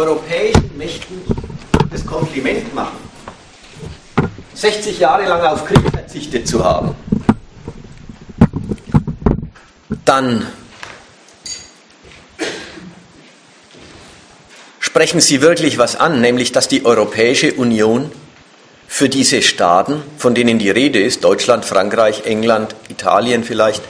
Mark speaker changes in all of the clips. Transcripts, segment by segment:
Speaker 1: europäischen Mächten das Kompliment machen, 60 Jahre lang auf Krieg verzichtet zu haben, dann sprechen sie wirklich was an, nämlich dass die Europäische Union für diese Staaten, von denen die Rede ist, Deutschland, Frankreich, England, Italien vielleicht,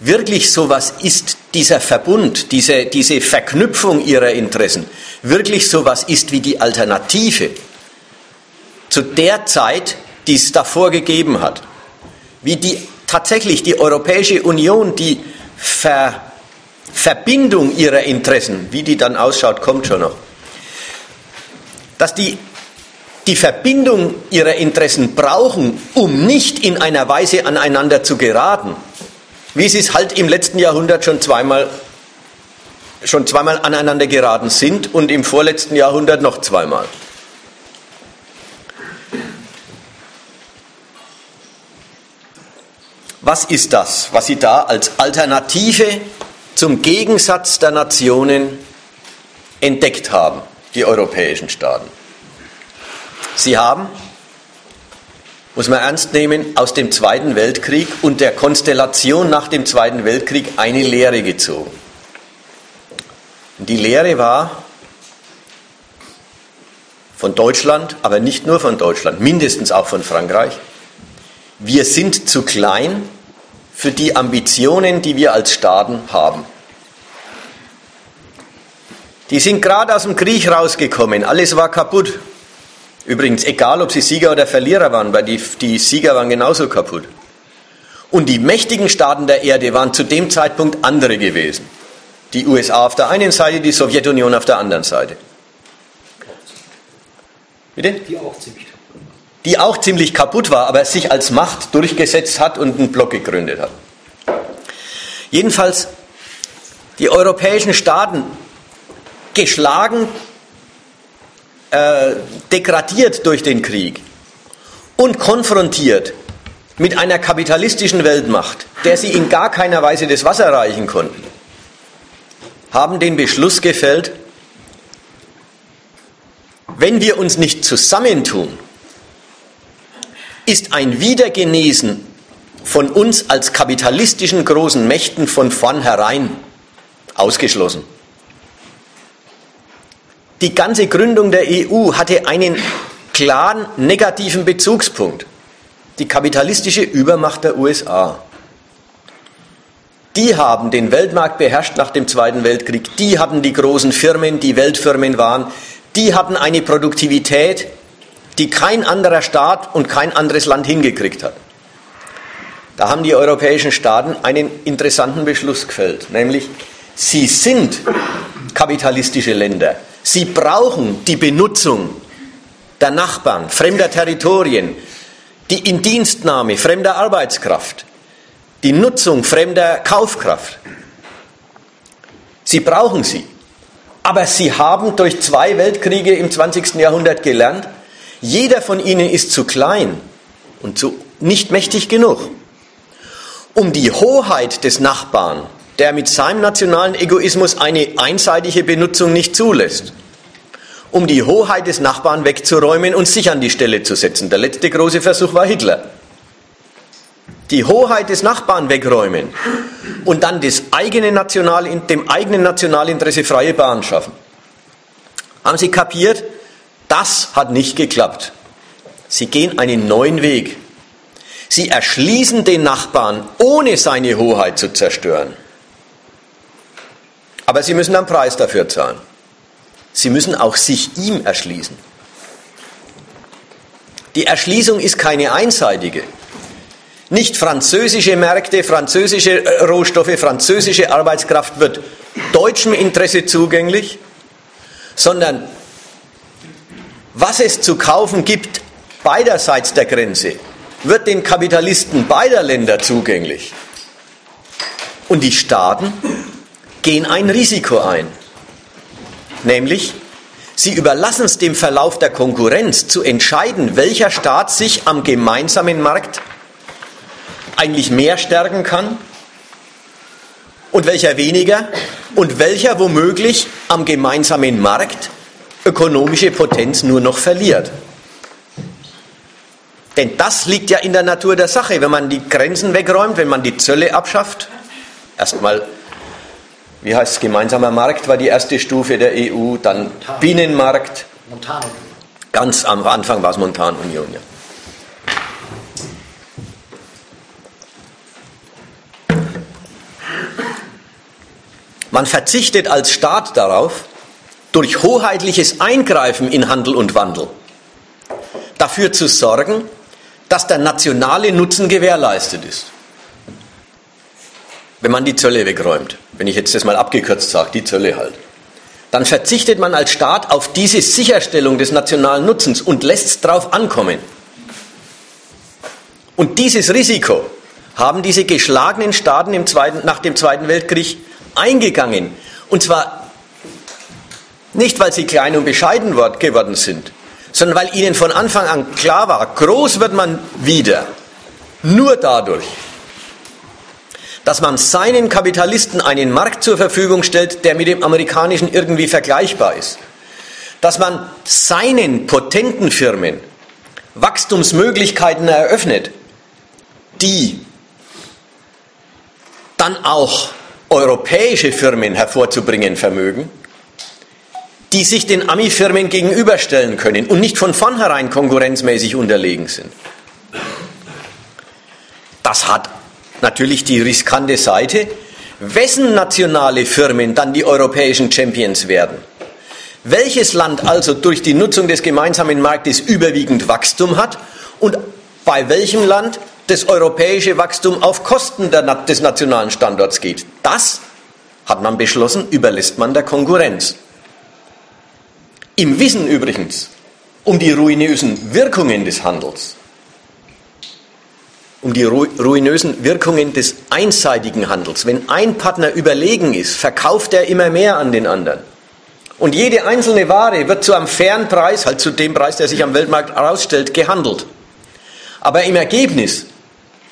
Speaker 1: wirklich sowas ist, dieser Verbund, diese, diese Verknüpfung ihrer Interessen, wirklich sowas ist wie die Alternative zu der Zeit, die es davor gegeben hat. Wie die tatsächlich die Europäische Union die Ver, Verbindung ihrer Interessen, wie die dann ausschaut, kommt schon noch. Dass die die Verbindung ihrer Interessen brauchen, um nicht in einer Weise aneinander zu geraten, wie sie es halt im letzten Jahrhundert schon zweimal, schon zweimal aneinander geraten sind und im vorletzten Jahrhundert noch zweimal. Was ist das, was Sie da als Alternative zum Gegensatz der Nationen entdeckt haben, die europäischen Staaten? Sie haben, muss man ernst nehmen, aus dem Zweiten Weltkrieg und der Konstellation nach dem Zweiten Weltkrieg eine Lehre gezogen. Und die Lehre war von Deutschland, aber nicht nur von Deutschland, mindestens auch von Frankreich, wir sind zu klein für die Ambitionen, die wir als Staaten haben. Die sind gerade aus dem Krieg rausgekommen, alles war kaputt. Übrigens, egal ob sie Sieger oder Verlierer waren, weil die, die Sieger waren genauso kaputt. Und die mächtigen Staaten der Erde waren zu dem Zeitpunkt andere gewesen. Die USA auf der einen Seite, die Sowjetunion auf der anderen Seite. Bitte? Die auch ziemlich die auch ziemlich kaputt war, aber sich als Macht durchgesetzt hat und einen Block gegründet hat. Jedenfalls die europäischen Staaten geschlagen, äh, degradiert durch den Krieg und konfrontiert mit einer kapitalistischen Weltmacht, der sie in gar keiner Weise das Wasser reichen konnten, haben den Beschluss gefällt, wenn wir uns nicht zusammentun, ist ein Wiedergenesen von uns als kapitalistischen großen Mächten von vornherein ausgeschlossen. Die ganze Gründung der EU hatte einen klaren negativen Bezugspunkt. Die kapitalistische Übermacht der USA. Die haben den Weltmarkt beherrscht nach dem Zweiten Weltkrieg. Die hatten die großen Firmen, die Weltfirmen waren. Die hatten eine Produktivität, die kein anderer Staat und kein anderes Land hingekriegt hat. Da haben die europäischen Staaten einen interessanten Beschluss gefällt, nämlich sie sind kapitalistische Länder. Sie brauchen die Benutzung der Nachbarn, fremder Territorien, die Indienstnahme fremder Arbeitskraft, die Nutzung fremder Kaufkraft. Sie brauchen sie. Aber sie haben durch zwei Weltkriege im 20. Jahrhundert gelernt, jeder von ihnen ist zu klein und zu nicht mächtig genug, um die Hoheit des Nachbarn, der mit seinem nationalen Egoismus eine einseitige Benutzung nicht zulässt, um die Hoheit des Nachbarn wegzuräumen und sich an die Stelle zu setzen. Der letzte große Versuch war Hitler. Die Hoheit des Nachbarn wegräumen und dann das eigene National, dem eigenen Nationalinteresse freie Bahn schaffen. Haben Sie kapiert? Das hat nicht geklappt. Sie gehen einen neuen Weg. Sie erschließen den Nachbarn, ohne seine Hoheit zu zerstören. Aber sie müssen einen Preis dafür zahlen. Sie müssen auch sich ihm erschließen. Die Erschließung ist keine einseitige. Nicht französische Märkte, französische äh, Rohstoffe, französische Arbeitskraft wird deutschem Interesse zugänglich, sondern was es zu kaufen gibt beiderseits der Grenze, wird den Kapitalisten beider Länder zugänglich. Und die Staaten gehen ein Risiko ein, nämlich sie überlassen es dem Verlauf der Konkurrenz zu entscheiden, welcher Staat sich am gemeinsamen Markt eigentlich mehr stärken kann und welcher weniger und welcher womöglich am gemeinsamen Markt ökonomische Potenz nur noch verliert. Denn das liegt ja in der Natur der Sache. Wenn man die Grenzen wegräumt, wenn man die Zölle abschafft, erstmal, wie heißt es, gemeinsamer Markt war die erste Stufe der EU, dann Montan. Binnenmarkt. Montanunion. Ganz am Anfang war es Montanunion, ja. Man verzichtet als Staat darauf, durch hoheitliches Eingreifen in Handel und Wandel dafür zu sorgen, dass der nationale Nutzen gewährleistet ist. Wenn man die Zölle wegräumt, wenn ich jetzt das mal abgekürzt sage, die Zölle halt, dann verzichtet man als Staat auf diese Sicherstellung des nationalen Nutzens und lässt es drauf ankommen. Und dieses Risiko haben diese geschlagenen Staaten im Zweiten, nach dem Zweiten Weltkrieg eingegangen. Und zwar nicht, weil sie klein und bescheiden geworden sind, sondern weil ihnen von Anfang an klar war, groß wird man wieder. Nur dadurch, dass man seinen Kapitalisten einen Markt zur Verfügung stellt, der mit dem amerikanischen irgendwie vergleichbar ist. Dass man seinen potenten Firmen Wachstumsmöglichkeiten eröffnet, die dann auch europäische Firmen hervorzubringen vermögen die sich den Ami-Firmen gegenüberstellen können und nicht von vornherein konkurrenzmäßig unterlegen sind. Das hat natürlich die riskante Seite, wessen nationale Firmen dann die europäischen Champions werden. Welches Land also durch die Nutzung des gemeinsamen Marktes überwiegend Wachstum hat und bei welchem Land das europäische Wachstum auf Kosten der, des nationalen Standorts geht. Das hat man beschlossen, überlässt man der Konkurrenz. Im Wissen übrigens um die ruinösen Wirkungen des Handels, um die ruinösen Wirkungen des einseitigen Handels. Wenn ein Partner überlegen ist, verkauft er immer mehr an den anderen. Und jede einzelne Ware wird zu einem fairen Preis, halt zu dem Preis, der sich am Weltmarkt herausstellt, gehandelt. Aber im Ergebnis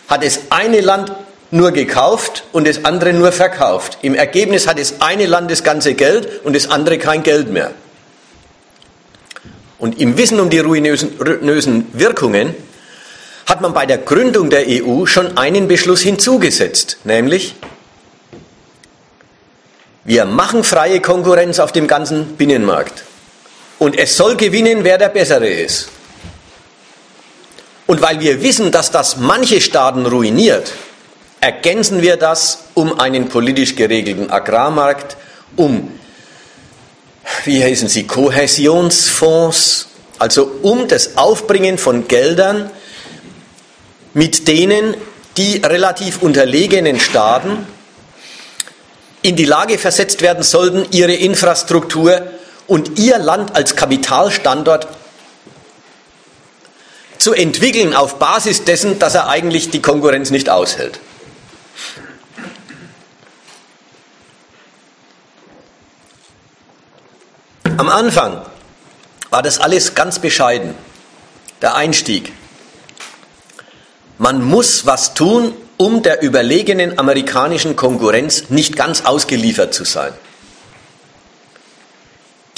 Speaker 1: hat es eine Land nur gekauft und das andere nur verkauft. Im Ergebnis hat es eine Land das ganze Geld und das andere kein Geld mehr. Und im Wissen um die ruinösen Wirkungen hat man bei der Gründung der EU schon einen Beschluss hinzugesetzt, nämlich wir machen freie Konkurrenz auf dem ganzen Binnenmarkt. Und es soll gewinnen, wer der Bessere ist. Und weil wir wissen, dass das manche Staaten ruiniert, ergänzen wir das um einen politisch geregelten Agrarmarkt, um wie heißen sie, Kohäsionsfonds, also um das Aufbringen von Geldern, mit denen die relativ unterlegenen Staaten in die Lage versetzt werden sollten, ihre Infrastruktur und ihr Land als Kapitalstandort zu entwickeln auf Basis dessen, dass er eigentlich die Konkurrenz nicht aushält. Am Anfang war das alles ganz bescheiden, der Einstieg. Man muss was tun, um der überlegenen amerikanischen Konkurrenz nicht ganz ausgeliefert zu sein.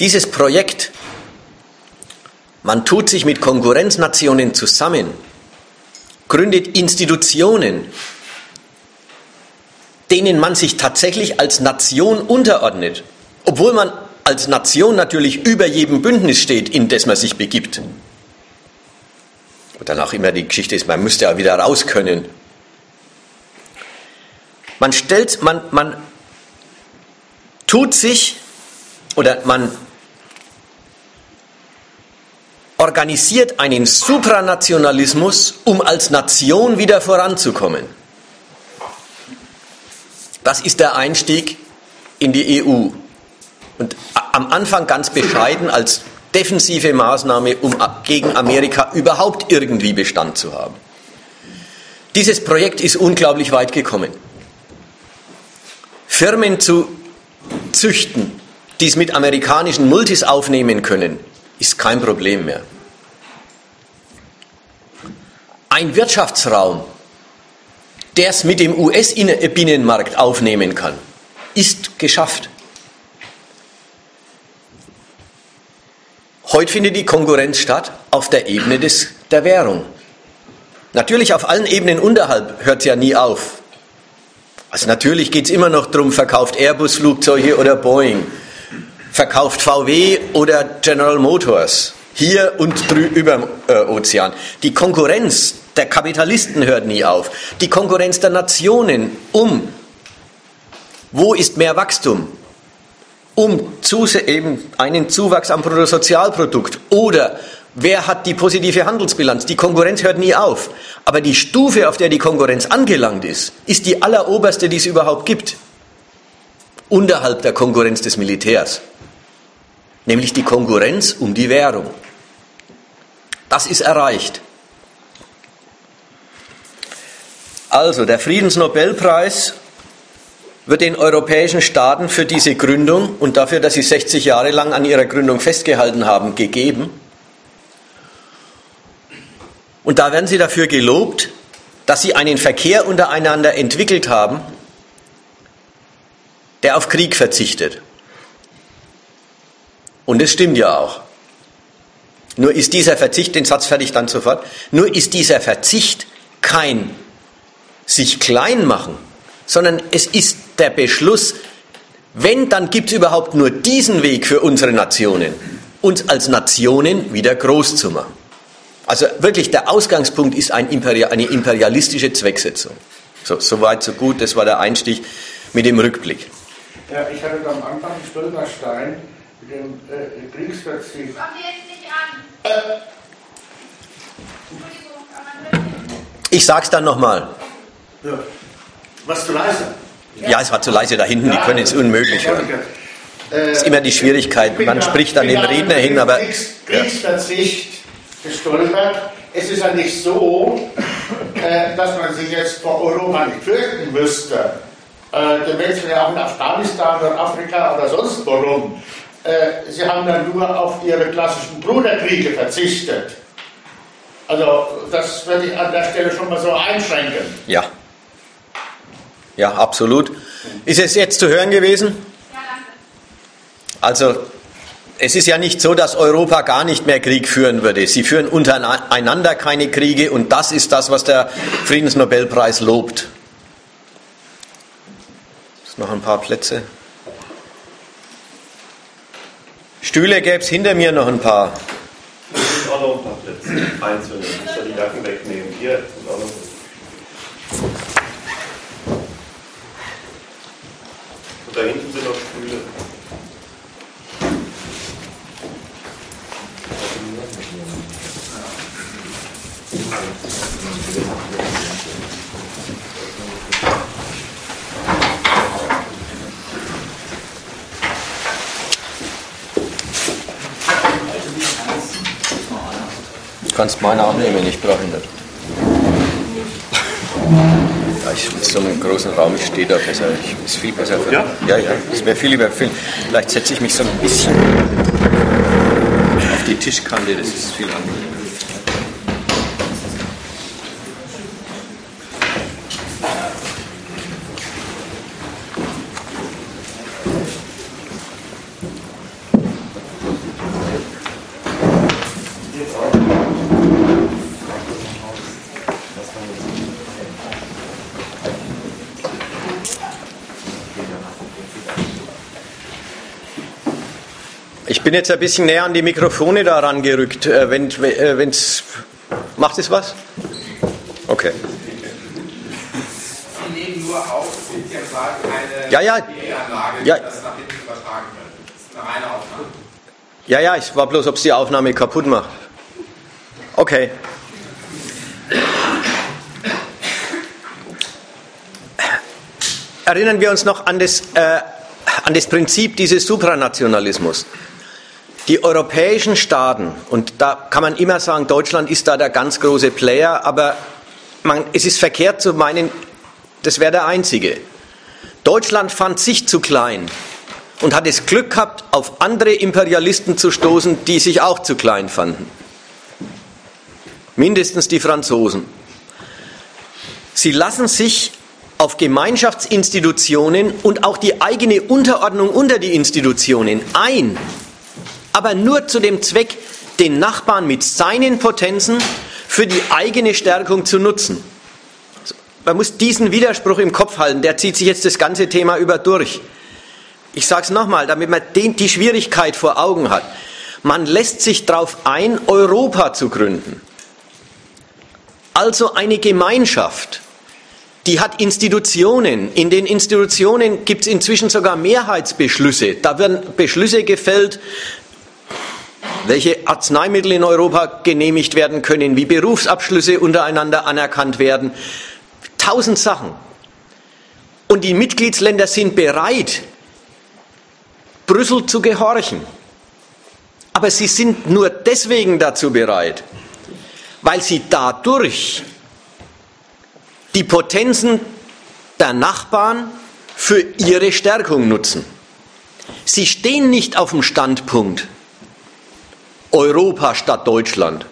Speaker 1: Dieses Projekt, man tut sich mit Konkurrenznationen zusammen, gründet Institutionen, denen man sich tatsächlich als Nation unterordnet, obwohl man als Nation natürlich über jedem Bündnis steht, in das man sich begibt. Und dann auch immer die Geschichte ist, man müsste ja wieder raus können. Man stellt, man, man tut sich oder man organisiert einen Supranationalismus, um als Nation wieder voranzukommen. Das ist der Einstieg in die EU. Und am Anfang ganz bescheiden als defensive Maßnahme, um gegen Amerika überhaupt irgendwie Bestand zu haben. Dieses Projekt ist unglaublich weit gekommen. Firmen zu züchten, die es mit amerikanischen Multis aufnehmen können, ist kein Problem mehr. Ein Wirtschaftsraum, der es mit dem US-Binnenmarkt aufnehmen kann, ist geschafft. Heute findet die Konkurrenz statt auf der Ebene des, der Währung. Natürlich auf allen Ebenen unterhalb hört es ja nie auf. Also natürlich geht es immer noch darum, verkauft Airbus Flugzeuge oder Boeing, verkauft VW oder General Motors, hier und über äh, Ozean. Die Konkurrenz der Kapitalisten hört nie auf. Die Konkurrenz der Nationen um. Wo ist mehr Wachstum? Um zu, eben einen Zuwachs am Bruttosozialprodukt oder Wer hat die positive Handelsbilanz? Die Konkurrenz hört nie auf. Aber die Stufe, auf der die Konkurrenz angelangt ist, ist die alleroberste, die es überhaupt gibt. Unterhalb der Konkurrenz des Militärs. Nämlich die Konkurrenz um die Währung. Das ist erreicht. Also, der Friedensnobelpreis wird den europäischen Staaten für diese Gründung und dafür, dass sie 60 Jahre lang an ihrer Gründung festgehalten haben, gegeben. Und da werden sie dafür gelobt, dass sie einen Verkehr untereinander entwickelt haben, der auf Krieg verzichtet. Und es stimmt ja auch. Nur ist dieser Verzicht, den Satz fertig dann sofort, nur ist dieser Verzicht kein sich klein machen, sondern es ist der Beschluss, wenn, dann gibt es überhaupt nur diesen Weg für unsere Nationen, uns als Nationen wieder groß zu machen. Also wirklich, der Ausgangspunkt ist ein Imperial, eine imperialistische Zwecksetzung. So, so weit, so gut, das war der Einstieg mit dem Rückblick.
Speaker 2: Ja, ich hatte am Anfang Stolperstein mit dem äh, an. Äh.
Speaker 1: Ich sag's dann nochmal.
Speaker 2: Ja. Was zu leise?
Speaker 1: Ja, es war zu leise da hinten, die können es unmöglich hören. Das ist immer die Schwierigkeit. Man spricht an den Redner hin, aber.
Speaker 2: Kriegsverzicht gestolpert. Es ist ja nicht so, äh, dass man sich jetzt vor Europa nicht fürchten müsste. Äh, die Menschen ja auch in Afghanistan oder Afrika oder sonst worum. Äh, sie haben dann nur auf ihre klassischen Bruderkriege verzichtet. Also das würde ich an der Stelle schon mal so einschränken.
Speaker 1: Ja. Ja, absolut. Ist es jetzt zu hören gewesen? Also es ist ja nicht so, dass Europa gar nicht mehr Krieg führen würde. Sie führen untereinander keine Kriege und das ist das, was der Friedensnobelpreis lobt. Ist noch ein paar Plätze. Stühle gäbe es hinter mir noch ein paar.
Speaker 3: Hier sind auch noch ein paar Plätze. Einzelne. Ich soll die Jacken wegnehmen. Hier sind auch noch. Und da hinten sind noch Stühle.
Speaker 1: Du kannst meine auch nehmen, ich brauche ihn nicht. Ja, ich mit so einem großen Raum, ich stehe da besser. Ich, ist viel besser für
Speaker 3: Ja?
Speaker 1: Ja, ja. Es wäre viel lieber Film. Vielleicht setze ich mich so ein bisschen auf die Tischkante, das ist viel angenehmer. Ich bin jetzt ein bisschen näher an die Mikrofone daran gerückt. Äh, wenn äh, macht es was? Okay.
Speaker 4: Sie nehmen nur auf, sind ja sagen, eine
Speaker 1: ja, ja.
Speaker 4: Anlage,
Speaker 1: ja.
Speaker 4: das nach hinten übertragen wird. Das ist eine reine Aufnahme.
Speaker 1: Ja, ja, ich war bloß, ob es die Aufnahme kaputt macht. Okay. Erinnern wir uns noch an das, äh, an das Prinzip dieses Supranationalismus. Die europäischen Staaten, und da kann man immer sagen, Deutschland ist da der ganz große Player, aber man, es ist verkehrt zu meinen, das wäre der einzige. Deutschland fand sich zu klein und hat das Glück gehabt, auf andere Imperialisten zu stoßen, die sich auch zu klein fanden. Mindestens die Franzosen. Sie lassen sich auf Gemeinschaftsinstitutionen und auch die eigene Unterordnung unter die Institutionen ein aber nur zu dem Zweck, den Nachbarn mit seinen Potenzen für die eigene Stärkung zu nutzen. Man muss diesen Widerspruch im Kopf halten, der zieht sich jetzt das ganze Thema über durch. Ich sage es nochmal, damit man den, die Schwierigkeit vor Augen hat. Man lässt sich darauf ein, Europa zu gründen. Also eine Gemeinschaft, die hat Institutionen. In den Institutionen gibt es inzwischen sogar Mehrheitsbeschlüsse. Da werden Beschlüsse gefällt, welche Arzneimittel in Europa genehmigt werden können, wie Berufsabschlüsse untereinander anerkannt werden. Tausend Sachen. Und die Mitgliedsländer sind bereit, Brüssel zu gehorchen. Aber sie sind nur deswegen dazu bereit, weil sie dadurch die Potenzen der Nachbarn für ihre Stärkung nutzen. Sie stehen nicht auf dem Standpunkt Europa statt Deutschland.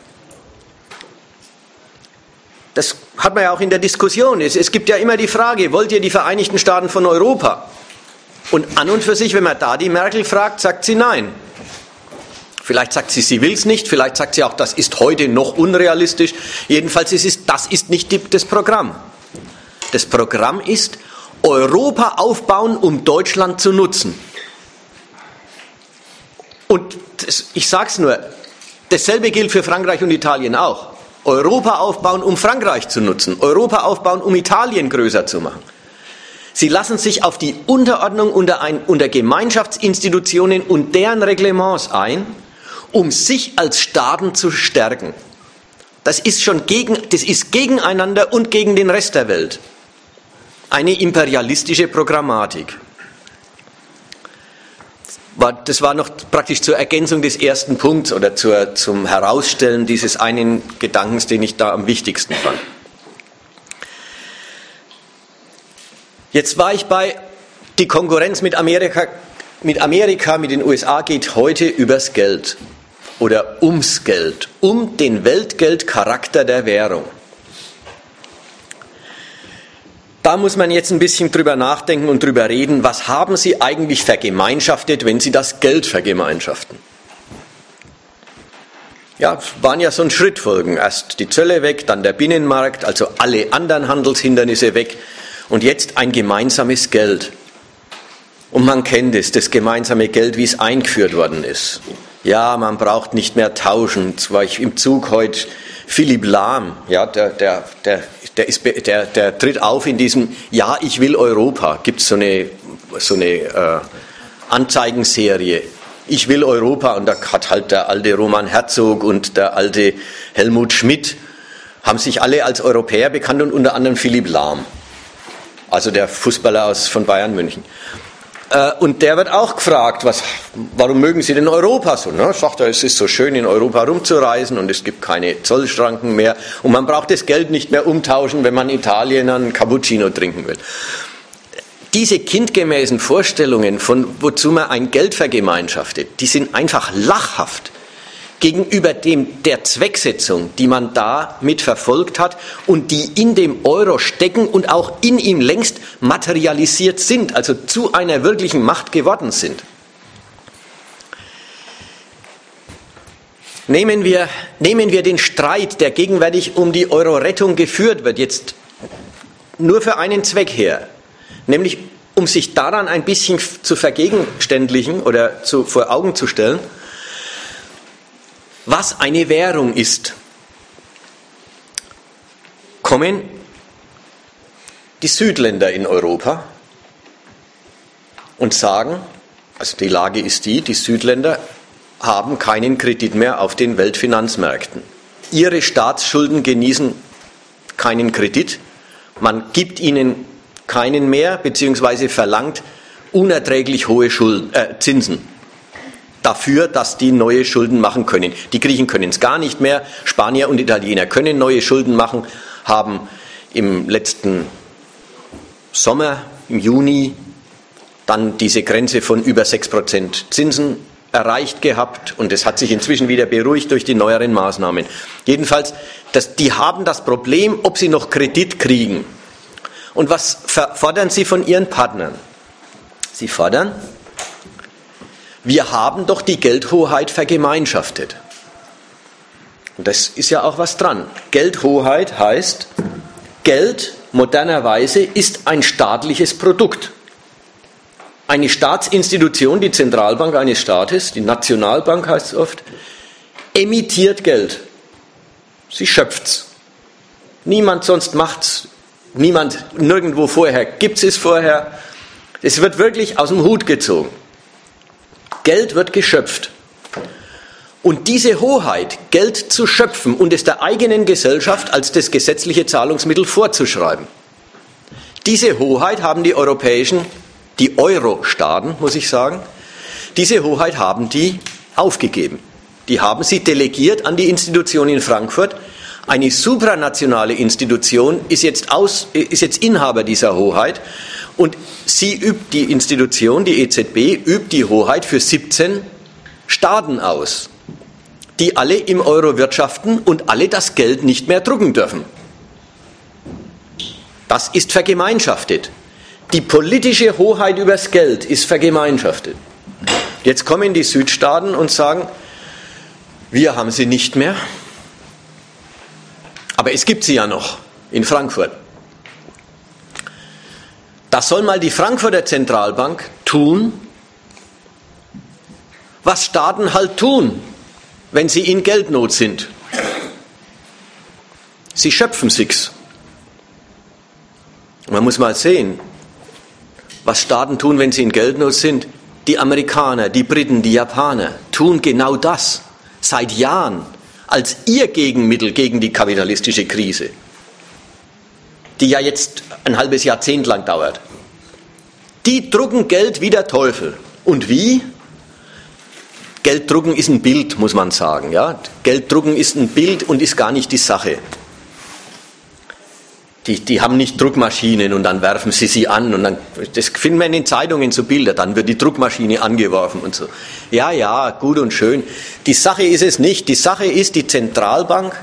Speaker 1: Das hat man ja auch in der Diskussion. Es, es, gibt ja immer die Frage, wollt ihr die Vereinigten Staaten von Europa? Und an und für sich, wenn man da die Merkel fragt, sagt sie nein. Vielleicht sagt sie, sie will es nicht, vielleicht sagt sie auch, das ist heute noch unrealistisch. Jedenfalls ist es, das ist nicht die, das Programm. Das Programm ist, Europa aufbauen, um Deutschland zu nutzen. Und ich sage es nur, dasselbe gilt für Frankreich und Italien auch. Europa aufbauen, um Frankreich zu nutzen. Europa aufbauen, um Italien größer zu machen. Sie lassen sich auf die Unterordnung unter, ein, unter Gemeinschaftsinstitutionen und deren Reglements ein um sich als Staaten zu stärken. Das ist schon gegen, das ist gegeneinander und gegen den Rest der Welt. Eine imperialistische Programmatik. Das war noch praktisch zur Ergänzung des ersten Punkts oder zur, zum Herausstellen dieses einen Gedankens, den ich da am wichtigsten fand. Jetzt war ich bei die Konkurrenz mit Amerika, mit Amerika, mit den USA geht heute übers Geld oder ums Geld, um den Weltgeldcharakter der Währung. Da muss man jetzt ein bisschen drüber nachdenken und drüber reden, was haben Sie eigentlich vergemeinschaftet, wenn Sie das Geld vergemeinschaften? Ja, waren ja so ein Schrittfolgen. Erst die Zölle weg, dann der Binnenmarkt, also alle anderen Handelshindernisse weg und jetzt ein gemeinsames Geld. Und man kennt es, das gemeinsame Geld, wie es eingeführt worden ist ja, man braucht nicht mehr tauschen. Jetzt war ich im Zug heute Philipp Lahm, ja, der, der, der, der, ist, der, der tritt auf in diesem Ja, ich will Europa. Gibt so eine, so eine äh, Anzeigenserie. Ich will Europa und da hat halt der alte Roman Herzog und der alte Helmut Schmidt haben sich alle als Europäer bekannt und unter anderem Philipp Lahm, also der Fußballer aus, von Bayern München. Äh, und der wird auch gefragt, was, warum mögen Sie denn Europa so? Ne? Sagt er, es ist so schön in Europa rumzureisen und es gibt keine Zollschranken mehr und man braucht das Geld nicht mehr umtauschen, wenn man Italien einen Cappuccino trinken will. Diese kindgemäßen Vorstellungen von wozu man ein Geld vergemeinschaftet, die sind einfach lachhaft gegenüber dem, der Zwecksetzung, die man da mit verfolgt hat und die in dem Euro stecken und auch in ihm längst materialisiert sind, also zu einer wirklichen Macht geworden sind. Nehmen wir, nehmen wir den Streit, der gegenwärtig um die Euro-Rettung geführt wird, jetzt nur für einen Zweck her, nämlich um sich daran ein bisschen zu vergegenständlichen oder zu, vor Augen zu stellen, was eine Währung ist, kommen die Südländer in Europa und sagen, also die Lage ist die, die Südländer haben keinen Kredit mehr auf den Weltfinanzmärkten. Ihre Staatsschulden genießen keinen Kredit. Man gibt ihnen keinen mehr, beziehungsweise verlangt unerträglich hohe Schulden, äh, Zinsen dafür, dass die neue Schulden machen können. Die Griechen können es gar nicht mehr. Spanier und Italiener können neue Schulden machen, haben im letzten Sommer, im Juni, dann diese Grenze von über 6% Zinsen erreicht gehabt und es hat sich inzwischen wieder beruhigt durch die neueren Maßnahmen. Jedenfalls, das, die haben das Problem, ob sie noch Kredit kriegen. Und was fordern sie von ihren Partnern? Sie fordern, wir haben doch die Geldhoheit vergemeinschaftet. Und das ist ja auch was dran. Geldhoheit heißt, Geld modernerweise ist ein staatliches Produkt. Eine Staatsinstitution, die Zentralbank eines Staates, die Nationalbank heißt es oft, emittiert Geld. Sie schöpft's. Niemand sonst macht's. Niemand nirgendwo vorher gibt es vorher. Es wird wirklich aus dem Hut gezogen. Geld wird geschöpft. Und diese Hoheit, Geld zu schöpfen und es der eigenen Gesellschaft als das gesetzliche Zahlungsmittel vorzuschreiben, diese Hoheit haben die europäischen, die Euro-Staaten, muss ich sagen, diese Hoheit haben die aufgegeben. Die haben sie delegiert an die Institution in Frankfurt. Eine supranationale Institution ist jetzt, aus, ist jetzt Inhaber dieser Hoheit und sie übt die Institution, die EZB, übt die Hoheit für 17 Staaten aus die alle im Euro wirtschaften und alle das Geld nicht mehr drucken dürfen. Das ist vergemeinschaftet. Die politische Hoheit übers Geld ist vergemeinschaftet. Jetzt kommen die Südstaaten und sagen, wir haben sie nicht mehr, aber es gibt sie ja noch in Frankfurt. Das soll mal die Frankfurter Zentralbank tun, was Staaten halt tun wenn sie in Geldnot sind. Sie schöpfen sich's. Man muss mal sehen, was Staaten tun, wenn sie in Geldnot sind. Die Amerikaner, die Briten, die Japaner tun genau das seit Jahren als ihr Gegenmittel gegen die kapitalistische Krise, die ja jetzt ein halbes Jahrzehnt lang dauert. Die drucken Geld wie der Teufel. Und wie? Gelddrucken ist ein Bild, muss man sagen. Ja? Gelddrucken ist ein Bild und ist gar nicht die Sache. Die, die haben nicht Druckmaschinen und dann werfen sie sie an und dann, das finden wir in den Zeitungen so Bilder, dann wird die Druckmaschine angeworfen und so. Ja, ja, gut und schön. Die Sache ist es nicht. Die Sache ist, die Zentralbank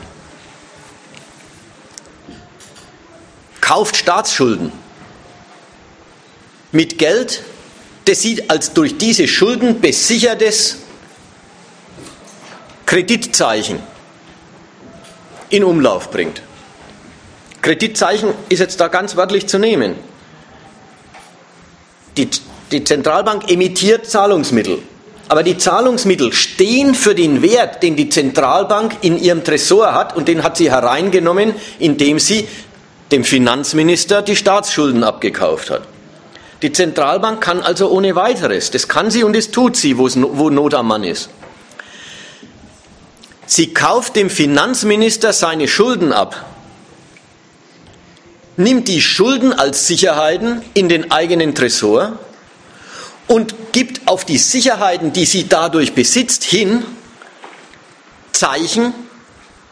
Speaker 1: kauft Staatsschulden mit Geld, das sie als durch diese Schulden besichertes Kreditzeichen in Umlauf bringt. Kreditzeichen ist jetzt da ganz wörtlich zu nehmen. Die, die Zentralbank emittiert Zahlungsmittel. Aber die Zahlungsmittel stehen für den Wert, den die Zentralbank in ihrem Tresor hat und den hat sie hereingenommen, indem sie dem Finanzminister die Staatsschulden abgekauft hat. Die Zentralbank kann also ohne weiteres, das kann sie und das tut sie, wo Not am Mann ist. Sie kauft dem Finanzminister seine Schulden ab, nimmt die Schulden als Sicherheiten in den eigenen Tresor und gibt auf die Sicherheiten, die sie dadurch besitzt, hin Zeichen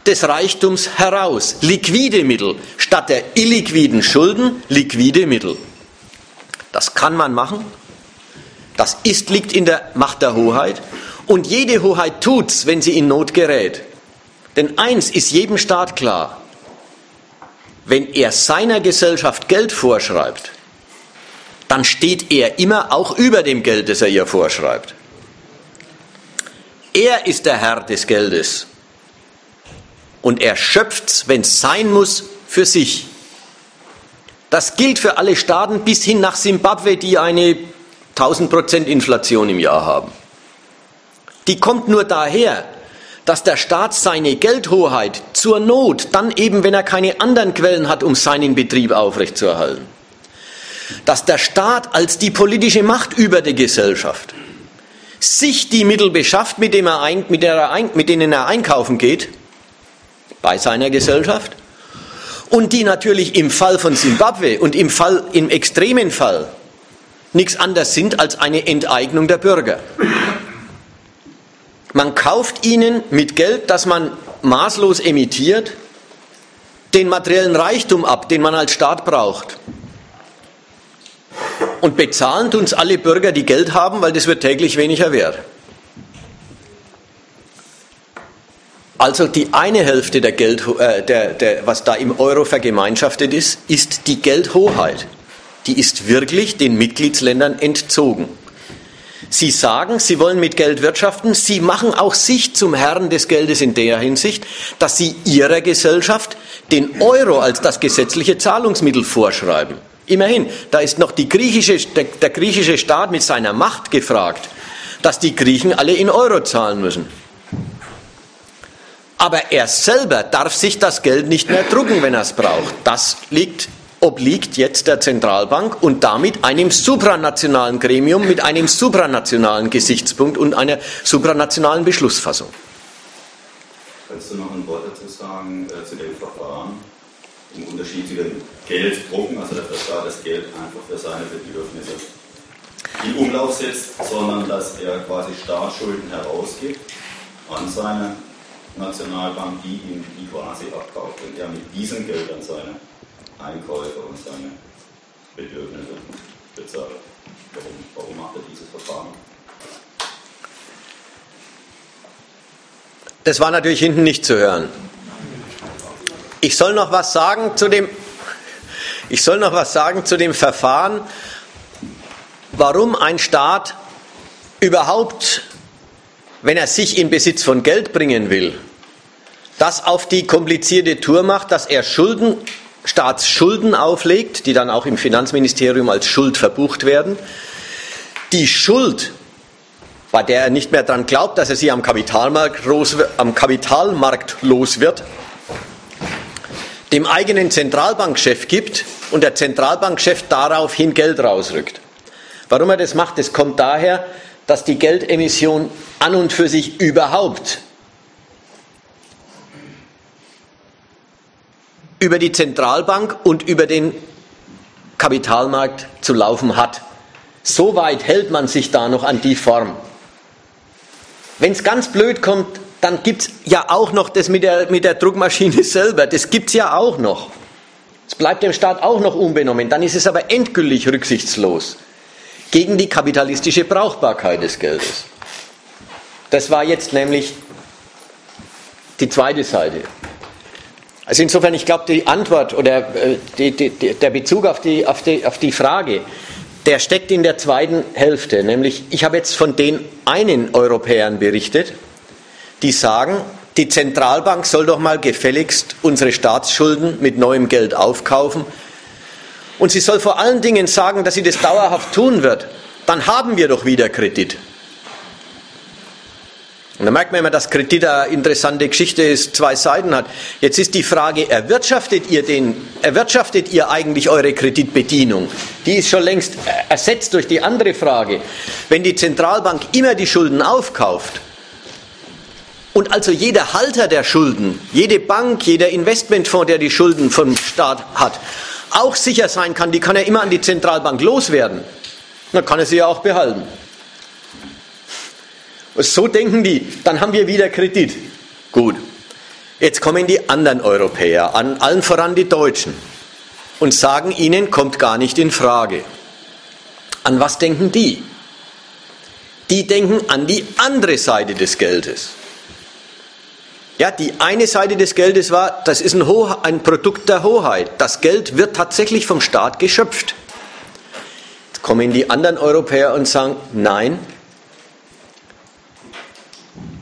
Speaker 1: des Reichtums heraus. Liquide Mittel statt der illiquiden Schulden, liquide Mittel. Das kann man machen. Das ist, liegt in der Macht der Hoheit. Und jede Hoheit tut's, wenn sie in Not gerät. Denn eins ist jedem Staat klar. Wenn er seiner Gesellschaft Geld vorschreibt, dann steht er immer auch über dem Geld, das er ihr vorschreibt. Er ist der Herr des Geldes. Und er schöpft's, wenn es sein muss, für sich. Das gilt für alle Staaten bis hin nach Simbabwe, die eine 1000% Inflation im Jahr haben die kommt nur daher, dass der Staat seine Geldhoheit zur Not, dann eben, wenn er keine anderen Quellen hat, um seinen Betrieb aufrechtzuerhalten, dass der Staat als die politische Macht über die Gesellschaft sich die Mittel beschafft, mit, dem er mit, mit denen er einkaufen geht, bei seiner Gesellschaft, und die natürlich im Fall von Simbabwe und im, Fall, im extremen Fall nichts anderes sind als eine Enteignung der Bürger. Man kauft ihnen mit Geld, das man maßlos emittiert, den materiellen Reichtum ab, den man als Staat braucht. Und bezahlen uns alle Bürger, die Geld haben, weil das wird täglich weniger wert. Also die eine Hälfte der Geld, äh, der, der, was da im Euro vergemeinschaftet ist, ist die Geldhoheit. Die ist wirklich den Mitgliedsländern entzogen. Sie sagen, Sie wollen mit Geld wirtschaften. Sie machen auch sich zum Herrn des Geldes in der Hinsicht, dass Sie Ihrer Gesellschaft den Euro als das gesetzliche Zahlungsmittel vorschreiben. Immerhin, da ist noch griechische, der, der griechische Staat mit seiner Macht gefragt, dass die Griechen alle in Euro zahlen müssen. Aber er selber darf sich das Geld nicht mehr drucken, wenn er es braucht. Das liegt obliegt jetzt der Zentralbank und damit einem supranationalen Gremium mit einem supranationalen Gesichtspunkt und einer supranationalen Beschlussfassung.
Speaker 5: Kannst du noch ein Wort dazu sagen äh, zu dem Verfahren? Im Unterschied zu dem Gelddrucken, also dass der Staat das Geld einfach für seine Bedürfnisse in Umlauf setzt, sondern dass er quasi Staatsschulden herausgibt an seine Nationalbank, die ihm die quasi abkauft und er mit diesen Geldern seine Einkäufe und seine Bedürfnisse bezahlt. Warum, warum macht er dieses Verfahren?
Speaker 1: Das war natürlich hinten nicht zu hören. Ich soll noch was sagen zu dem, ich soll noch was sagen zu dem Verfahren, warum ein Staat überhaupt, wenn er sich in Besitz von Geld bringen will, das auf die komplizierte Tour macht, dass er Schulden Staatsschulden auflegt, die dann auch im Finanzministerium als Schuld verbucht werden. Die Schuld, bei der er nicht mehr daran glaubt, dass er sie am Kapitalmarkt, los, am Kapitalmarkt los wird, dem eigenen Zentralbankchef gibt und der Zentralbankchef daraufhin Geld rausrückt. Warum er das macht, das kommt daher, dass die Geldemission an und für sich überhaupt über die Zentralbank und über den Kapitalmarkt zu laufen hat. So weit hält man sich da noch an die Form. Wenn es ganz blöd kommt, dann gibt es ja auch noch das mit der, mit der Druckmaschine selber. Das gibt es ja auch noch. Es bleibt dem Staat auch noch unbenommen. Dann ist es aber endgültig rücksichtslos gegen die kapitalistische Brauchbarkeit des Geldes. Das war jetzt nämlich die zweite Seite. Also insofern, ich glaube, die Antwort oder äh, die, die, der Bezug auf die, auf, auf die Frage, der steckt in der zweiten Hälfte. Nämlich, ich habe jetzt von den einen Europäern berichtet, die sagen, die Zentralbank soll doch mal gefälligst unsere Staatsschulden mit neuem Geld aufkaufen. Und sie soll vor allen Dingen sagen, dass sie das dauerhaft tun wird. Dann haben wir doch wieder Kredit. Und da merkt man immer, dass Kredit eine interessante Geschichte ist, zwei Seiten hat. Jetzt ist die Frage, erwirtschaftet ihr, den, erwirtschaftet ihr eigentlich eure Kreditbedienung? Die ist schon längst ersetzt durch die andere Frage. Wenn die Zentralbank immer die Schulden aufkauft und also jeder Halter der Schulden, jede Bank, jeder Investmentfonds, der die Schulden vom Staat hat, auch sicher sein kann, die kann er immer an die Zentralbank loswerden, dann kann er sie ja auch behalten. So denken die, dann haben wir wieder Kredit. Gut. Jetzt kommen die anderen Europäer, an, allen voran die Deutschen, und sagen ihnen, kommt gar nicht in Frage. An was denken die? Die denken an die andere Seite des Geldes. Ja, die eine Seite des Geldes war, das ist ein, ein Produkt der Hoheit. Das Geld wird tatsächlich vom Staat geschöpft. Jetzt kommen die anderen Europäer und sagen, nein,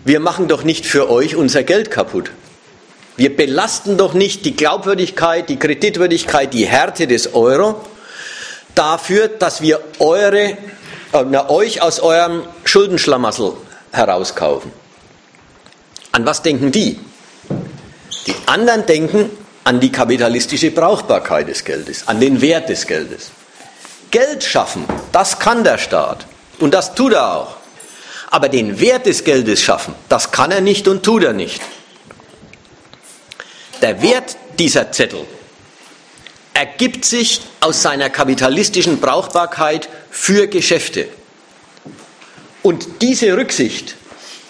Speaker 1: wir machen doch nicht für euch unser Geld kaputt. Wir belasten doch nicht die Glaubwürdigkeit, die Kreditwürdigkeit, die Härte des Euro dafür, dass wir eure, äh, euch aus eurem Schuldenschlamassel herauskaufen. An was denken die? Die anderen denken an die kapitalistische Brauchbarkeit des Geldes, an den Wert des Geldes. Geld schaffen, das kann der Staat und das tut er auch. Aber den Wert des Geldes schaffen, das kann er nicht und tut er nicht. Der Wert dieser Zettel ergibt sich aus seiner kapitalistischen Brauchbarkeit für Geschäfte. Und diese Rücksicht,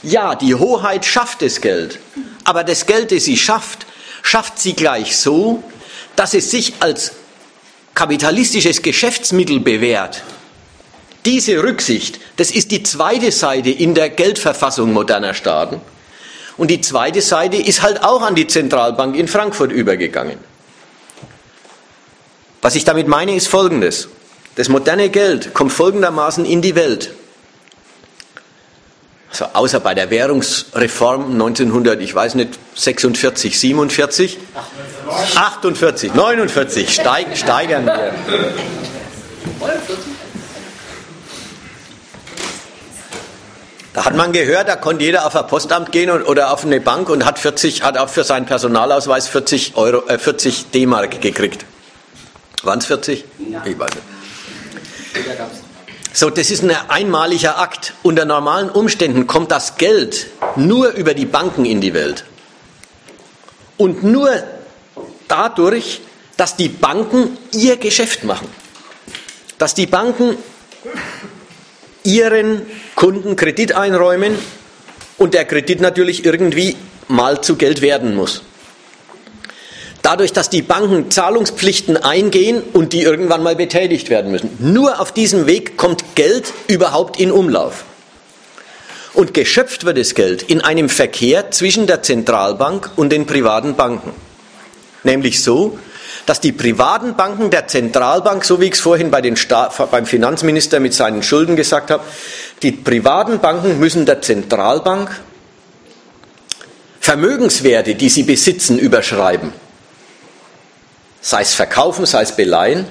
Speaker 1: ja, die Hoheit schafft das Geld, aber das Geld, das sie schafft, schafft sie gleich so, dass es sich als kapitalistisches Geschäftsmittel bewährt diese Rücksicht, das ist die zweite Seite in der Geldverfassung moderner Staaten. Und die zweite Seite ist halt auch an die Zentralbank in Frankfurt übergegangen. Was ich damit meine, ist Folgendes. Das moderne Geld kommt folgendermaßen in die Welt. also außer bei der Währungsreform 1900, ich weiß nicht, 46, 47, 48, 49, steig, steigern wir. Da hat man gehört, da konnte jeder auf ein Postamt gehen und, oder auf eine Bank und hat, 40, hat auch für seinen Personalausweis 40, Euro, äh, 40 D-Mark gekriegt. Waren es 40? Ich weiß nicht. So, das ist ein einmaliger Akt. Unter normalen Umständen kommt das Geld nur über die Banken in die Welt. Und nur dadurch, dass die Banken ihr Geschäft machen. Dass die Banken ihren Kunden Kredit einräumen und der Kredit natürlich irgendwie mal zu Geld werden muss. Dadurch, dass die Banken Zahlungspflichten eingehen und die irgendwann mal betätigt werden müssen. Nur auf diesem Weg kommt Geld überhaupt in Umlauf. Und geschöpft wird das Geld in einem Verkehr zwischen der Zentralbank und den privaten Banken. Nämlich so, dass die privaten Banken der Zentralbank, so wie ich es vorhin bei den beim Finanzminister mit seinen Schulden gesagt habe, die privaten Banken müssen der Zentralbank Vermögenswerte, die sie besitzen, überschreiben. Sei es verkaufen, sei es beleihen,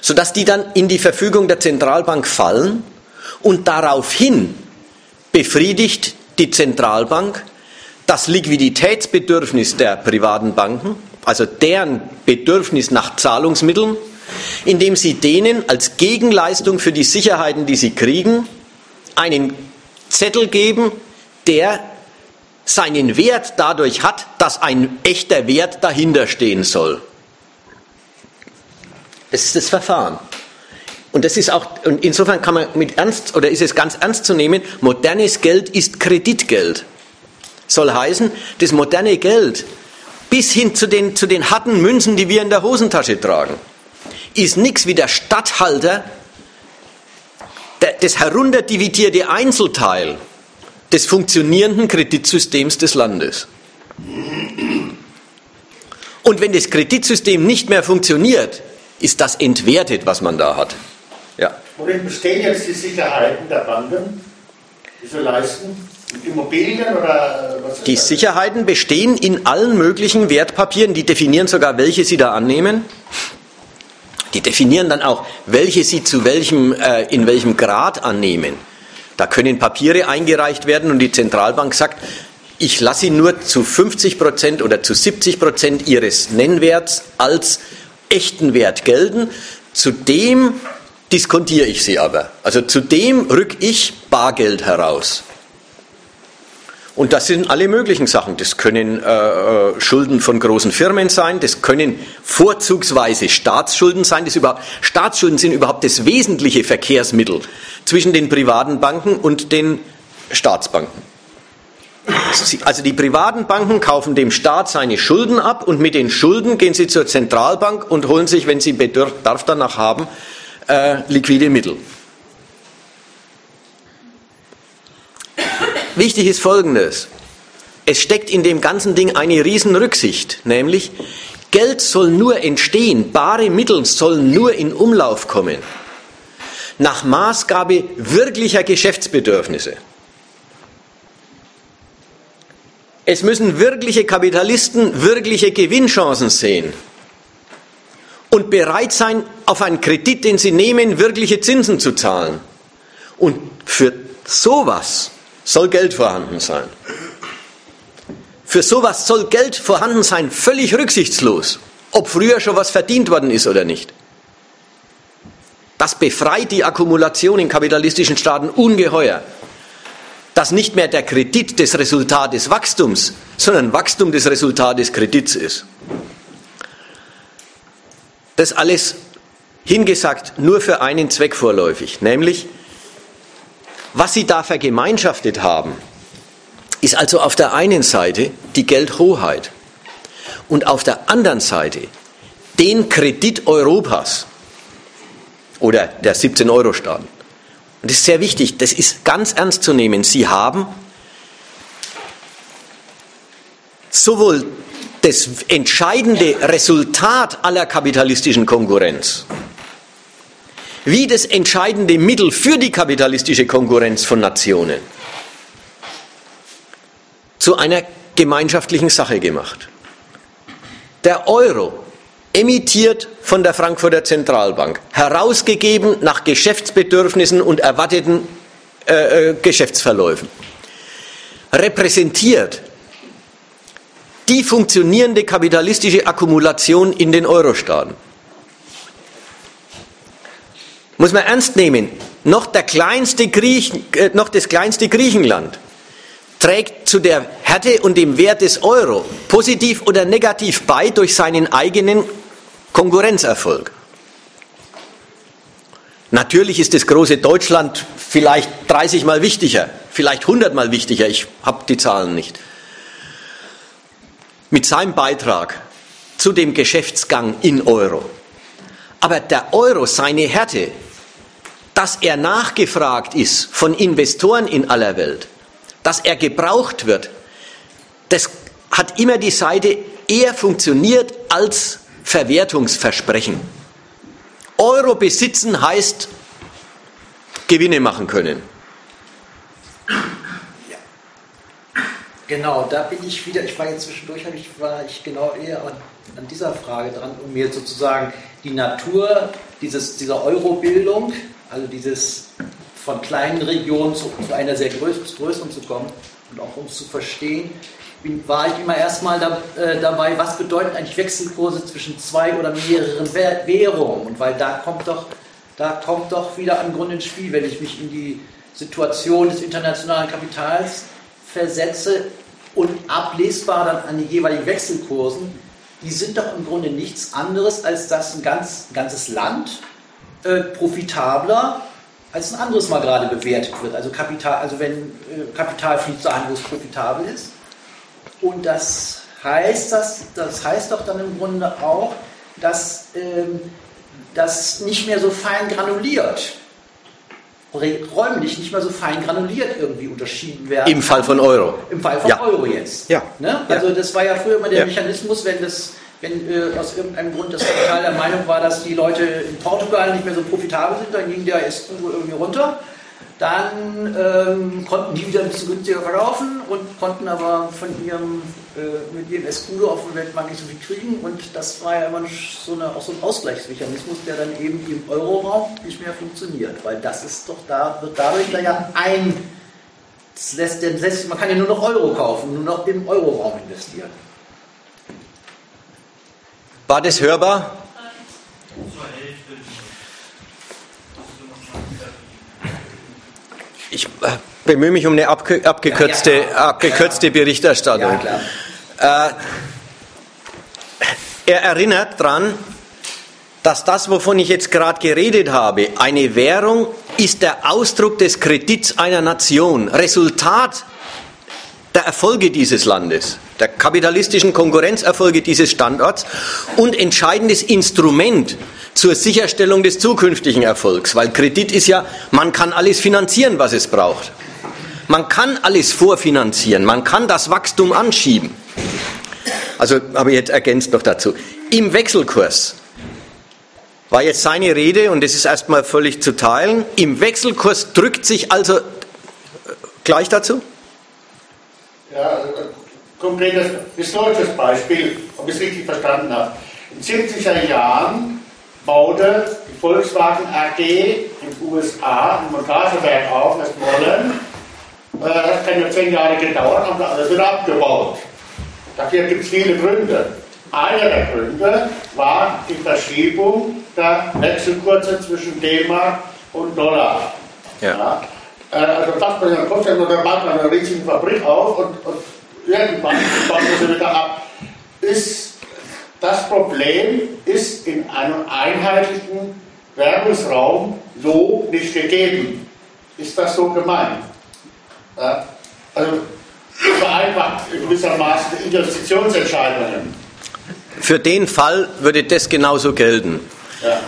Speaker 1: sodass die dann in die Verfügung der Zentralbank fallen und daraufhin befriedigt die Zentralbank das Liquiditätsbedürfnis der privaten Banken also deren Bedürfnis nach Zahlungsmitteln, indem sie denen als Gegenleistung für die Sicherheiten, die sie kriegen, einen Zettel geben, der seinen Wert dadurch hat, dass ein echter Wert dahinter stehen soll. Das ist das Verfahren. Und das ist auch, und insofern kann man mit ernst, oder ist es ganz ernst zu nehmen, modernes Geld ist Kreditgeld. Soll heißen, das moderne Geld bis hin zu den, zu den harten Münzen, die wir in der Hosentasche tragen, ist nichts wie der Statthalter, der, das herunterdividierte Einzelteil des funktionierenden Kreditsystems des Landes. Und wenn das Kreditsystem nicht mehr funktioniert, ist das entwertet, was man da hat.
Speaker 2: Ja. Worin bestehen jetzt die Sicherheiten der Banken, die sie leisten? Immobilien oder was?
Speaker 1: Die Sicherheiten bestehen in allen möglichen Wertpapieren, die definieren sogar, welche sie da annehmen. Die definieren dann auch, welche sie zu welchem, äh, in welchem Grad annehmen. Da können Papiere eingereicht werden und die Zentralbank sagt, ich lasse sie nur zu 50 Prozent oder zu 70 Prozent ihres Nennwerts als echten Wert gelten. Zudem diskontiere ich sie aber. Also zudem rück ich Bargeld heraus. Und das sind alle möglichen Sachen. Das können äh, äh, Schulden von großen Firmen sein, das können vorzugsweise Staatsschulden sein. Das überhaupt, Staatsschulden sind überhaupt das wesentliche Verkehrsmittel zwischen den privaten Banken und den Staatsbanken. Also die privaten Banken kaufen dem Staat seine Schulden ab und mit den Schulden gehen sie zur Zentralbank und holen sich, wenn sie Bedarf danach haben, äh, liquide Mittel. Wichtig ist Folgendes. Es steckt in dem ganzen Ding eine Riesenrücksicht, nämlich Geld soll nur entstehen, bare Mittel sollen nur in Umlauf kommen, nach Maßgabe wirklicher Geschäftsbedürfnisse. Es müssen wirkliche Kapitalisten wirkliche Gewinnchancen sehen und bereit sein, auf einen Kredit, den sie nehmen, wirkliche Zinsen zu zahlen. Und für sowas soll Geld vorhanden sein. Für sowas soll Geld vorhanden sein, völlig rücksichtslos, ob früher schon was verdient worden ist oder nicht. Das befreit die Akkumulation in kapitalistischen Staaten ungeheuer. Dass nicht mehr der Kredit das Resultat des Wachstums, sondern Wachstum das Resultat des Kredits ist. Das alles hingesagt nur für einen Zweck vorläufig, nämlich was sie da vergemeinschaftet haben, ist also auf der einen Seite die Geldhoheit und auf der anderen Seite den Kredit Europas oder der 17-Euro-Staaten. Und das ist sehr wichtig, das ist ganz ernst zu nehmen. Sie haben sowohl das entscheidende Resultat aller kapitalistischen Konkurrenz wie das entscheidende Mittel für die kapitalistische Konkurrenz von Nationen. zu einer gemeinschaftlichen Sache gemacht. Der Euro, emittiert von der Frankfurter Zentralbank, herausgegeben nach Geschäftsbedürfnissen und erwarteten äh, äh Geschäftsverläufen, repräsentiert die funktionierende kapitalistische Akkumulation in den Eurostaaten. Muss man ernst nehmen, noch, der kleinste Griechen, äh, noch das kleinste Griechenland trägt zu der Härte und dem Wert des Euro positiv oder negativ bei durch seinen eigenen Konkurrenzerfolg. Natürlich ist das große Deutschland vielleicht 30 mal wichtiger, vielleicht 100 mal wichtiger, ich habe die Zahlen nicht. Mit seinem Beitrag zu dem Geschäftsgang in Euro. Aber der Euro, seine Härte, dass er nachgefragt ist von Investoren in aller Welt, dass er gebraucht wird, das hat immer die Seite, er funktioniert als Verwertungsversprechen. Euro besitzen heißt Gewinne machen können.
Speaker 6: Ja. Genau, da bin ich wieder, ich war jetzt zwischendurch, ich, war ich genau eher an, an dieser Frage dran, um mir sozusagen die Natur dieses, dieser Euro-Bildung, also dieses von kleinen Regionen zu, zu einer sehr größeren zu kommen und auch um es zu verstehen, war ich immer erstmal da, äh, dabei, was bedeuten eigentlich Wechselkurse zwischen zwei oder mehreren Währungen? Und weil da kommt doch, da kommt doch wieder im Grunde ins Spiel, wenn ich mich in die Situation des internationalen Kapitals versetze und ablesbar dann an die jeweiligen Wechselkursen, die sind doch im Grunde nichts anderes, als dass ein, ganz, ein ganzes Land äh, profitabler als ein anderes mal gerade bewertet wird. Also Kapital, also wenn äh, Kapital fließt dahin, wo es profitabel ist. Und das heißt, das, das heißt doch dann im Grunde auch, dass ähm, das nicht mehr so fein granuliert, räumlich nicht mehr so fein granuliert irgendwie unterschieden werden.
Speaker 1: Im Fall von Euro.
Speaker 6: Im Fall von
Speaker 1: ja.
Speaker 6: Euro jetzt.
Speaker 1: Ja.
Speaker 6: Ne? Also das war ja früher immer der ja. Mechanismus, wenn das wenn äh, aus irgendeinem Grund das Kapital der Meinung war, dass die Leute in Portugal nicht mehr so profitabel sind, dann ging der Euro irgendwie runter. Dann ähm, konnten die wieder ein bisschen günstiger verkaufen und konnten aber von ihrem, äh, mit ihrem Escudo auf dem Weltmarkt nicht so viel kriegen. Und das war ja immer so eine, auch so ein Ausgleichsmechanismus, der dann eben im Euroraum nicht mehr funktioniert. Weil das ist doch da, wird dadurch da ja ein, lässt, lässt, man kann ja nur noch Euro kaufen, nur noch im Euroraum investieren.
Speaker 1: War das hörbar? Ich äh, bemühe mich um eine abge abgekürzte, ja, ja. abgekürzte Berichterstattung. Ja, äh, er erinnert daran, dass das, wovon ich jetzt gerade geredet habe, eine Währung ist der Ausdruck des Kredits einer Nation, Resultat der Erfolge dieses Landes, der kapitalistischen Konkurrenzerfolge dieses Standorts und entscheidendes Instrument zur Sicherstellung des zukünftigen Erfolgs, weil Kredit ist ja, man kann alles finanzieren, was es braucht. Man kann alles vorfinanzieren, man kann das Wachstum anschieben. Also habe ich jetzt ergänzt noch dazu. Im Wechselkurs war jetzt seine Rede und es ist erstmal völlig zu teilen. Im Wechselkurs drückt sich also äh, gleich dazu?
Speaker 2: Ja, konkretes historisches Beispiel, ob ich es richtig verstanden habe. In den 70er Jahren baute die Volkswagen AG in den USA ein Montagewerk auf, das Mollen. Äh, das hat nur zehn Jahre gedauert, haben wir alles wieder abgebaut. Dafür gibt es viele Gründe. Einer der Gründe war die Verschiebung der Wechselkurse zwischen D-Mark und Dollar. Ja. ja. Äh, also das man sich vorstellen, da baut man eine riesige Fabrik auf und, und irgendwann baut man sie wieder ab. Ist das Problem ist in einem einheitlichen Währungsraum so nicht gegeben. Ist das so gemeint? Ja, also vereinfacht gewissermaßen Investitionsentscheidungen.
Speaker 1: Für den Fall würde das genauso gelten. Ja.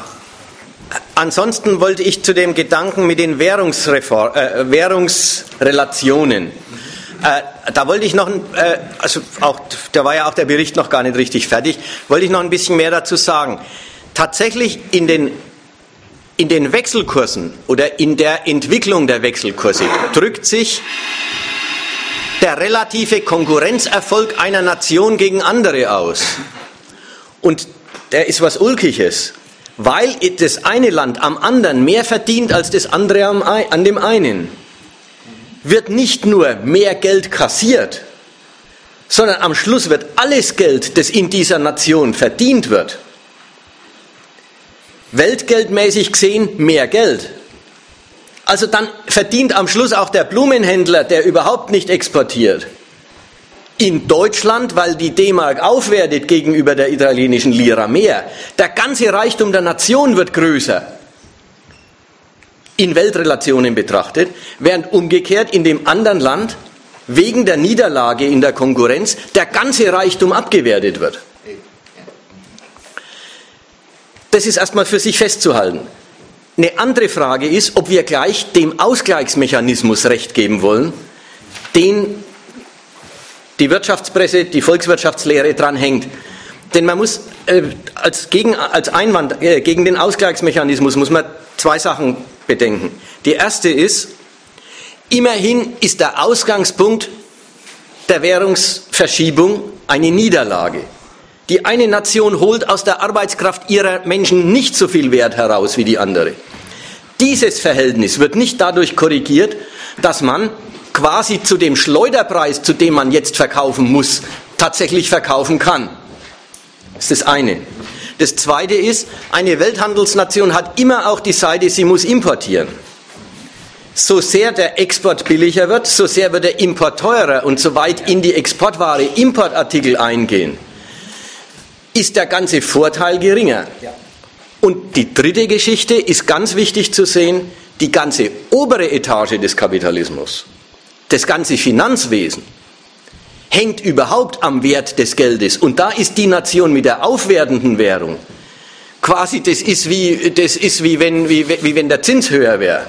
Speaker 1: Ansonsten wollte ich zu dem Gedanken mit den Währungsreform, äh, Währungsrelationen. Äh, da wollte ich noch, äh, also auch, da war ja auch der Bericht noch gar nicht richtig fertig, wollte ich noch ein bisschen mehr dazu sagen. Tatsächlich in den, in den Wechselkursen oder in der Entwicklung der Wechselkurse drückt sich der relative Konkurrenzerfolg einer Nation gegen andere aus. Und der ist was Ulkiges, weil das eine Land am anderen mehr verdient als das andere an dem einen. Wird nicht nur mehr Geld kassiert, sondern am Schluss wird alles Geld, das in dieser Nation verdient wird, weltgeldmäßig gesehen mehr Geld. Also dann verdient am Schluss auch der Blumenhändler, der überhaupt nicht exportiert, in Deutschland, weil die D-Mark aufwertet gegenüber der italienischen Lira mehr. Der ganze Reichtum der Nation wird größer in Weltrelationen betrachtet, während umgekehrt in dem anderen Land wegen der Niederlage in der Konkurrenz der ganze Reichtum abgewertet wird. Das ist erstmal für sich festzuhalten. Eine andere Frage ist, ob wir gleich dem Ausgleichsmechanismus Recht geben wollen, den die Wirtschaftspresse, die Volkswirtschaftslehre dran hängt. Denn man muss äh, als, gegen, als Einwand äh, gegen den Ausgleichsmechanismus muss man zwei Sachen bedenken. Die erste ist, immerhin ist der Ausgangspunkt der Währungsverschiebung eine Niederlage. Die eine Nation holt aus der Arbeitskraft ihrer Menschen nicht so viel Wert heraus wie die andere. Dieses Verhältnis wird nicht dadurch korrigiert, dass man quasi zu dem Schleuderpreis, zu dem man jetzt verkaufen muss, tatsächlich verkaufen kann. Das ist das eine. Das zweite ist, eine Welthandelsnation hat immer auch die Seite, sie muss importieren. So sehr der Export billiger wird, so sehr wird der Import teurer und so weit in die Exportware Importartikel eingehen, ist der ganze Vorteil geringer. Und die dritte Geschichte ist ganz wichtig zu sehen, die ganze obere Etage des Kapitalismus, das ganze Finanzwesen, hängt überhaupt am Wert des Geldes. Und da ist die Nation mit der aufwertenden Währung quasi, das ist wie, das ist wie, wenn, wie, wie wenn der Zins höher wäre.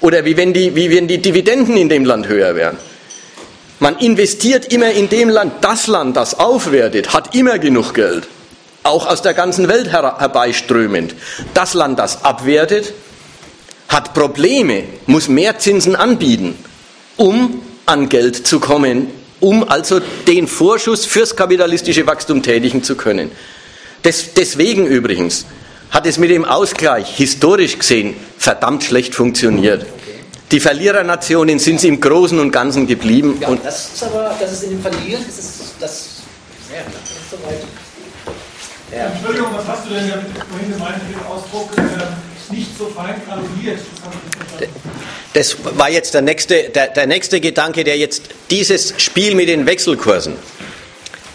Speaker 1: Oder wie wenn, die, wie wenn die Dividenden in dem Land höher wären. Man investiert immer in dem Land. Das Land, das aufwertet, hat immer genug Geld. Auch aus der ganzen Welt her herbeiströmend. Das Land, das abwertet, hat Probleme, muss mehr Zinsen anbieten, um an Geld zu kommen, um also den Vorschuss fürs kapitalistische Wachstum tätigen zu können. Des, deswegen übrigens hat es mit dem Ausgleich historisch gesehen verdammt schlecht funktioniert. Die Verlierernationen sind sie im Großen und Ganzen geblieben.
Speaker 6: Ja, und das ist aber, das ist in dem Verlieren, das ist das. Ja, das ist soweit.
Speaker 7: Ja. Entschuldigung, was hast du denn damit vorhin gemeint mit dem Ausdruck? Äh nicht so fein kalkuliert.
Speaker 1: Das war jetzt der nächste, der, der nächste Gedanke, der jetzt dieses Spiel mit den Wechselkursen,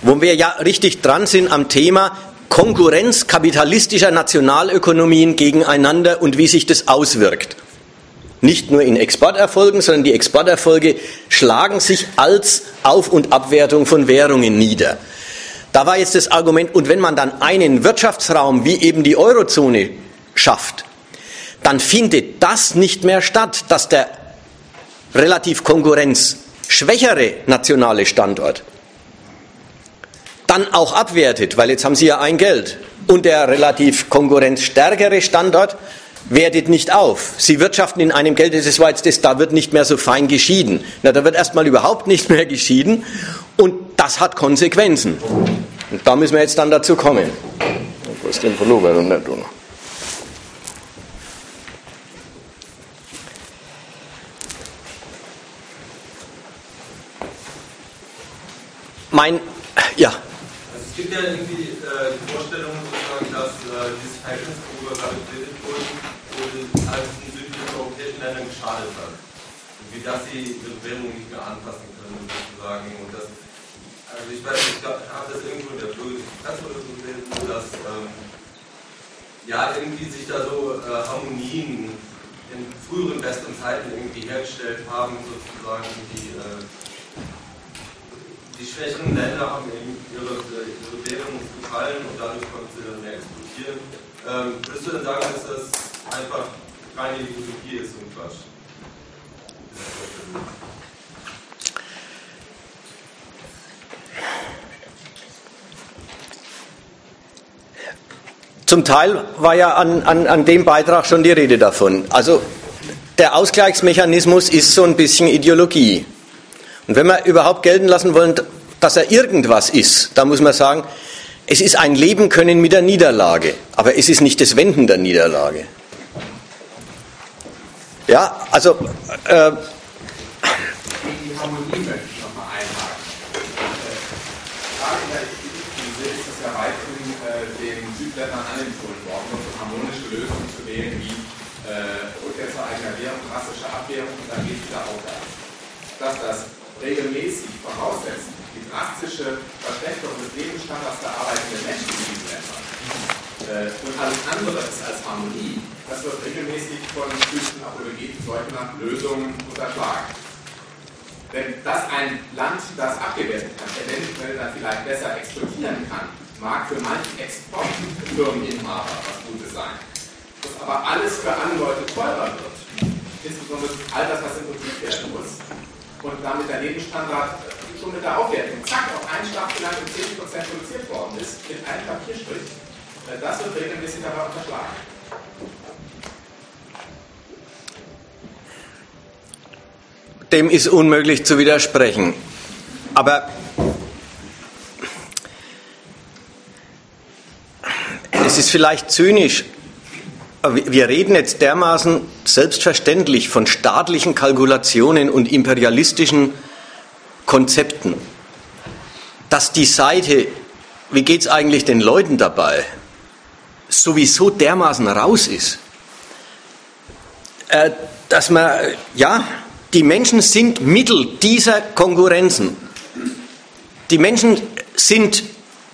Speaker 1: wo wir ja richtig dran sind am Thema Konkurrenz kapitalistischer Nationalökonomien gegeneinander und wie sich das auswirkt. Nicht nur in Exporterfolgen, sondern die Exporterfolge schlagen sich als Auf- und Abwertung von Währungen nieder. Da war jetzt das Argument, und wenn man dann einen Wirtschaftsraum wie eben die Eurozone schafft, dann findet das nicht mehr statt, dass der relativ konkurrenzschwächere nationale Standort dann auch abwertet, weil jetzt haben Sie ja ein Geld. Und der relativ konkurrenzstärkere Standort wertet nicht auf. Sie wirtschaften in einem Geld, das war jetzt das, da wird nicht mehr so fein geschieden. Na, da wird erstmal überhaupt nicht mehr geschieden und das hat Konsequenzen. Und da müssen wir jetzt dann dazu kommen. Wo ist denn Pullover und nicht Mein, ja. Also
Speaker 8: es gibt ja irgendwie äh, die Vorstellung, sozusagen, dass äh, dieses Verhältnis, worüber gerade geredet wurde, halt in südlichen europäischen Ländern geschadet hat. Wie das sie ihre Währung nicht mehr anpassen können, sozusagen. Und das, also ich weiß nicht, ich habe das irgendwo in der Presse oder so gelesen, dass ähm, ja irgendwie sich da so äh, Harmonien in früheren besseren Zeiten irgendwie hergestellt haben, sozusagen, die äh, die schwächeren Länder haben eben ihre, ihre Währung gefallen und dadurch konnten sie dann mehr exportieren. Ähm, würdest du denn sagen, dass das einfach reine Ideologie ist und Quatsch?
Speaker 1: Zum Teil war ja an, an, an dem Beitrag schon die Rede davon. Also der Ausgleichsmechanismus ist so ein bisschen Ideologie. Und wenn wir überhaupt gelten lassen wollen, dass er irgendwas ist, dann muss man sagen, es ist ein Leben können mit der Niederlage, aber es ist nicht das Wenden der Niederlage. Ja, also. Äh,
Speaker 4: die Harmonie möchte ich nochmal einhaken. Frage ist es ja weithin den Südländern anempfohlen worden, um harmonische Lösungen zu wählen, wie äh, Rückkehr zur eigener Währung, drastische Abwehrung und dann geht es wieder aufwärts. Dass das regelmäßig voraussetzt, die drastische Verschlechterung des Lebensstandards der arbeitenden Menschen in diesen Ländern äh, und alles andere ist als Harmonie, das wird regelmäßig von jüdischen Apologeten solcher Lösungen unterschlagen. Wenn das ein Land, das abgewertet kann, eventuell dann vielleicht besser exportieren kann, mag für manche Exportfirmeninhaber was Gutes sein. Dass aber alles für andere Leute teurer wird, insbesondere all das, was importiert werden muss, und damit der Lebensstandard schon mit der Aufwertung, zack, auf einen Schlag vielleicht um 10% reduziert worden ist, mit einem Papierstrich, äh, das wird regelmäßig dabei unterschlagen.
Speaker 1: dem ist unmöglich zu widersprechen. Aber es ist vielleicht zynisch. Wir reden jetzt dermaßen selbstverständlich von staatlichen Kalkulationen und imperialistischen Konzepten, dass die Seite, wie geht es eigentlich den Leuten dabei, sowieso dermaßen raus ist, äh, dass man, ja, die Menschen sind Mittel dieser Konkurrenzen. Die Menschen sind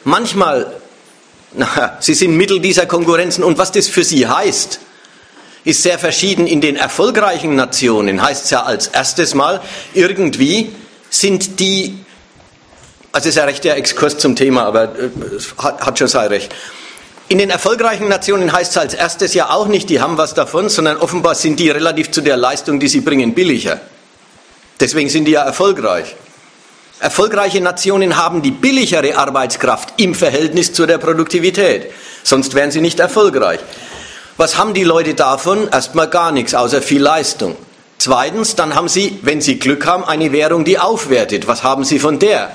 Speaker 1: manchmal, na, sie sind Mittel dieser Konkurrenzen und was das für sie heißt, ist sehr verschieden. In den erfolgreichen Nationen heißt es ja als erstes Mal, irgendwie sind die, also ist ja recht der Exkurs zum Thema, aber äh, hat, hat schon sein Recht. In den erfolgreichen Nationen heißt es als erstes ja auch nicht, die haben was davon, sondern offenbar sind die relativ zu der Leistung, die sie bringen, billiger. Deswegen sind die ja erfolgreich. Erfolgreiche Nationen haben die billigere Arbeitskraft im Verhältnis zu der Produktivität. Sonst wären sie nicht erfolgreich. Was haben die Leute davon? Erstmal gar nichts, außer viel Leistung. Zweitens, dann haben sie, wenn sie Glück haben, eine Währung, die aufwertet. Was haben sie von der?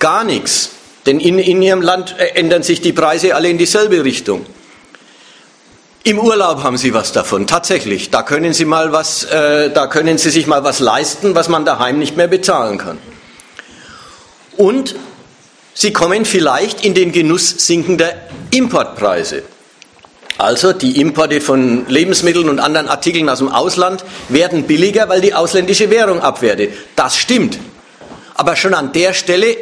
Speaker 1: Gar nichts. Denn in, in ihrem Land äh, ändern sich die Preise alle in dieselbe Richtung. Im Urlaub haben Sie was davon, tatsächlich. Da können Sie mal was, äh, da können Sie sich mal was leisten, was man daheim nicht mehr bezahlen kann. Und Sie kommen vielleicht in den Genuss sinkender Importpreise. Also die Importe von Lebensmitteln und anderen Artikeln aus dem Ausland werden billiger, weil die ausländische Währung abwertet. Das stimmt. Aber schon an der Stelle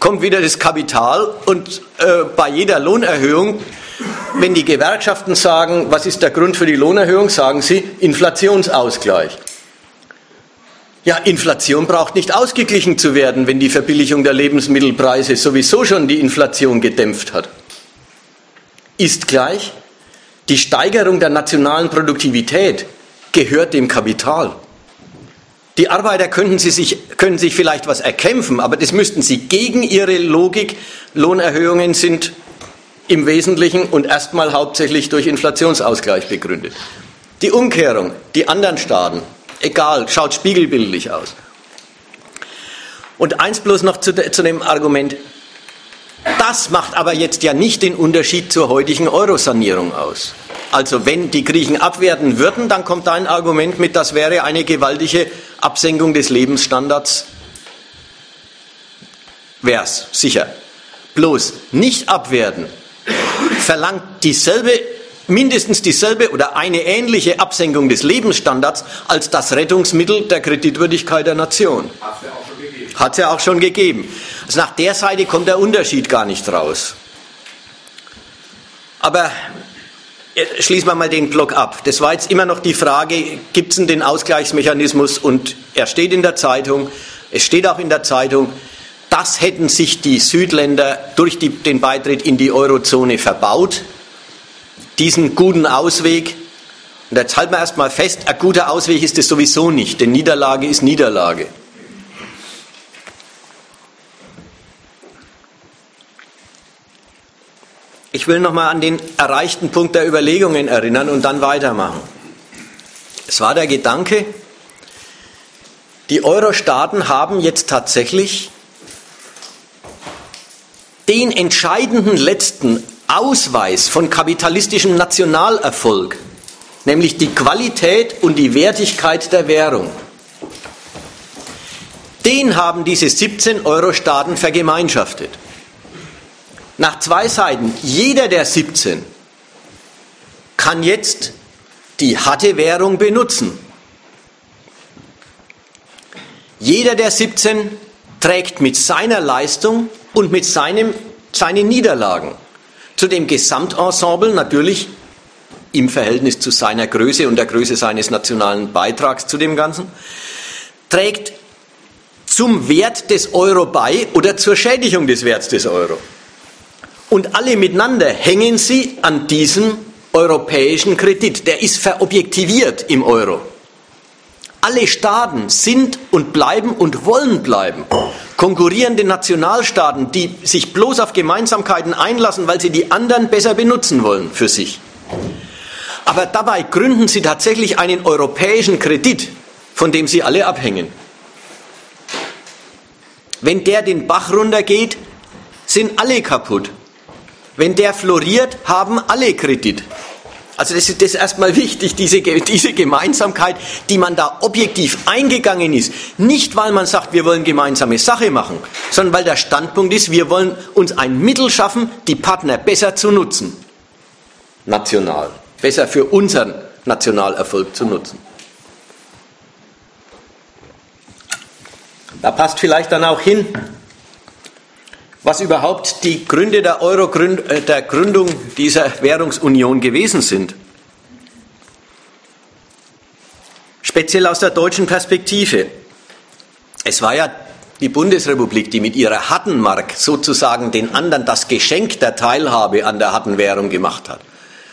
Speaker 1: kommt wieder das Kapital und äh, bei jeder Lohnerhöhung, wenn die Gewerkschaften sagen, was ist der Grund für die Lohnerhöhung, sagen sie Inflationsausgleich. Ja, Inflation braucht nicht ausgeglichen zu werden, wenn die Verbilligung der Lebensmittelpreise sowieso schon die Inflation gedämpft hat. Ist gleich, die Steigerung der nationalen Produktivität gehört dem Kapital. Die Arbeiter könnten sie sich, können sich vielleicht was erkämpfen, aber das müssten sie gegen ihre Logik. Lohnerhöhungen sind im Wesentlichen und erstmal hauptsächlich durch Inflationsausgleich begründet. Die Umkehrung, die anderen Staaten, egal, schaut spiegelbildlich aus. Und eins bloß noch zu, zu dem Argument, das macht aber jetzt ja nicht den Unterschied zur heutigen Eurosanierung aus. Also wenn die Griechen abwerten würden, dann kommt da ein Argument mit, das wäre eine gewaltige Absenkung des Lebensstandards. Wär's, sicher. Bloß nicht abwerten verlangt dieselbe, mindestens dieselbe oder eine ähnliche Absenkung des Lebensstandards als das Rettungsmittel der Kreditwürdigkeit der Nation. Hat es ja auch schon gegeben. Also nach der Seite kommt der Unterschied gar nicht raus. Aber äh, schließen wir mal den Block ab. Das war jetzt immer noch die Frage, gibt es denn den Ausgleichsmechanismus? Und er steht in der Zeitung, es steht auch in der Zeitung, das hätten sich die Südländer durch die, den Beitritt in die Eurozone verbaut, diesen guten Ausweg. Und jetzt halten wir erstmal fest, ein guter Ausweg ist es sowieso nicht, denn Niederlage ist Niederlage. Ich will nochmal an den erreichten Punkt der Überlegungen erinnern und dann weitermachen. Es war der Gedanke, Die Euro-Staaten haben jetzt tatsächlich den entscheidenden letzten Ausweis von kapitalistischem Nationalerfolg, nämlich die Qualität und die Wertigkeit der Währung. Den haben diese 17 Euro-Staaten vergemeinschaftet. Nach zwei Seiten, jeder der 17 kann jetzt die harte Währung benutzen. Jeder der 17 trägt mit seiner Leistung und mit seinem, seinen Niederlagen zu dem Gesamtensemble natürlich im Verhältnis zu seiner Größe und der Größe seines nationalen Beitrags zu dem Ganzen, trägt zum Wert des Euro bei oder zur Schädigung des Werts des Euro. Und alle miteinander hängen sie an diesem europäischen Kredit. Der ist verobjektiviert im Euro. Alle Staaten sind und bleiben und wollen bleiben. Konkurrierende Nationalstaaten, die sich bloß auf Gemeinsamkeiten einlassen, weil sie die anderen besser benutzen wollen für sich. Aber dabei gründen sie tatsächlich einen europäischen Kredit, von dem sie alle abhängen. Wenn der den Bach runtergeht, sind alle kaputt. Wenn der floriert, haben alle Kredit. Also das ist, das ist erstmal wichtig, diese, diese Gemeinsamkeit, die man da objektiv eingegangen ist. Nicht, weil man sagt, wir wollen gemeinsame Sache machen, sondern weil der Standpunkt ist, wir wollen uns ein Mittel schaffen, die Partner besser zu nutzen. National. Besser für unseren Nationalerfolg zu nutzen. Da passt vielleicht dann auch hin, was überhaupt die Gründe der, Euro äh, der Gründung dieser Währungsunion gewesen sind. Speziell aus der deutschen Perspektive. Es war ja die Bundesrepublik, die mit ihrer Hattenmark sozusagen den anderen das Geschenk der Teilhabe an der Hattenwährung gemacht hat.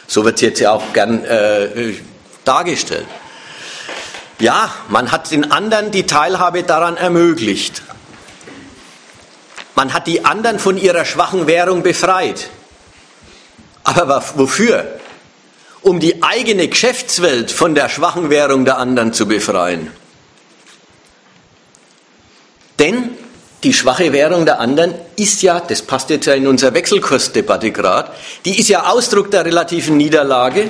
Speaker 1: So wird es jetzt ja auch gern äh, dargestellt. Ja, man hat den anderen die Teilhabe daran ermöglicht. Man hat die anderen von ihrer schwachen Währung befreit. Aber wofür? Um die eigene Geschäftswelt von der schwachen Währung der anderen zu befreien. Denn die schwache Währung der anderen ist ja, das passt jetzt ja in unsere Wechselkursdebatte gerade, die ist ja Ausdruck der relativen Niederlage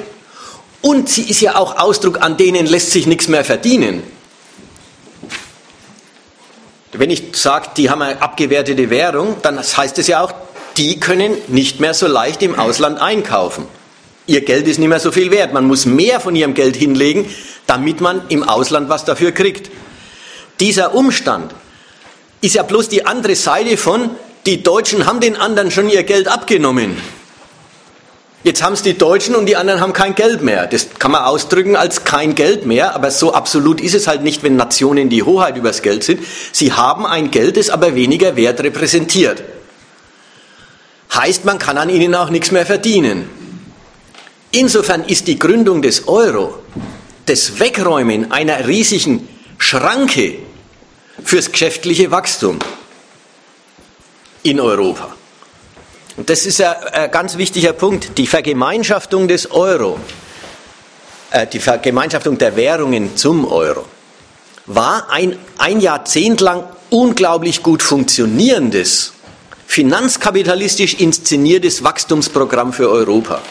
Speaker 1: und sie ist ja auch Ausdruck, an denen lässt sich nichts mehr verdienen. Wenn ich sage, die haben eine abgewertete Währung, dann heißt es ja auch, die können nicht mehr so leicht im Ausland einkaufen. Ihr Geld ist nicht mehr so viel wert. Man muss mehr von ihrem Geld hinlegen, damit man im Ausland was dafür kriegt. Dieser Umstand ist ja bloß die andere Seite von, die Deutschen haben den anderen schon ihr Geld abgenommen. Jetzt haben es die Deutschen und die anderen haben kein Geld mehr. Das kann man ausdrücken als kein Geld mehr, aber so absolut ist es halt nicht, wenn Nationen die Hoheit übers Geld sind. Sie haben ein Geld, das aber weniger Wert repräsentiert. Heißt, man kann an ihnen auch nichts mehr verdienen. Insofern ist die Gründung des Euro das Wegräumen einer riesigen Schranke fürs geschäftliche Wachstum in Europa. Das ist ein ganz wichtiger Punkt. Die Vergemeinschaftung des Euro, äh, die Vergemeinschaftung der Währungen zum Euro, war ein, ein Jahrzehnt lang unglaublich gut funktionierendes, finanzkapitalistisch inszeniertes Wachstumsprogramm für Europa.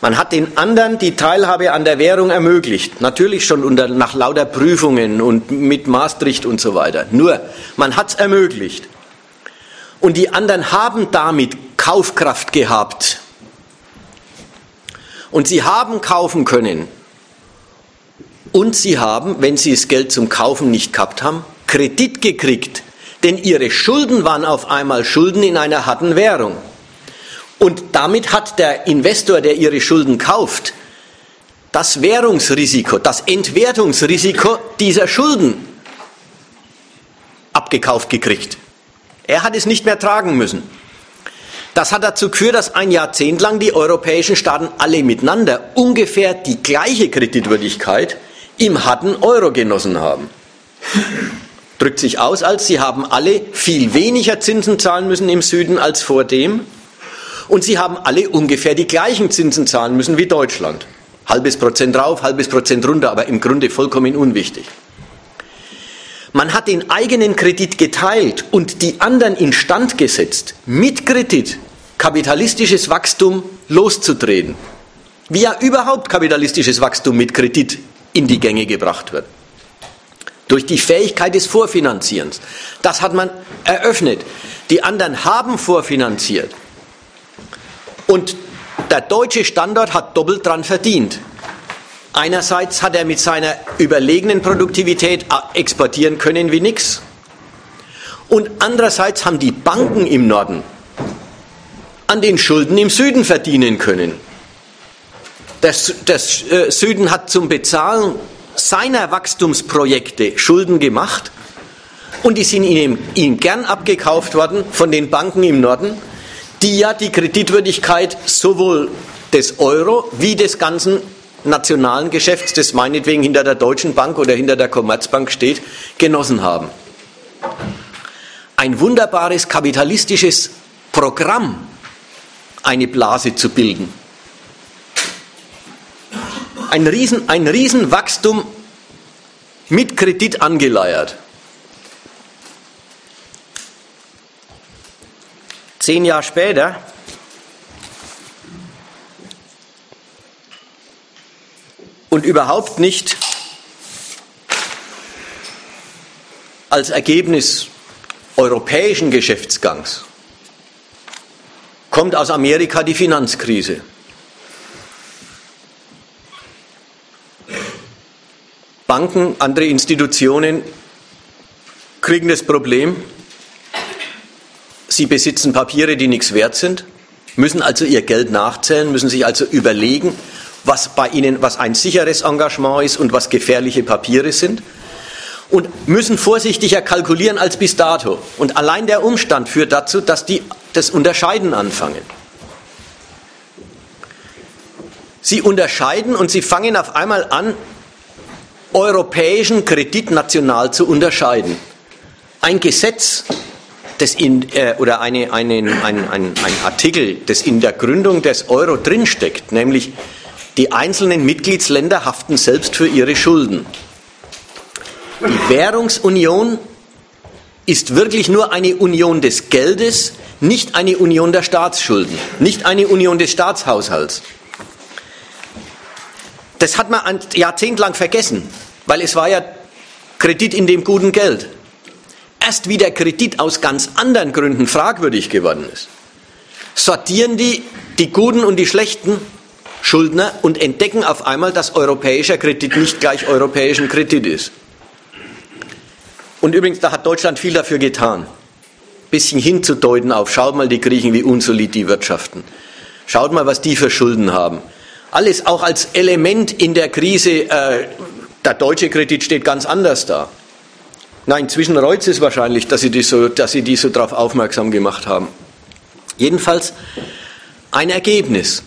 Speaker 1: Man hat den anderen die Teilhabe an der Währung ermöglicht. Natürlich schon unter, nach lauter Prüfungen und mit Maastricht und so weiter. Nur, man hat es ermöglicht. Und die anderen haben damit Kaufkraft gehabt. Und sie haben kaufen können. Und sie haben, wenn sie das Geld zum Kaufen nicht gehabt haben, Kredit gekriegt. Denn ihre Schulden waren auf einmal Schulden in einer harten Währung. Und damit hat der Investor, der ihre Schulden kauft, das Währungsrisiko, das Entwertungsrisiko dieser Schulden abgekauft gekriegt. Er hat es nicht mehr tragen müssen. Das hat dazu geführt, dass ein Jahrzehnt lang die europäischen Staaten alle miteinander ungefähr die gleiche Kreditwürdigkeit im harten Euro genossen haben. Drückt sich aus, als sie haben alle viel weniger Zinsen zahlen müssen im Süden als vor dem. Und sie haben alle ungefähr die gleichen Zinsen zahlen müssen wie Deutschland. Halbes Prozent drauf, halbes Prozent runter, aber im Grunde vollkommen unwichtig. Man hat den eigenen Kredit geteilt und die anderen instand gesetzt, mit Kredit kapitalistisches Wachstum loszutreten. Wie ja überhaupt kapitalistisches Wachstum mit Kredit in die Gänge gebracht wird. Durch die Fähigkeit des Vorfinanzierens. Das hat man eröffnet. Die anderen haben vorfinanziert. Und der deutsche Standort hat doppelt dran verdient. Einerseits hat er mit seiner überlegenen Produktivität äh, exportieren können wie nichts. Und andererseits haben die Banken im Norden an den Schulden im Süden verdienen können. Der, der äh, Süden hat zum Bezahlen seiner Wachstumsprojekte Schulden gemacht und die sind ihm, ihm gern abgekauft worden von den Banken im Norden, die ja die Kreditwürdigkeit sowohl des Euro wie des ganzen nationalen Geschäfts, das meinetwegen hinter der Deutschen Bank oder hinter der Commerzbank steht, genossen haben. Ein wunderbares kapitalistisches Programm, eine Blase zu bilden. Ein, Riesen, ein Riesenwachstum mit Kredit angeleiert. Zehn Jahre später und überhaupt nicht als Ergebnis europäischen Geschäftsgangs kommt aus Amerika die Finanzkrise. Banken, andere Institutionen kriegen das Problem, sie besitzen Papiere, die nichts wert sind, müssen also ihr Geld nachzählen, müssen sich also überlegen, was bei ihnen, was ein sicheres Engagement ist und was gefährliche Papiere sind und müssen vorsichtiger kalkulieren als bis dato. Und allein der Umstand führt dazu, dass die das Unterscheiden anfangen. Sie unterscheiden und sie fangen auf einmal an, europäischen Kredit national zu unterscheiden. Ein Gesetz das in, äh, oder eine, eine, ein, ein, ein Artikel, das in der Gründung des Euro drinsteckt, nämlich die einzelnen Mitgliedsländer haften selbst für ihre Schulden. Die Währungsunion ist wirklich nur eine Union des Geldes, nicht eine Union der Staatsschulden, nicht eine Union des Staatshaushalts. Das hat man ein Jahrzehnt lang vergessen, weil es war ja Kredit in dem guten Geld. Erst wie der Kredit aus ganz anderen Gründen fragwürdig geworden ist, sortieren die die guten und die schlechten Schuldner und entdecken auf einmal, dass europäischer Kredit nicht gleich europäischen Kredit ist. Und übrigens, da hat Deutschland viel dafür getan. Bisschen hinzudeuten auf, schaut mal die Griechen, wie unsolid die wirtschaften. Schaut mal, was die für Schulden haben. Alles auch als Element in der Krise. Äh, der deutsche Kredit steht ganz anders da. Nein, inzwischen reut es wahrscheinlich, dass sie, die so, die so darauf aufmerksam gemacht haben. Jedenfalls ein Ergebnis.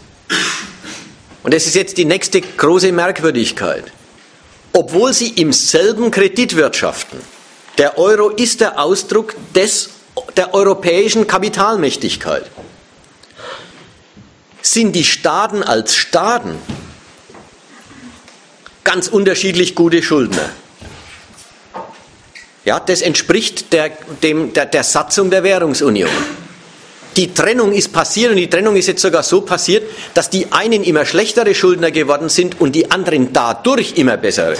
Speaker 1: Und das ist jetzt die nächste große Merkwürdigkeit. Obwohl sie im selben Kredit wirtschaften, der Euro ist der Ausdruck des, der europäischen Kapitalmächtigkeit. Sind die Staaten als Staaten ganz unterschiedlich gute Schuldner? Ja, das entspricht der, dem, der, der Satzung der Währungsunion. Die Trennung ist passiert und die Trennung ist jetzt sogar so passiert, dass die einen immer schlechtere Schuldner geworden sind und die anderen dadurch immer bessere.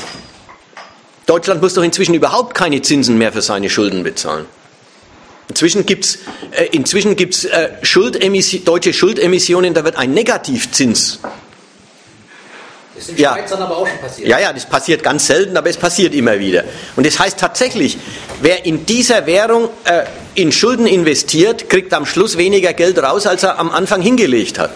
Speaker 1: Deutschland muss doch inzwischen überhaupt keine Zinsen mehr für seine Schulden bezahlen. Inzwischen gibt es äh, äh, Schuldemissi deutsche Schuldemissionen, da wird ein Negativzins.
Speaker 6: Das ist in ja. Schweiz aber auch schon passiert.
Speaker 1: Ja, ja, das passiert ganz selten, aber es passiert immer wieder. Und das heißt tatsächlich, wer in dieser Währung äh, in Schulden investiert, kriegt am Schluss weniger Geld raus, als er am Anfang hingelegt hat.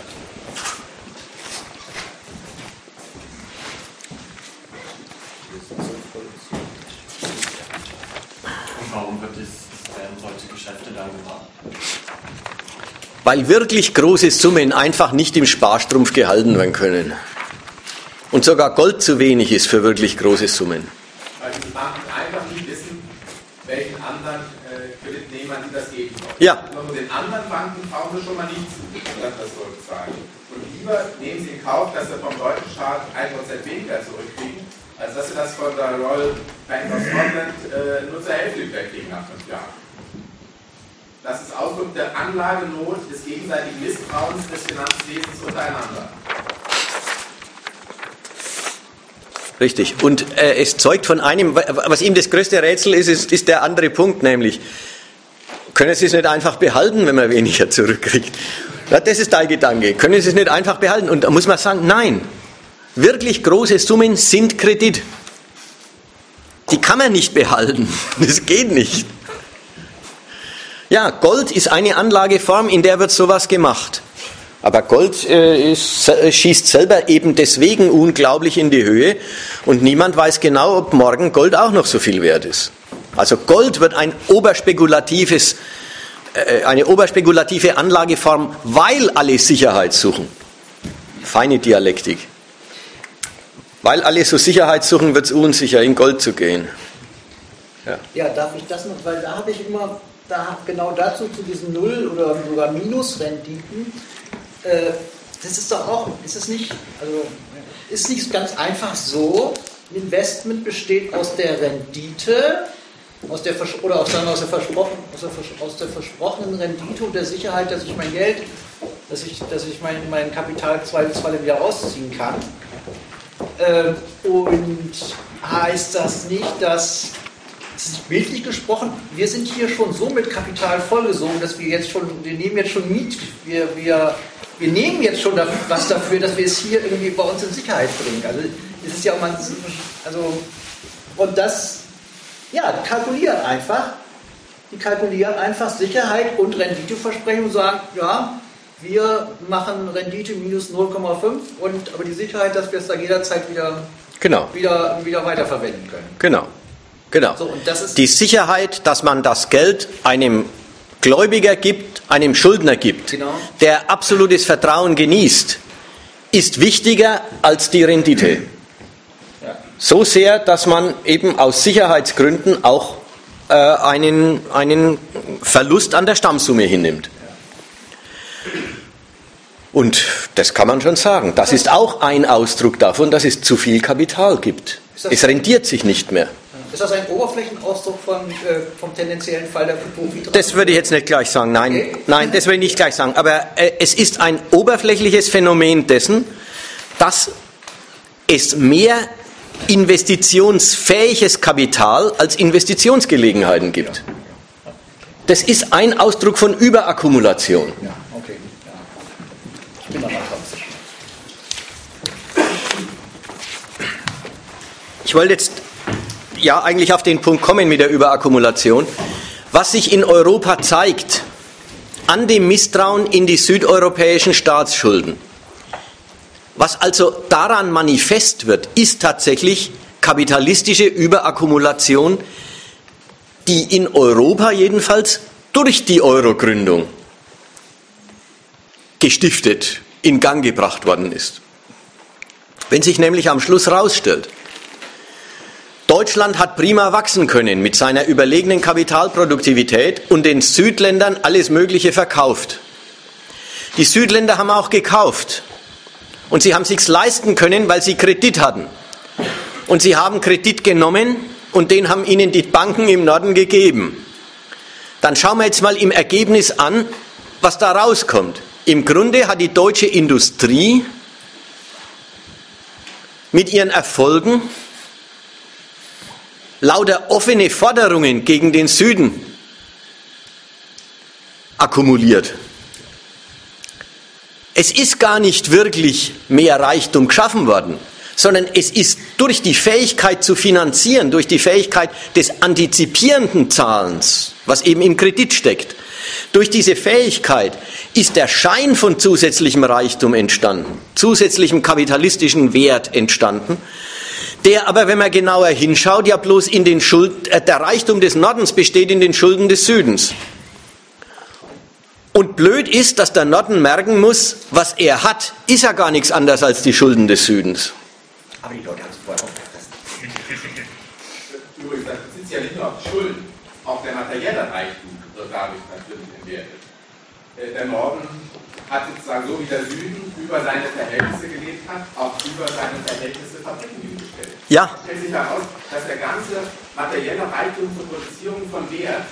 Speaker 1: weil wirklich große Summen einfach nicht im Sparstrumpf gehalten werden können. Und sogar Gold zu wenig ist für wirklich große Summen.
Speaker 4: Weil die Banken einfach nicht wissen, welchen anderen äh, Kreditnehmern sie das geben wollen.
Speaker 1: Ja.
Speaker 4: Und den anderen Banken brauchen sie schon mal nicht zu, das zurückzahlen. Und lieber nehmen sie in Kauf, dass sie vom deutschen Staat 1% weniger zurückkriegen, als dass wir das von der Royal Bank of Scotland äh, nur zur Hälfte wegkriegen nach fünf Jahren. Das ist Ausdruck der Anlagenot des gegenseitigen Misstrauens des Finanzwesens untereinander.
Speaker 1: Richtig. Und äh, es zeugt von einem, was ihm das größte Rätsel ist, ist, ist der andere Punkt, nämlich, können Sie es nicht einfach behalten, wenn man weniger zurückkriegt? Das ist dein Gedanke. Können Sie es nicht einfach behalten? Und da muss man sagen, nein. Wirklich große Summen sind Kredit. Die kann man nicht behalten. Das geht nicht. Ja, Gold ist eine Anlageform, in der wird sowas gemacht. Aber Gold äh, ist, äh, schießt selber eben deswegen unglaublich in die Höhe und niemand weiß genau, ob morgen Gold auch noch so viel wert ist. Also Gold wird ein oberspekulatives, äh, eine oberspekulative Anlageform, weil alle Sicherheit suchen. Feine Dialektik. Weil alle so Sicherheit suchen, wird es unsicher, in Gold zu gehen.
Speaker 6: Ja. ja, darf ich das noch, weil da habe ich immer, da genau dazu zu diesen Null- oder sogar Minusrenditen, äh, das ist doch auch, ist es nicht, also ist nicht ganz einfach so, ein Investment besteht aus der Rendite, aus der, oder aus der, aus, der versprochen, aus, der, aus der versprochenen Rendite und der Sicherheit, dass ich mein Geld, dass ich, dass ich mein, mein Kapital zweifelsfall im Jahr ausziehen kann. Ähm, und heißt das nicht, dass das ist bildlich gesprochen, wir sind hier schon so mit Kapital vollgesogen, dass wir jetzt schon, wir nehmen jetzt schon Miet, wir, wir wir nehmen jetzt schon was dafür, dass wir es hier irgendwie bei uns in Sicherheit bringen. Also es ist ja auch mal, also und das, ja, kalkulieren einfach, die kalkulieren einfach Sicherheit und Renditeversprechen und sagen, ja, wir machen Rendite minus 0,5 und aber die Sicherheit, dass wir es da jederzeit wieder,
Speaker 1: genau.
Speaker 6: wieder, wieder weiterverwenden können.
Speaker 1: Genau. Genau. So, die Sicherheit, dass man das Geld einem Gläubiger gibt, einem Schuldner gibt, genau. der absolutes Vertrauen genießt, ist wichtiger als die Rendite. Ja. So sehr, dass man eben aus Sicherheitsgründen auch äh, einen, einen Verlust an der Stammsumme hinnimmt. Und das kann man schon sagen. Das ist auch ein Ausdruck davon, dass es zu viel Kapital gibt. Es rentiert sich nicht mehr.
Speaker 6: Ist das ein Oberflächenausdruck von, äh, vom tendenziellen Fall der Hypovidra?
Speaker 1: Das würde ich jetzt nicht gleich sagen, nein. Okay. Nein, das würde ich nicht gleich sagen. Aber äh, es ist ein oberflächliches Phänomen dessen, dass es mehr investitionsfähiges Kapital als Investitionsgelegenheiten gibt. Das ist ein Ausdruck von Überakkumulation. Ja, okay. Ja. Ich bin da mal Ich wollte jetzt ja eigentlich auf den Punkt kommen mit der Überakkumulation. Was sich in Europa zeigt, an dem Misstrauen in die südeuropäischen Staatsschulden, was also daran manifest wird, ist tatsächlich kapitalistische Überakkumulation, die in Europa jedenfalls durch die Euro-Gründung gestiftet, in Gang gebracht worden ist. Wenn sich nämlich am Schluss herausstellt, Deutschland hat prima wachsen können mit seiner überlegenen Kapitalproduktivität und den Südländern alles Mögliche verkauft. Die Südländer haben auch gekauft und sie haben sich's leisten können, weil sie Kredit hatten. Und sie haben Kredit genommen und den haben ihnen die Banken im Norden gegeben. Dann schauen wir jetzt mal im Ergebnis an, was da rauskommt. Im Grunde hat die deutsche Industrie mit ihren Erfolgen lauter offene Forderungen gegen den Süden akkumuliert. Es ist gar nicht wirklich mehr Reichtum geschaffen worden, sondern es ist durch die Fähigkeit zu finanzieren, durch die Fähigkeit des antizipierenden Zahlens, was eben im Kredit steckt, durch diese Fähigkeit ist der Schein von zusätzlichem Reichtum entstanden, zusätzlichem kapitalistischen Wert entstanden, der aber, wenn man genauer hinschaut, ja bloß in den Schuld, äh, der Reichtum des Nordens besteht in den Schulden des Südens. Und blöd ist, dass der Norden merken muss, was er hat, ist ja gar nichts anderes als die Schulden des Südens. Aber die Leute haben es vorher.
Speaker 4: Übrigens, das sind ja nicht nur Schulden, auch der materielle Reichtum wird dadurch natürlich entwertet. äh, der Norden hat sozusagen so wie der Süden über seine Verhältnisse gelebt hat, auch über seine Verhältnisse Fabriken hingestellt.
Speaker 1: Ja.
Speaker 4: Es stellt sich heraus, dass der ganze materielle Reichtum zur Produzierung von Wert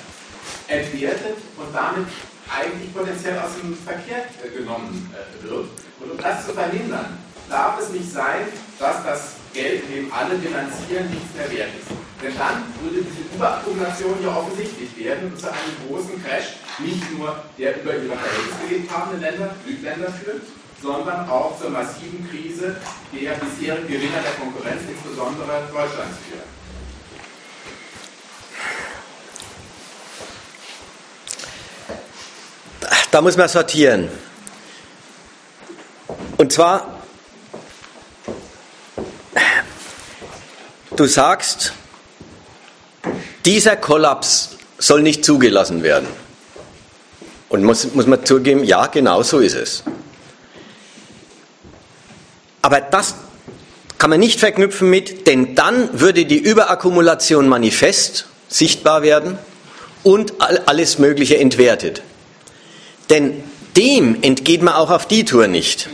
Speaker 4: entwertet und damit eigentlich potenziell aus dem Verkehr genommen äh, wird. Und um das zu verhindern, darf es nicht sein, dass das Geld, in dem alle finanzieren, nichts mehr wert ist. Denn dann würde diese Überakkumulation ja offensichtlich werden und zu einem großen Crash nicht nur der über ihre Verhältnisse gelebt habenden Länder, Südländer führt, sondern auch zur massiven Krise der bisherigen Gewinner der Konkurrenz, insbesondere Deutschlands führt.
Speaker 1: Da muss man sortieren. Und zwar, du sagst, dieser Kollaps soll nicht zugelassen werden. Und muss, muss man zugeben, ja, genau so ist es. Aber das kann man nicht verknüpfen mit, denn dann würde die Überakkumulation manifest, sichtbar werden und alles Mögliche entwertet. Denn dem entgeht man auch auf die Tour nicht.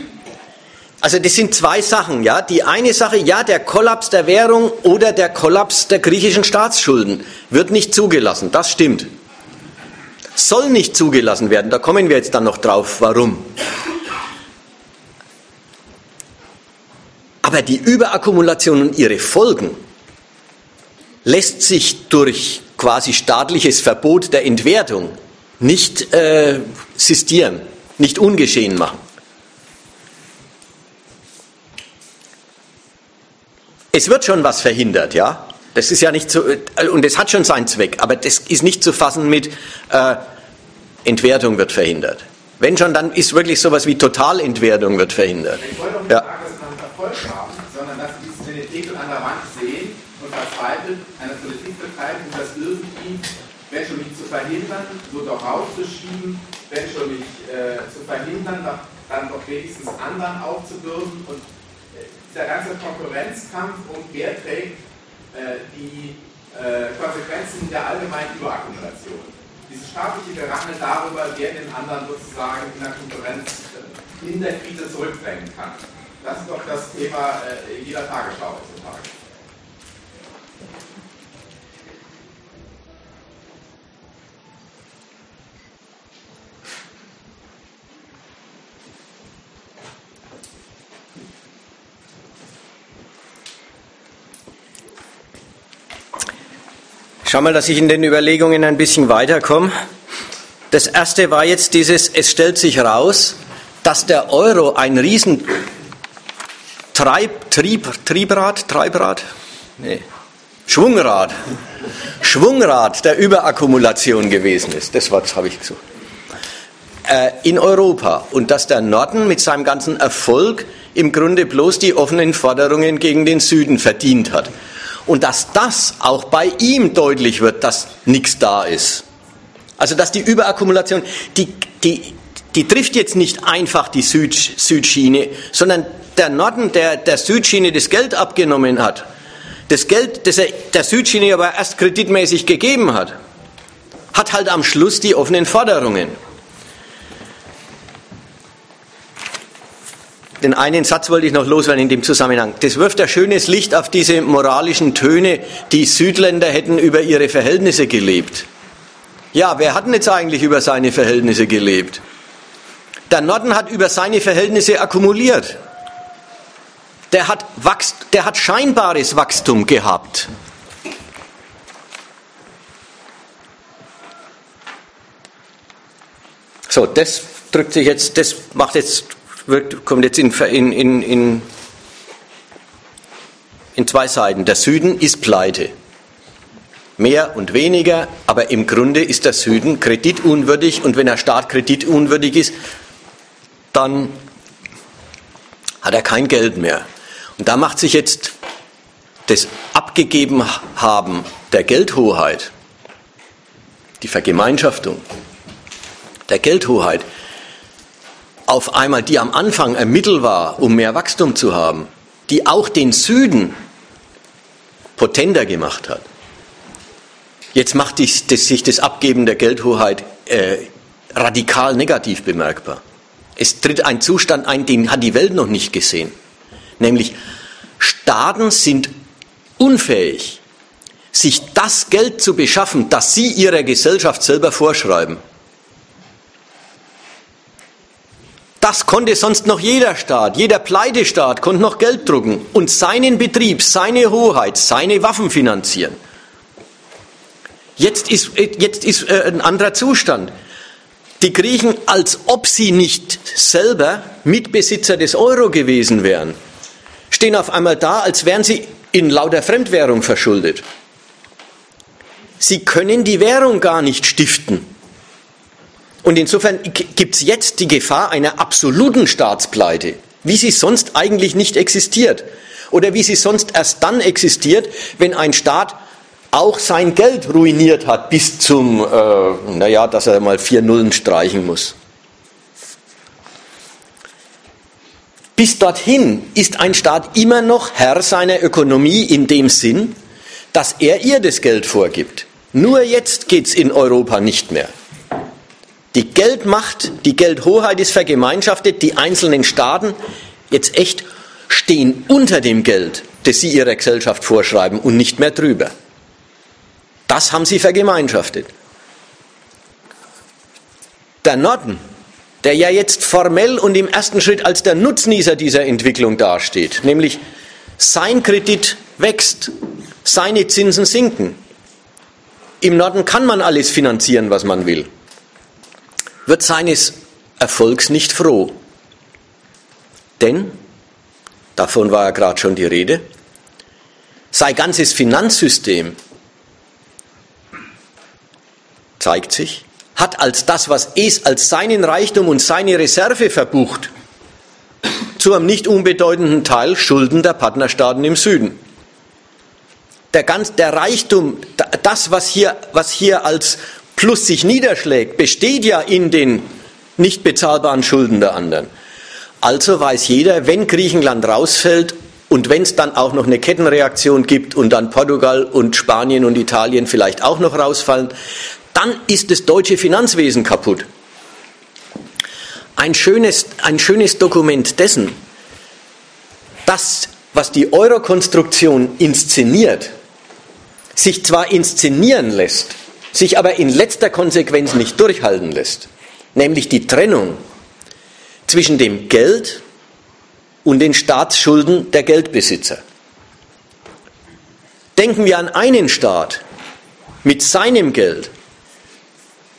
Speaker 1: Also das sind zwei Sachen, ja. Die eine Sache, ja, der Kollaps der Währung oder der Kollaps der griechischen Staatsschulden wird nicht zugelassen. Das stimmt. Soll nicht zugelassen werden. Da kommen wir jetzt dann noch drauf, warum. Aber die Überakkumulation und ihre Folgen lässt sich durch quasi staatliches Verbot der Entwertung nicht äh, sistieren, nicht ungeschehen machen. Es wird schon was verhindert, ja. Das ist ja nicht so, äh, und es hat schon seinen Zweck, aber das ist nicht zu fassen mit äh, Entwertung wird verhindert. Wenn schon, dann ist wirklich sowas wie Totalentwertung wird verhindert.
Speaker 4: Ich wollte auch nicht
Speaker 1: Ja.
Speaker 4: sagen, dass man Erfolg haben, sondern dass sie diese Tegel an der Wand sehen und verzweifelt eine Politik betreiben, um das irgendwie, wenn schon nicht zu verhindern, so doch rauszuschieben, wenn schon nicht äh, zu verhindern, doch, dann doch wenigstens anderen aufzubürden. Und dieser ganze Konkurrenzkampf um wer trägt äh, die äh, Konsequenzen der allgemeinen Überakkumulation. Dieses staatliche Gerangel darüber, wer den anderen sozusagen in der Konkurrenz äh, in der Krise zurückdrängen kann. Das ist doch das Thema äh, jeder Tagesschau heutzutage.
Speaker 1: Schau mal, dass ich in den Überlegungen ein bisschen weiterkomme. Das erste war jetzt dieses, es stellt sich raus, dass der Euro ein riesen Treib, Trieb, Triebrad, Treibrad, nee, Schwungrad, Schwungrad der Überakkumulation gewesen ist. Das Wort habe ich gesucht. Äh, in Europa. Und dass der Norden mit seinem ganzen Erfolg im Grunde bloß die offenen Forderungen gegen den Süden verdient hat. Und dass das auch bei ihm deutlich wird, dass nichts da ist. Also dass die Überakkumulation, die, die, die trifft jetzt nicht einfach die Süd, Südschiene, sondern der Norden, der der Südschiene das Geld abgenommen hat, das Geld, das er der Südschiene aber erst kreditmäßig gegeben hat, hat halt am Schluss die offenen Forderungen. Den einen Satz wollte ich noch loswerden in dem Zusammenhang. Das wirft ein schönes Licht auf diese moralischen Töne, die Südländer hätten über ihre Verhältnisse gelebt. Ja, wer hat denn jetzt eigentlich über seine Verhältnisse gelebt? Der Norden hat über seine Verhältnisse akkumuliert. Der hat, Wachst, der hat scheinbares Wachstum gehabt. So, das drückt sich jetzt, das macht jetzt, wird, kommt jetzt in, in, in, in, zwei Seiten. Der Süden ist pleite. Mehr und weniger, aber im Grunde ist der Süden kreditunwürdig und wenn der Staat kreditunwürdig ist, dann hat er kein Geld mehr. Und da macht sich jetzt das abgegeben haben der Geldhoheit, die Vergemeinschaftung der Geldhoheit, auf einmal, die am Anfang ein Mittel war, um mehr Wachstum zu haben, die auch den Süden potenter gemacht hat. Jetzt macht sich das, Abgeben der Geldhoheit äh, radikal negativ bemerkbar. Es tritt ein Zustand ein, den hat die Welt noch nicht gesehen. Nämlich Staaten sind unfähig, sich das Geld zu beschaffen, das sie ihrer Gesellschaft selber vorschreiben. Das konnte sonst noch jeder Staat, jeder Pleitestaat konnte noch Geld drucken und seinen Betrieb, seine Hoheit, seine Waffen finanzieren. Jetzt ist, jetzt ist äh, ein anderer Zustand. Die Griechen, als ob sie nicht selber Mitbesitzer des Euro gewesen wären, stehen auf einmal da, als wären sie in lauter Fremdwährung verschuldet. Sie können die Währung gar nicht stiften. Und insofern gibt es jetzt die Gefahr einer absoluten Staatspleite, wie sie sonst eigentlich nicht existiert. Oder wie sie sonst erst dann existiert, wenn ein Staat auch sein Geld ruiniert hat bis zum, äh, naja, dass er mal vier Nullen streichen muss. Bis dorthin ist ein Staat immer noch Herr seiner Ökonomie in dem Sinn, dass er ihr das Geld vorgibt. Nur jetzt geht es in Europa nicht mehr. Die Geldmacht, die Geldhoheit ist vergemeinschaftet, die einzelnen Staaten jetzt echt stehen unter dem Geld, das sie ihrer Gesellschaft vorschreiben und nicht mehr drüber. Das haben sie vergemeinschaftet. Der Norden, der ja jetzt formell und im ersten Schritt als der Nutznießer dieser Entwicklung dasteht, nämlich sein Kredit wächst, seine Zinsen sinken. Im Norden kann man alles finanzieren, was man will, wird seines Erfolgs nicht froh. Denn, davon war ja gerade schon die Rede, sein ganzes Finanzsystem zeigt sich, hat als das, was es als seinen Reichtum und seine Reserve verbucht, zu einem nicht unbedeutenden Teil Schulden der Partnerstaaten im Süden. Der, ganz, der Reichtum, das, was hier, was hier als Plus sich niederschlägt, besteht ja in den nicht bezahlbaren Schulden der anderen. Also weiß jeder, wenn Griechenland rausfällt und wenn es dann auch noch eine Kettenreaktion gibt und dann Portugal und Spanien und Italien vielleicht auch noch rausfallen, dann ist das deutsche Finanzwesen kaputt. Ein schönes, ein schönes Dokument dessen, das, was die Eurokonstruktion inszeniert, sich zwar inszenieren lässt, sich aber in letzter Konsequenz nicht durchhalten lässt, nämlich die Trennung zwischen dem Geld und den Staatsschulden der Geldbesitzer. Denken wir an einen Staat mit seinem Geld,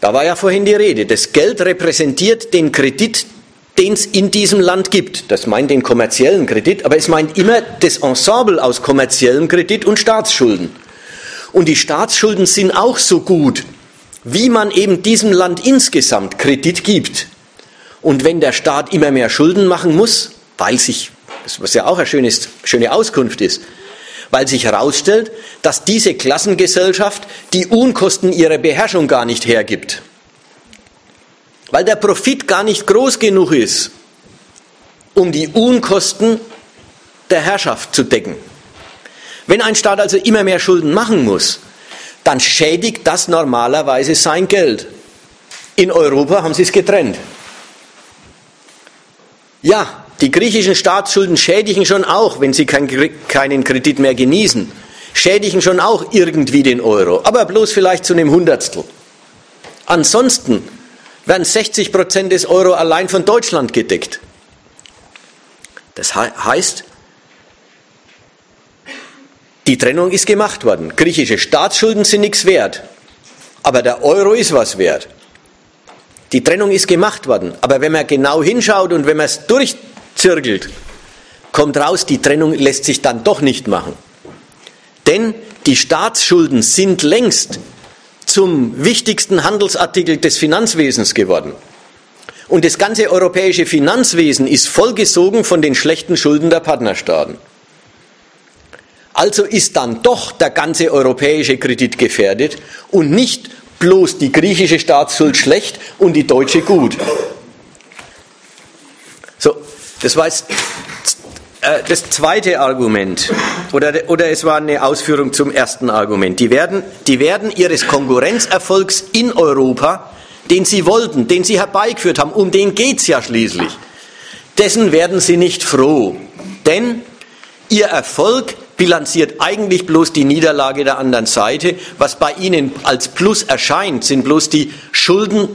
Speaker 1: da war ja vorhin die Rede. Das Geld repräsentiert den Kredit, den es in diesem Land gibt. Das meint den kommerziellen Kredit, aber es meint immer das Ensemble aus kommerziellem Kredit und Staatsschulden. Und die Staatsschulden sind auch so gut, wie man eben diesem Land insgesamt Kredit gibt. Und wenn der Staat immer mehr Schulden machen muss, weil sich, was ja auch eine schönes, schöne Auskunft ist, weil sich herausstellt, dass diese Klassengesellschaft die Unkosten ihrer Beherrschung gar nicht hergibt. Weil der Profit gar nicht groß genug ist, um die Unkosten der Herrschaft zu decken. Wenn ein Staat also immer mehr Schulden machen muss, dann schädigt das normalerweise sein Geld. In Europa haben sie es getrennt. Ja, die griechischen Staatsschulden schädigen schon auch, wenn sie keinen Kredit mehr genießen, schädigen schon auch irgendwie den Euro, aber bloß vielleicht zu einem Hundertstel. Ansonsten werden 60 Prozent des Euro allein von Deutschland gedeckt. Das heißt, die Trennung ist gemacht worden. Griechische Staatsschulden sind nichts wert, aber der Euro ist was wert. Die Trennung ist gemacht worden, aber wenn man genau hinschaut und wenn man es durch zirkelt, kommt raus, die Trennung lässt sich dann doch nicht machen. Denn die Staatsschulden sind längst zum wichtigsten Handelsartikel des Finanzwesens geworden. Und das ganze europäische Finanzwesen ist vollgesogen von den schlechten Schulden der Partnerstaaten. Also ist dann doch der ganze europäische Kredit gefährdet und nicht bloß die griechische Staatsschuld schlecht und die deutsche gut. So, das war jetzt äh, das zweite Argument. Oder, oder es war eine Ausführung zum ersten Argument. Die werden, die werden ihres Konkurrenzerfolgs in Europa den sie wollten, den sie herbeigeführt haben, um den geht es ja schließlich, dessen werden sie nicht froh. Denn ihr Erfolg bilanziert eigentlich bloß die Niederlage der anderen Seite. Was bei ihnen als Plus erscheint, sind bloß die Schulden,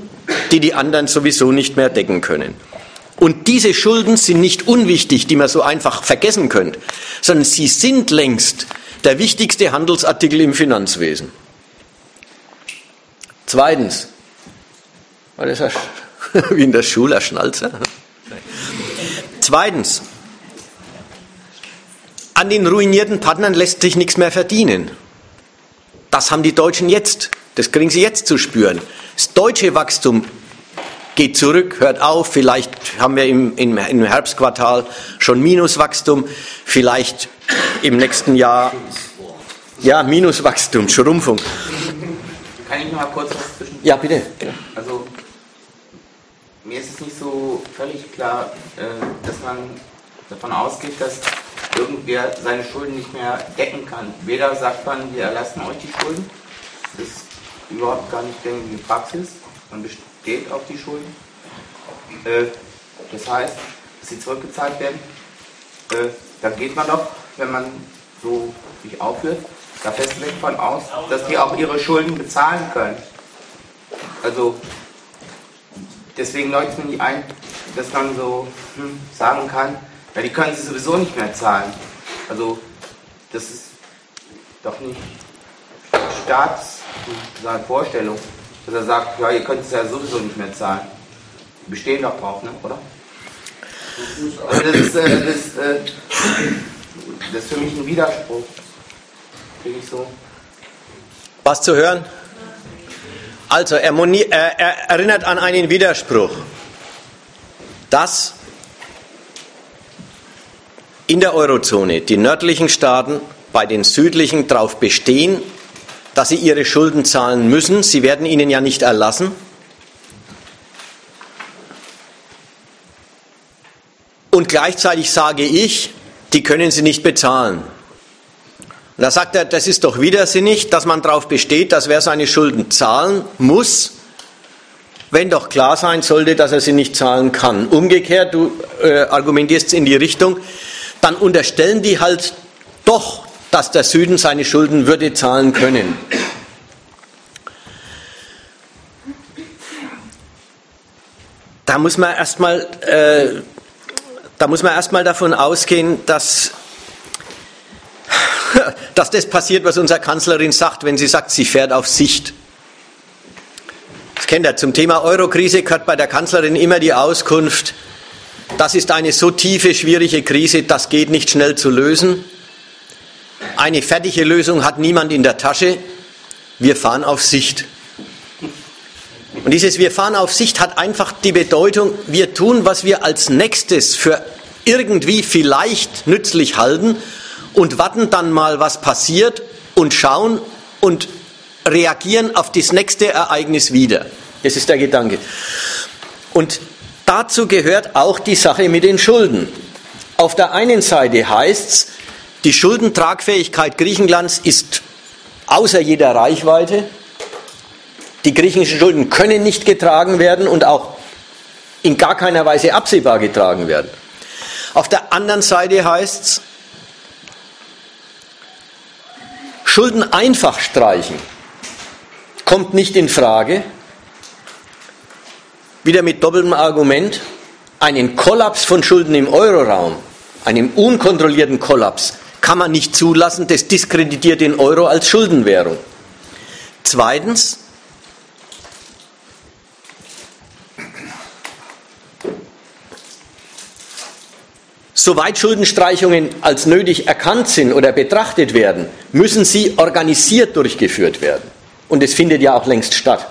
Speaker 1: die die anderen sowieso nicht mehr decken können. Und diese Schulden sind nicht unwichtig, die man so einfach vergessen könnte, sondern sie sind längst der wichtigste Handelsartikel im Finanzwesen. Zweitens, war das wie in der Schule ein Schnalzer? Zweitens, an den ruinierten Partnern lässt sich nichts mehr verdienen. Das haben die Deutschen jetzt. Das kriegen sie jetzt zu spüren. Das deutsche Wachstum geht zurück, hört auf. Vielleicht haben wir im, im, im Herbstquartal schon Minuswachstum. Vielleicht im nächsten Jahr, ja, Minuswachstum, Schrumpfung.
Speaker 9: Kann ich noch mal kurz was zwischen?
Speaker 1: Ja, bitte.
Speaker 9: Also, mir ist es nicht so völlig klar, äh, dass man davon ausgeht, dass irgendwer seine Schulden nicht mehr decken kann. Weder sagt man, wir erlassen euch die Schulden, das ist überhaupt gar nicht gängige Praxis, man besteht auf die Schulden. Äh, das heißt, dass sie zurückgezahlt werden, äh, dann geht man doch, wenn man so sich aufführt, da festweg von aus, dass die auch ihre Schulden bezahlen können. Also deswegen leuchtet mir nicht ein, dass man so hm, sagen kann, ja, die können sie sowieso nicht mehr zahlen. Also, das ist doch nicht Staats seine Vorstellung, dass er sagt, ja, ihr könnt es ja sowieso nicht mehr zahlen. Die bestehen doch drauf, ne? oder? Also das, ist, äh, das, äh, das ist für mich ein Widerspruch. Finde ich so.
Speaker 1: Was zu hören? Also, er, er, erinnert an einen Widerspruch. Das in der Eurozone die nördlichen Staaten bei den südlichen darauf bestehen, dass sie ihre Schulden zahlen müssen. Sie werden ihnen ja nicht erlassen. Und gleichzeitig sage ich, die können sie nicht bezahlen. Und da sagt er, das ist doch widersinnig, dass man darauf besteht, dass wer seine Schulden zahlen muss, wenn doch klar sein sollte, dass er sie nicht zahlen kann. Umgekehrt, du äh, argumentierst in die Richtung, dann unterstellen die halt doch, dass der Süden seine Schulden würde zahlen können. Da muss man erstmal äh, da muss man erstmal davon ausgehen, dass, dass das passiert, was unsere Kanzlerin sagt, wenn sie sagt, sie fährt auf Sicht. Das kennt ihr. Zum Thema Eurokrise gehört bei der Kanzlerin immer die Auskunft, das ist eine so tiefe, schwierige Krise, das geht nicht schnell zu lösen. Eine fertige Lösung hat niemand in der Tasche. Wir fahren auf Sicht. Und dieses Wir fahren auf Sicht hat einfach die Bedeutung, wir tun, was wir als nächstes für irgendwie vielleicht nützlich halten und warten dann mal, was passiert und schauen und reagieren auf das nächste Ereignis wieder. Das ist der Gedanke. Und Dazu gehört auch die Sache mit den Schulden. Auf der einen Seite heißt es, die Schuldentragfähigkeit Griechenlands ist außer jeder Reichweite. Die griechischen Schulden können nicht getragen werden und auch in gar keiner Weise absehbar getragen werden. Auf der anderen Seite heißt es, Schulden einfach streichen kommt nicht in Frage, wieder mit doppeltem Argument, einen Kollaps von Schulden im Euroraum, einen unkontrollierten Kollaps, kann man nicht zulassen, das diskreditiert den Euro als Schuldenwährung. Zweitens, Soweit Schuldenstreichungen als nötig erkannt sind oder betrachtet werden, müssen sie organisiert durchgeführt werden. Und es findet ja auch längst statt.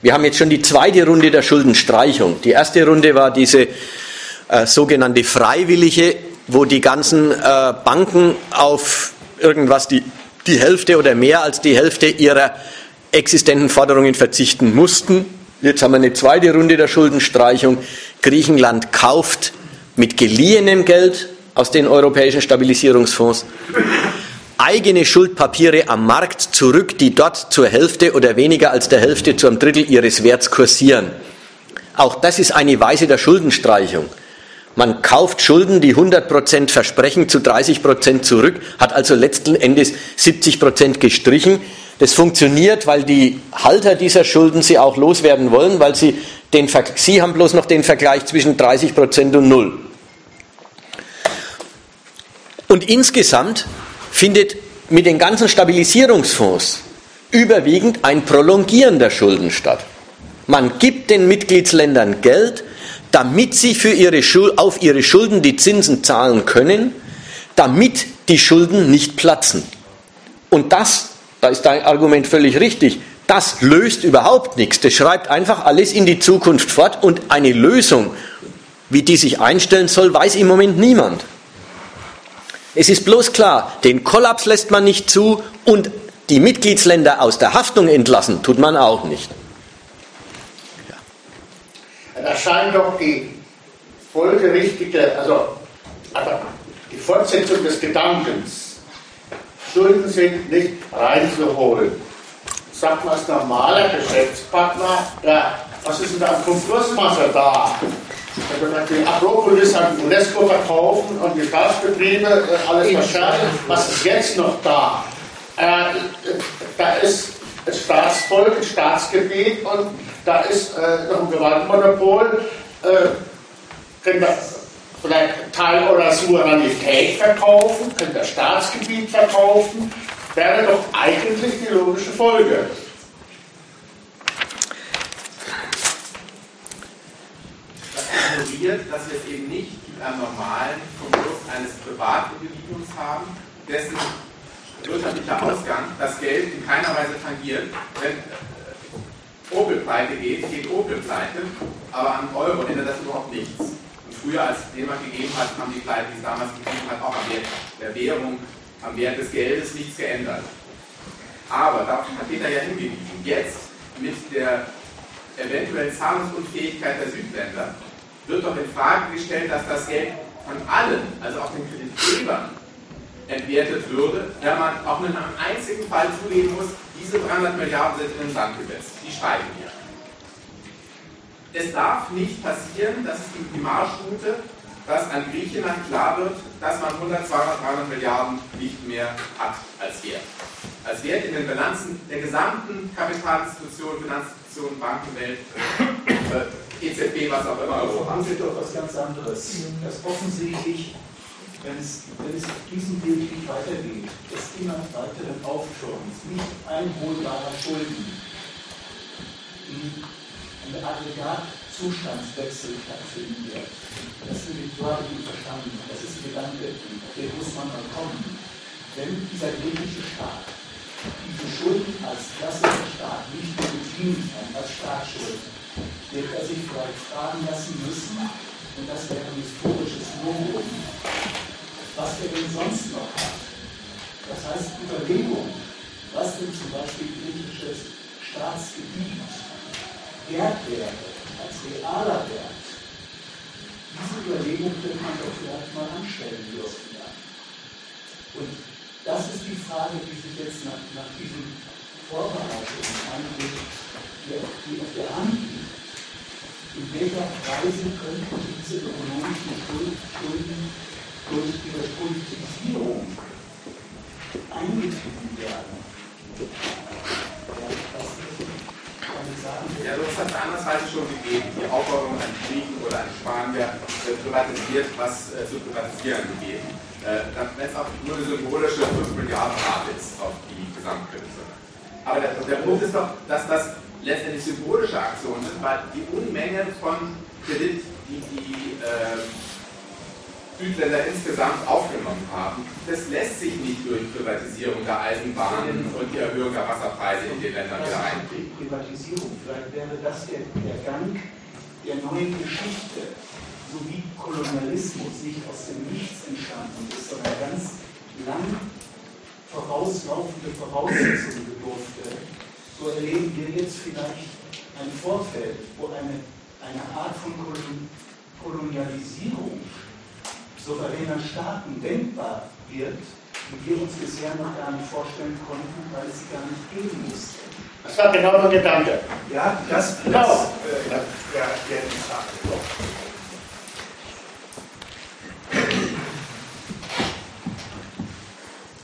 Speaker 1: Wir haben jetzt schon die zweite Runde der Schuldenstreichung. Die erste Runde war diese äh, sogenannte freiwillige, wo die ganzen äh, Banken auf irgendwas die, die Hälfte oder mehr als die Hälfte ihrer existenten Forderungen verzichten mussten. Jetzt haben wir eine zweite Runde der Schuldenstreichung. Griechenland kauft mit geliehenem Geld aus den europäischen Stabilisierungsfonds eigene Schuldpapiere am Markt zurück, die dort zur Hälfte oder weniger als der Hälfte zu einem Drittel ihres Werts kursieren. Auch das ist eine Weise der Schuldenstreichung. Man kauft Schulden, die 100% versprechen, zu 30% zurück, hat also letzten Endes 70% gestrichen. Das funktioniert, weil die Halter dieser Schulden sie auch loswerden wollen, weil sie den, sie haben bloß noch den Vergleich zwischen 30% und Null. Und insgesamt findet mit den ganzen Stabilisierungsfonds überwiegend ein Prolongieren der Schulden statt. Man gibt den Mitgliedsländern Geld, damit sie für ihre auf ihre Schulden die Zinsen zahlen können, damit die Schulden nicht platzen. Und das, da ist dein Argument völlig richtig, das löst überhaupt nichts. Das schreibt einfach alles in die Zukunft fort und eine Lösung, wie die sich einstellen soll, weiß im Moment niemand. Es ist bloß klar, den Kollaps lässt man nicht zu und die Mitgliedsländer aus der Haftung entlassen tut man auch nicht.
Speaker 2: Da scheint doch die folgerichtige, also, also die Fortsetzung des Gedankens. Schulden sind nicht reinzuholen. Sagt man als normaler Geschäftspartner, ja, was ist denn da am Konkursmasse da? Also die Akropolis an UNESCO verkaufen und die Staatsbetriebe äh, alles verschärfen. Was ist jetzt noch da? Äh, da ist Staatsvolk, ein Staatsgebiet und da ist äh, noch ein Gewaltmonopol. Können wir vielleicht Teil eurer Souveränität verkaufen, können das Staatsgebiet verkaufen, wäre doch eigentlich die logische Folge.
Speaker 4: Ignoriert, dass wir es eben nicht mit einem normalen Konkurs eines Privatindividuums haben, dessen wirtschaftlicher Ausgang das Geld in keiner Weise tangiert. Wenn äh, Opel pleite geht, geht Opel pleite, aber an Euro ändert das überhaupt nichts. Und früher, als es D-Mark gegeben hat, haben die Pleite, die es damals gegeben hat, auch am Wert der Währung, am Wert des Geldes nichts geändert. Aber, darauf hat Peter ja hingewiesen, jetzt mit der eventuellen Zahlungsunfähigkeit der Südländer wird doch in Frage gestellt, dass das Geld von allen, also auch den Kreditgebern, entwertet würde, wenn man auch in einem einzigen Fall zugeben muss, diese 300 Milliarden sind in den Sand gesetzt. Die steigen hier. Es darf nicht passieren, dass es die Marschroute, dass an Griechenland klar wird, dass man 100, 200, 300 Milliarden nicht mehr hat als Wert. Als Wert in den Bilanzen der gesamten Kapitalinstitutionen, Finanzinstitutionen, Bankenwelt äh, EZB, was auch immer Europa
Speaker 10: hat. doch was ganz anderes. Das offensichtlich, wenn es, wenn es auf diesem Weg nicht weitergeht, des immer weiteren Aufschwungs, nicht einholbarer Schulden, ein Aggregatzustandswechsel stattfinden wird. Das ist die Frage, die verstanden. Das ist ein Gedanke, den muss man mal kommen. Wenn dieser griechische Staat diese Schulden als klassischer Staat nicht bedienen kann, als Staatsschulden, wird er sich vielleicht fragen lassen müssen, und das wäre ein historisches Novum, was er denn sonst noch hat. Das heißt, Überlegung, was denn zum Beispiel griechisches Staatsgebiet wert wäre, als realer Wert. Diese Überlegung könnte man doch vielleicht mal anstellen dürfen. Und das ist die Frage, die sich jetzt nach, nach diesen Vorbereitungen eigentlich die auf der Hand liegt in welcher Weise könnten diese ökonomischen Schulden durch ihre Politisierung eingetrieben werden?
Speaker 4: Ja, du hast das andersweise schon gegeben. Die Aufforderung an Griechen oder an Spanier äh, privatisiert, was äh, zu privatisieren gegeben. Äh, Wenn es auch nur eine symbolische 5 Milliarden Rate auf die Gesamtkredite. Aber der, der Punkt ist doch, dass das letztendlich symbolische Aktionen sind, weil die Unmenge von Kredit, die die äh, Südländer insgesamt aufgenommen haben, das lässt sich nicht durch Privatisierung der Eisenbahnen und die Erhöhung der Wasserpreise in den Ländern wieder einkriegen.
Speaker 10: Privatisierung, vielleicht wäre das der, der Gang der neuen Geschichte, so wie Kolonialismus nicht aus dem Nichts entstanden ist, sondern ganz lang vorauslaufende Voraussetzungen bedurfte, so erleben wir jetzt vielleicht ein Vorfeld, wo eine, eine Art von Kolonialisierung souveräner Staaten denkbar wird, die wir uns bisher noch gar nicht vorstellen konnten, weil es sie gar nicht geben musste.
Speaker 2: Das war genau der Gedanke.
Speaker 10: Ja, das,
Speaker 2: Genau.
Speaker 10: das äh, ja, ja, ja, die Frage.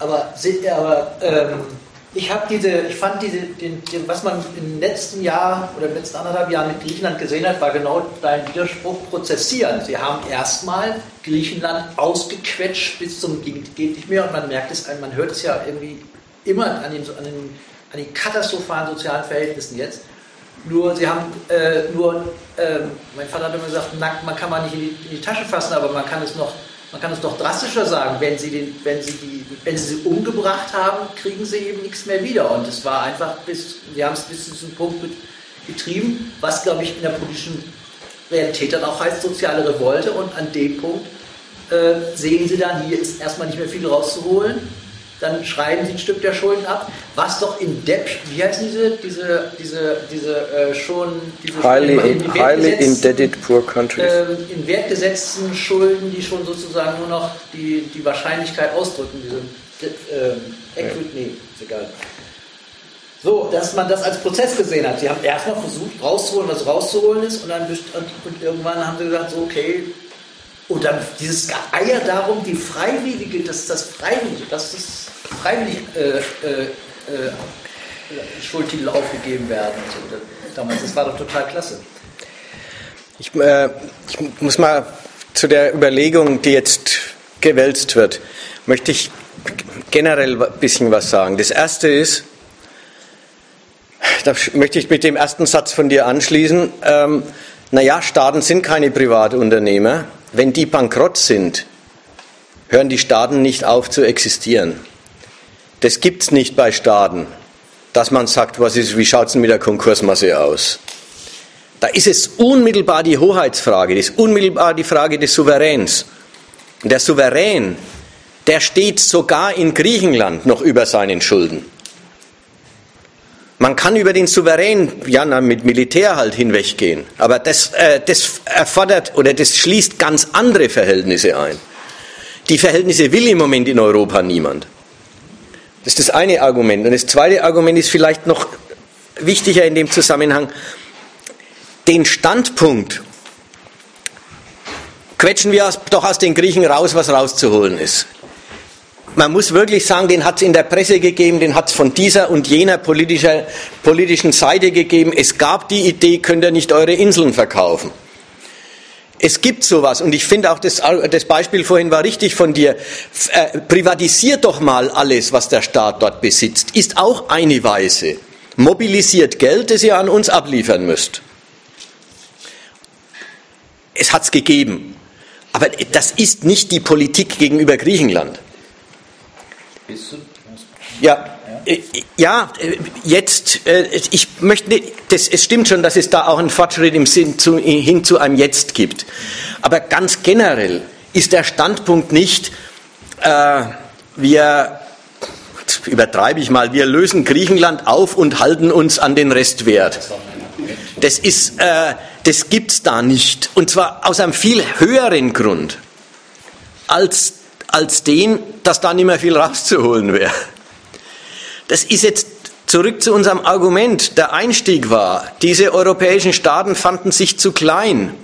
Speaker 6: Aber, aber ähm, ich habe diese, ich fand diese, den, den, was man im letzten Jahr oder im letzten anderthalb Jahren mit Griechenland gesehen hat, war genau dein Widerspruch prozessieren. Sie haben erstmal Griechenland ausgequetscht bis zum geht, geht nicht mehr und man merkt es, man hört es ja irgendwie immer an den, an den, an den katastrophalen sozialen Verhältnissen jetzt. Nur sie haben äh, nur, ähm, mein Vater hat immer gesagt, nackt, man kann man nicht in die, in die Tasche fassen, aber man kann es noch, man kann es noch drastischer sagen, wenn sie, den, wenn, sie die, wenn sie sie umgebracht haben, kriegen sie eben nichts mehr wieder. Und es war einfach bis, wir haben es bis zu diesem Punkt get- getrieben, was glaube ich in der politischen Realität dann auch heißt soziale Revolte. Und an dem Punkt äh, sehen sie dann, hier ist erstmal nicht mehr viel rauszuholen. Dann schreiben sie ein Stück der Schulden ab, was doch in Depp, wie heißen diese, diese, diese, diese äh, schon, diese
Speaker 1: Highly,
Speaker 6: in- in
Speaker 1: highly
Speaker 6: Wertgesetzten-
Speaker 1: indebted poor countries.
Speaker 6: ähm, in Wert gesetzten Schulden, die schon sozusagen nur noch die, die Wahrscheinlichkeit ausdrücken, diese ähm, Equity, nee, ist egal. So, dass man das als Prozess gesehen hat. Sie haben erstmal versucht rauszuholen, was rauszuholen ist, und dann und, irgendwann haben sie gesagt, so, okay, und dann dieses Eier darum, die Freiwillige, dass das Freiwillige, dass das freiwillig äh, äh, äh, Schuldtitel aufgegeben werden. So. Damals, das war doch total klasse.
Speaker 1: Ich, äh, ich muss mal zu der Überlegung, die jetzt gewälzt wird, möchte ich generell ein bisschen was sagen. Das erste ist, da möchte ich mit dem ersten Satz von dir anschließen. Ähm, naja, Staaten sind keine Privatunternehmer. Wenn die bankrott sind, hören die Staaten nicht auf zu existieren. Das gibt es nicht bei Staaten, dass man sagt, was ist, wie schaut es denn mit der Konkursmasse aus? Da ist es unmittelbar die Hoheitsfrage, das ist unmittelbar die Frage des Souveräns. Und der Souverän, der steht sogar in Griechenland noch über seinen Schulden. Man kann über den Souverän ja mit Militär halt hinweggehen, aber das, äh, das erfordert oder das schließt ganz andere Verhältnisse ein. Die Verhältnisse will im Moment in Europa niemand. Das ist das eine Argument. Und das zweite Argument ist vielleicht noch wichtiger in dem Zusammenhang. Den Standpunkt quetschen wir doch aus den Griechen raus, was rauszuholen ist. Man muss wirklich sagen, den hat es in der Presse gegeben, den hat es von dieser und jener politischer, politischen Seite gegeben. Es gab die Idee, könnt ihr nicht eure Inseln verkaufen. Es gibt sowas und ich finde auch, das, das Beispiel vorhin war richtig von dir. Äh, privatisiert doch mal alles, was der Staat dort besitzt. Ist auch eine Weise. Mobilisiert Geld, das ihr an uns abliefern müsst. Es hat es gegeben. Aber das ist nicht die Politik gegenüber Griechenland. Ja, ja, äh, jetzt, äh, ich möchte, das, es stimmt schon, dass es da auch einen Fortschritt im Sinn zu, hin zu einem Jetzt gibt. Aber ganz generell ist der Standpunkt nicht, äh, wir, übertreibe ich mal, wir lösen Griechenland auf und halten uns an den Restwert. Das ist, äh, das gibt's da nicht. Und zwar aus einem viel höheren Grund als, als den, dass da nicht mehr viel rauszuholen wäre. Das ist jetzt zurück zu unserem Argument. Der Einstieg war, diese europäischen Staaten fanden sich zu klein.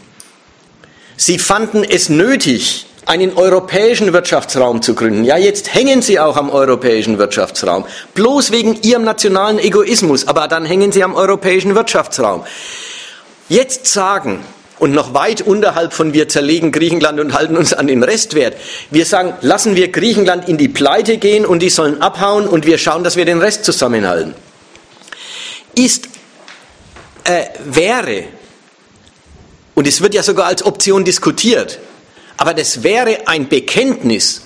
Speaker 1: Sie fanden es nötig, einen europäischen Wirtschaftsraum zu gründen. Ja, jetzt hängen sie auch am europäischen Wirtschaftsraum. Bloß wegen ihrem nationalen Egoismus, aber dann hängen sie am europäischen Wirtschaftsraum. Jetzt sagen, und noch weit unterhalb von wir zerlegen Griechenland und halten uns an den Restwert. Wir sagen, lassen wir Griechenland in die Pleite gehen und die sollen abhauen und wir schauen, dass wir den Rest zusammenhalten. Ist, äh, wäre, und es wird ja sogar als Option diskutiert, aber das wäre ein Bekenntnis,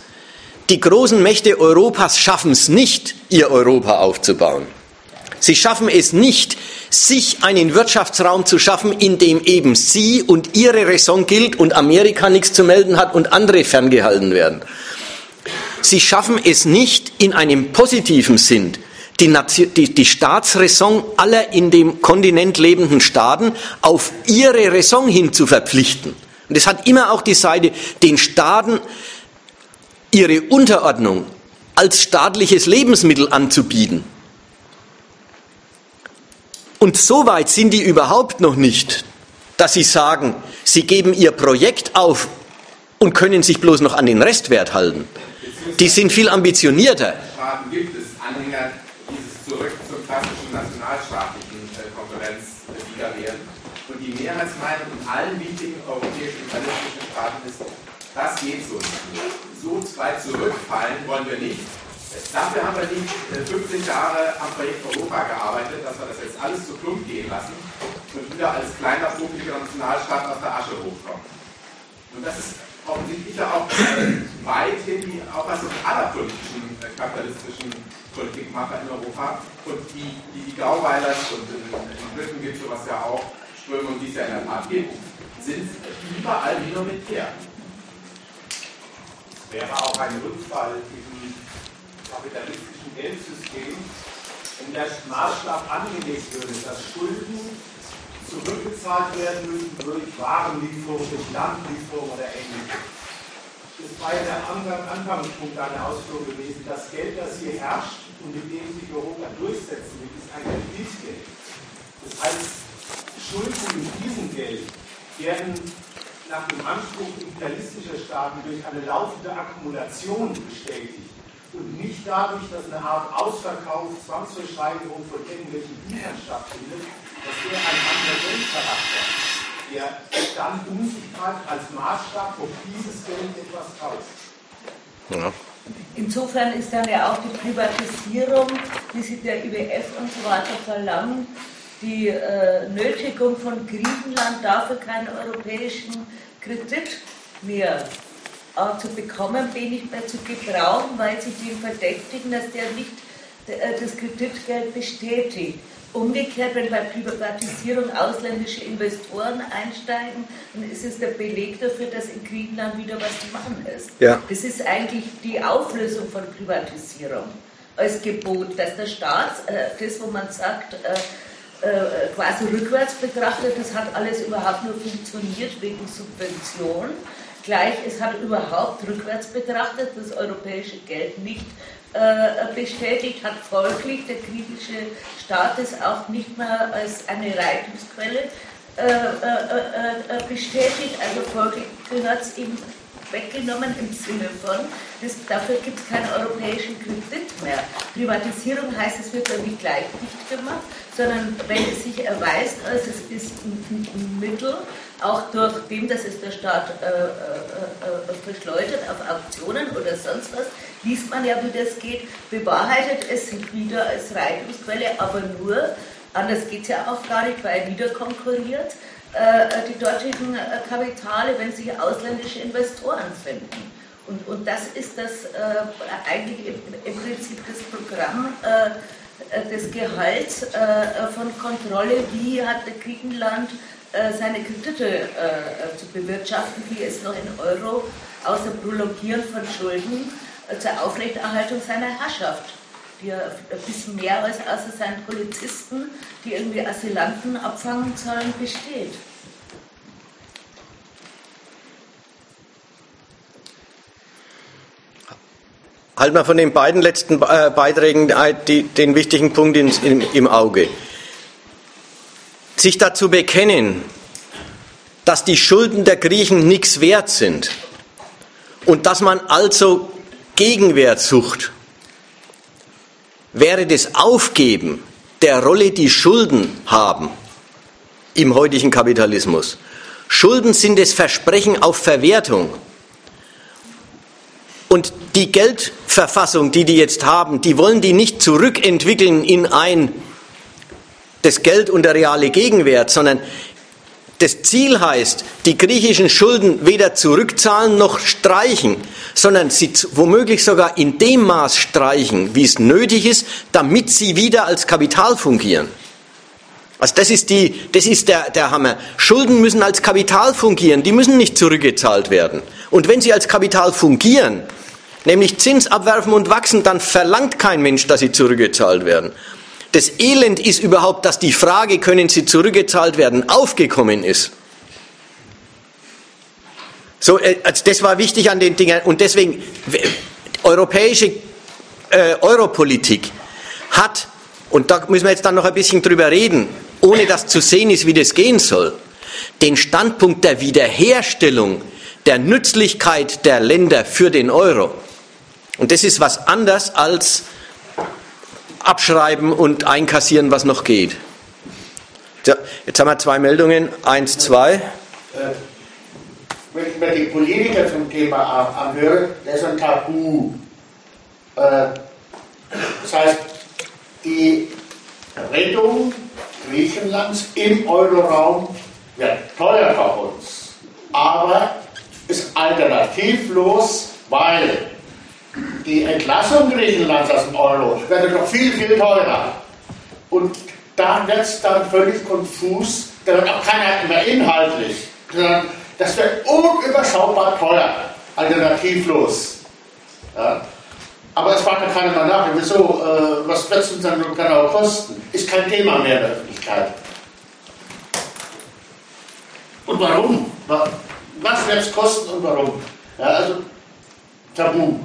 Speaker 1: die großen Mächte Europas schaffen es nicht, ihr Europa aufzubauen. Sie schaffen es nicht, sich einen Wirtschaftsraum zu schaffen, in dem eben sie und ihre Raison gilt und Amerika nichts zu melden hat und andere ferngehalten werden. Sie schaffen es nicht in einem positiven Sinn, die, Nation, die, die Staatsräson aller in dem Kontinent lebenden Staaten auf ihre Raison hin zu verpflichten. Und es hat immer auch die Seite, den Staaten ihre Unterordnung als staatliches Lebensmittel anzubieten. Und so weit sind die überhaupt noch nicht, dass sie sagen, sie geben ihr Projekt auf und können sich bloß noch an den Restwert halten. Die sind viel ambitionierter.
Speaker 4: Staaten gibt es Anhänger dieses zurück zur klassischen nationalstaatlichen äh, Konferenz äh, wiederwehren. Und die Mehrheitsmeinung in allen wichtigen europäischen imperialistischen Staaten ist, das geht so nicht. So weit zurückfallen wollen wir nicht. Dafür haben wir nicht 15 äh, Jahre am Projekt Europa gearbeitet, dass wir das jetzt alles zu plump gehen lassen und wieder als kleiner, publiker Nationalstaat aus der Asche hochkommen. Und das ist offensichtlich auch weithin die Auffassung aller politischen, äh, kapitalistischen Politikmacher in Europa. Und die, die, die Gauweilers und in, in Briten gibt es sowas ja auch, Strömungen, die es ja in der Tat gibt, sind überall minoritär.
Speaker 11: Wäre auch ein Rückfall in kapitalistischen Geldsystem, wenn der Maßstab angelegt würde, dass Schulden zurückgezahlt werden müssen durch Warenlieferung, durch Landlieferung oder ähnliches. Das war ja der Anfangspunkt deiner Ausführung gewesen. Das Geld, das hier herrscht und mit dem sich Europa durchsetzen will, ist ein Kreditgeld. Das heißt, Schulden mit diesem Geld werden nach dem Anspruch imperialistischer Staaten durch eine laufende Akkumulation bestätigt und nicht dadurch, dass eine Art Ausverkauf, Zwangsversteigerung von irgendwelchen Gütern stattfindet, das wäre ein anderer Geldcharakter, der dann um sich greift als Maßstab, ob dieses Geld etwas kauft.
Speaker 12: Ja. Insofern ist dann ja auch die Privatisierung, wie sie der IWF und so weiter verlangen, die äh, Nötigung von Griechenland dafür keinen europäischen Kredit mehr äh, zu bekommen, den nicht mehr zu gebrauchen, weil sie den verdächtigen, dass der nicht äh, das Kreditgeld bestätigt. Umgekehrt, wenn bei Privatisierung ausländische Investoren einsteigen, dann ist es der Beleg dafür, dass in Griechenland wieder was zu machen ist. Ja. Das ist eigentlich die Auflösung von Privatisierung als Gebot, dass der Staat, äh, das, wo man sagt, äh, äh, quasi rückwärts betrachtet, das hat alles überhaupt nur funktioniert wegen Subvention Gleich, es hat überhaupt rückwärts betrachtet das europäische Geld nicht äh, bestätigt, hat folglich der griechische Staat es auch nicht mehr als eine Reichtumsquelle äh, äh, äh, äh bestätigt, also folglich gehört es ihm weggenommen im Sinne von, das, dafür gibt es keinen europäischen Kredit mehr. Privatisierung heißt, es wird dann nicht gleich dicht gemacht, sondern wenn es sich erweist, als es ist ein, ein Mittel, auch durch dem, dass es der Staat äh, äh, äh, verschleudert auf Auktionen oder sonst was, liest man ja, wie das geht, bewahrheitet es sich wieder als Reichtumsquelle, aber nur, anders geht es ja auch gar nicht, weil er wieder konkurriert, äh, die dortigen äh, Kapitale, wenn sich ausländische Investoren finden. Und, und das ist das äh, eigentlich im, im, Prinzip das Programm des Gehalts von Kontrolle, wie hat Griechenland seine Kredite zu bewirtschaften, wie es noch in Euro außer Prolongieren von Schulden zur Aufrechterhaltung seiner Herrschaft die ja ein bisschen mehr als außer seinen Polizisten, die irgendwie Asylanten abfangen sollen, besteht.
Speaker 1: Halt mal von den beiden letzten äh, Beiträgen die, den wichtigen Punkt im Auge. Sich dazu bekennen, dass die Schulden der Griechen nichts wert sind und dass man also Gegenwert sucht wäre das Aufgeben der Rolle, die Schulden haben im heutigen Kapitalismus. Schulden sind das Versprechen auf Verwertung. Und die Geldverfassung, die die jetzt haben, die wollen die nicht zurückentwickeln in ein das Geld und der reale Gegenwert, sondern das Ziel heißt, die griechischen Schulden weder zurückzahlen noch streichen, sondern sie womöglich sogar in dem Maß streichen, wie es nötig ist, damit sie wieder als Kapital fungieren. Also das ist, die, das ist der, der Hammer. Schulden müssen als Kapital fungieren, die müssen nicht zurückgezahlt werden. Und wenn sie als Kapital fungieren, nämlich Zins abwerfen und wachsen, dann verlangt kein Mensch, dass sie zurückgezahlt werden. Das Elend ist überhaupt, dass die Frage, können sie zurückgezahlt werden, aufgekommen ist. So, äh, also das war wichtig an den Dingen. Und deswegen, europäische äh, Europolitik hat, und da müssen wir jetzt dann noch ein bisschen drüber reden, ohne dass zu sehen ist, wie das gehen soll, den Standpunkt der Wiederherstellung der Nützlichkeit der Länder für den Euro. Und das ist was anderes als abschreiben und einkassieren, was noch geht. Ja, jetzt haben wir zwei Meldungen. Eins, zwei. Äh,
Speaker 2: wenn mir die Politiker zum Thema anhöre, das ist ein Tabu. Äh, das heißt, die Rettung Griechenlands im Euroraum wird teuer für uns, aber ist alternativlos, weil die Entlassung Griechenlands aus dem Euro wird doch viel, viel teurer. Und da wird es dann völlig konfus, da wird auch keiner mehr inhaltlich, sondern das wird unüberschaubar teuer, alternativlos. Ja? Aber es fragt ja keiner mal nach, wieso, äh, was wird es uns dann genau kosten? Ist kein Thema mehr in der Öffentlichkeit. Und warum? Was wird es kosten und warum? Ja, also Tabu.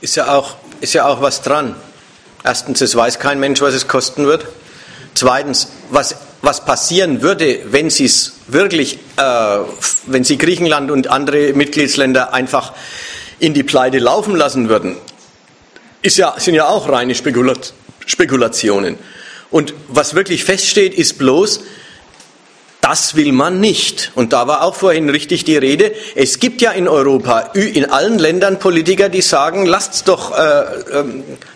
Speaker 1: Ist ja, auch, ist ja auch was dran. Erstens, es weiß kein Mensch, was es kosten wird. Zweitens, was, was passieren würde, wenn Sie es wirklich, äh, wenn Sie Griechenland und andere Mitgliedsländer einfach in die Pleite laufen lassen würden, ist ja, sind ja auch reine Spekulat Spekulationen. Und was wirklich feststeht, ist bloß, das will man nicht. Und da war auch vorhin richtig die Rede. Es gibt ja in Europa, in allen Ländern Politiker, die sagen, lasst, doch, äh, äh,